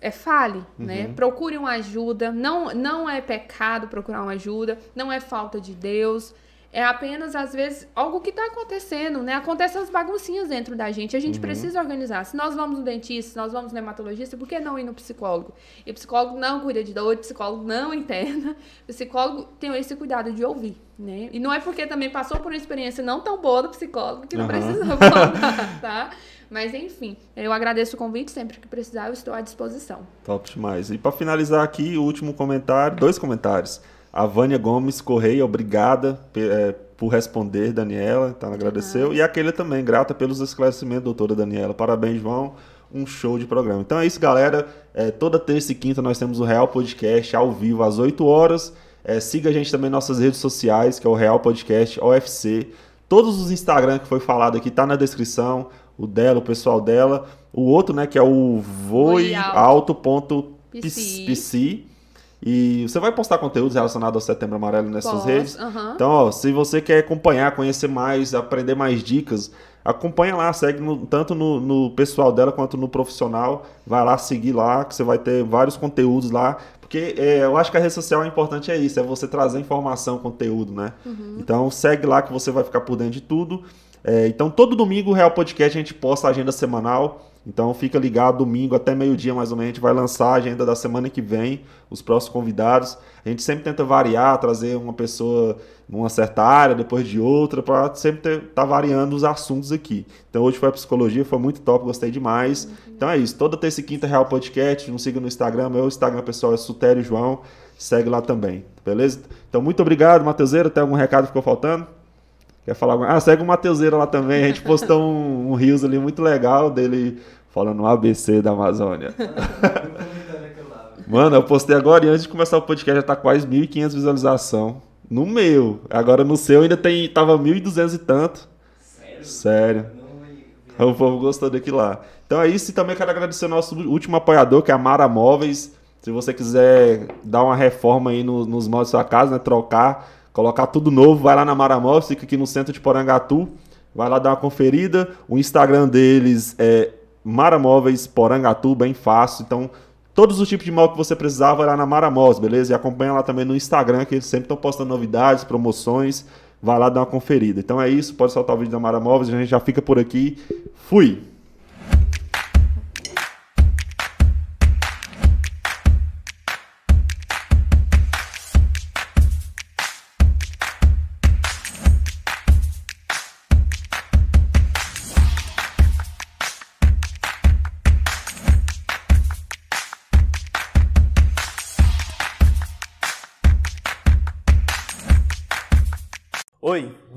é, fale, né? Procure uma ajuda. Não, não é pecado procurar uma ajuda. Não é falta de Deus. É apenas, às vezes, algo que está acontecendo, né? Acontecem as baguncinhas dentro da gente. A gente precisa organizar. Se nós vamos no dentista, se nós vamos no hematologista, por que não ir no psicólogo? E psicólogo não cuida de dor, psicólogo não interna. Psicólogo tem esse cuidado de ouvir, né? E não é porque também passou por uma experiência não tão boa do psicólogo que não Aham. precisa voltar, tá? Mas enfim, eu agradeço o convite, sempre que precisar eu estou à disposição. Top demais. E para finalizar aqui, o último comentário, dois comentários. A Vânia Gomes Correia, obrigada eh, por responder, Daniela, então agradeceu. E aquele também, grata pelos esclarecimentos, doutora Daniela. Parabéns, João. Um show de programa. Então é isso, galera. Eh, toda terça e quinta nós temos o Real Podcast ao vivo às 8 horas. Eh, siga a gente também nas nossas redes sociais, que é o Real Podcast OFC. Todos os Instagram que foi falado aqui tá na descrição. O dela, o pessoal dela. O outro, né, que é o voialto.pc. E você vai postar conteúdos relacionados ao Setembro Amarelo nessas Posso, redes? aham. Então, ó, se você quer acompanhar, conhecer mais, aprender mais dicas, acompanha lá, segue no- tanto no, no pessoal dela quanto no profissional. Vai lá seguir lá, que você vai ter vários conteúdos lá. Porque é, eu acho que a rede social é importante é isso, é você trazer informação, conteúdo, né? Então segue lá que você vai ficar por dentro de tudo. É, então todo domingo o Real Podcast a gente posta a agenda semanal. Então fica ligado, domingo até meio-dia mais ou menos, a gente vai lançar a agenda da semana que vem, os próximos convidados. A gente sempre tenta variar, trazer uma pessoa numa certa área, depois de outra, para sempre estar tá variando os assuntos aqui. Então hoje foi a psicologia, foi muito top, gostei demais. Então é isso, toda terça e quinta Real Podcast, nos siga no Instagram, meu Instagram pessoal é Sutério João, segue lá também, beleza? Então muito obrigado, Mateuseira, tem algum recado que ficou faltando? Quer falar alguma... Ah, segue o Mateuseira lá também. A gente postou um, um Rios ali muito legal dele falando o ABC da Amazônia. Mano, eu postei agora e antes de começar o podcast já tá quase 1.500 visualização. No meu. Agora no seu ainda tem, tava 1.200 e tanto. Sério? Sério. Não. O povo gostou daquilo lá. Então é isso e também quero agradecer ao nosso último apoiador, que é a Mara Móveis. Se você quiser dar uma reforma aí no- nos móveis da sua casa, né? Trocar, colocar tudo novo, vai lá na Mara Móveis, fica aqui no centro de Porangatu. Vai lá dar uma conferida. O Instagram deles é Mara Móveis Porangatu, bem fácil. Então, todos os tipos de móvel que você precisar, vai lá na Mara Móveis, beleza? E acompanha lá também no Instagram, que eles sempre estão postando novidades, promoções. Vai lá dar uma conferida. Então é isso, pode soltar o vídeo da Mara Móveis, a gente já fica por aqui. Fui!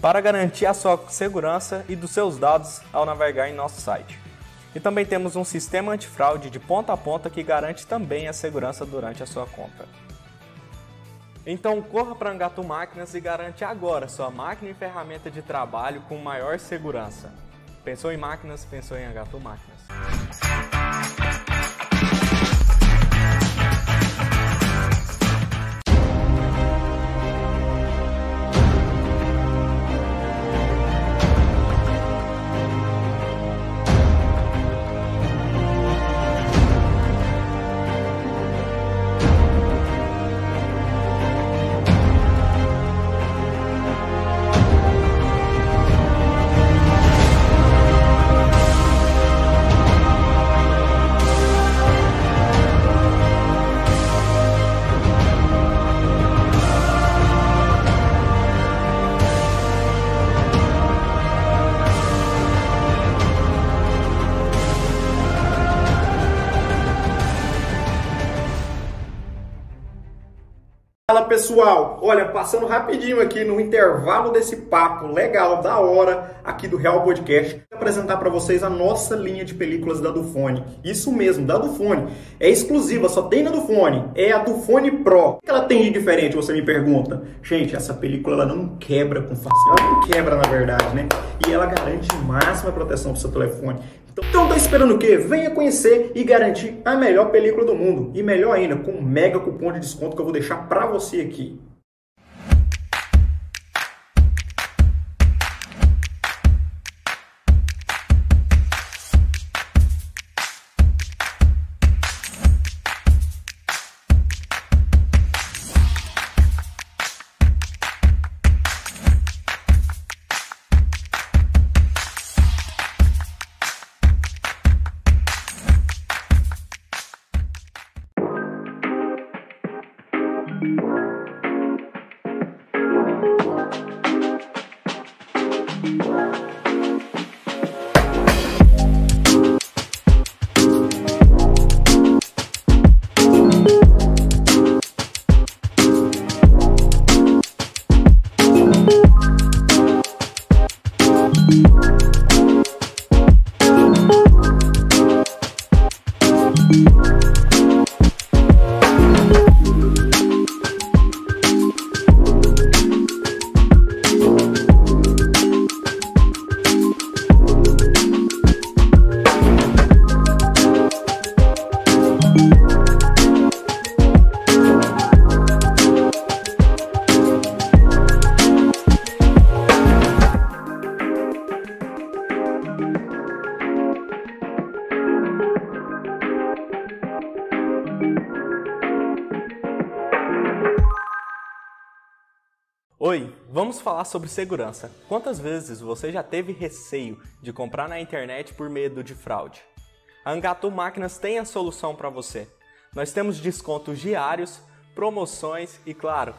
para garantir a sua segurança e dos seus dados ao navegar em nosso site. E também temos um sistema antifraude de ponta a ponta que garante também a segurança durante a sua compra. Então corra para Angatu Máquinas e garante agora sua máquina e ferramenta de trabalho com maior segurança. Pensou em máquinas? Pensou em Angatu Máquinas. Pessoal, olha, passando rapidinho aqui no intervalo desse papo legal, da hora, aqui do Real Podcast, vou apresentar para vocês a nossa linha de películas da Dufone. Isso mesmo, da Dufone. É exclusiva, só tem na Dufone. É a Dufone Pro. O que ela tem de diferente, você me pergunta? Gente, essa película ela não quebra com facilidade. Ela não quebra, na verdade, né? E ela garante máxima proteção pro seu telefone. Então tá esperando o quê? Venha conhecer e garantir a melhor película do mundo. E melhor ainda, com um mega cupom de desconto que eu vou deixar pra você aqui. Vamos falar sobre segurança. Quantas vezes você já teve receio de comprar na internet por medo de fraude? A Angatu Máquinas tem a solução para você. Nós temos descontos diários, promoções e, claro,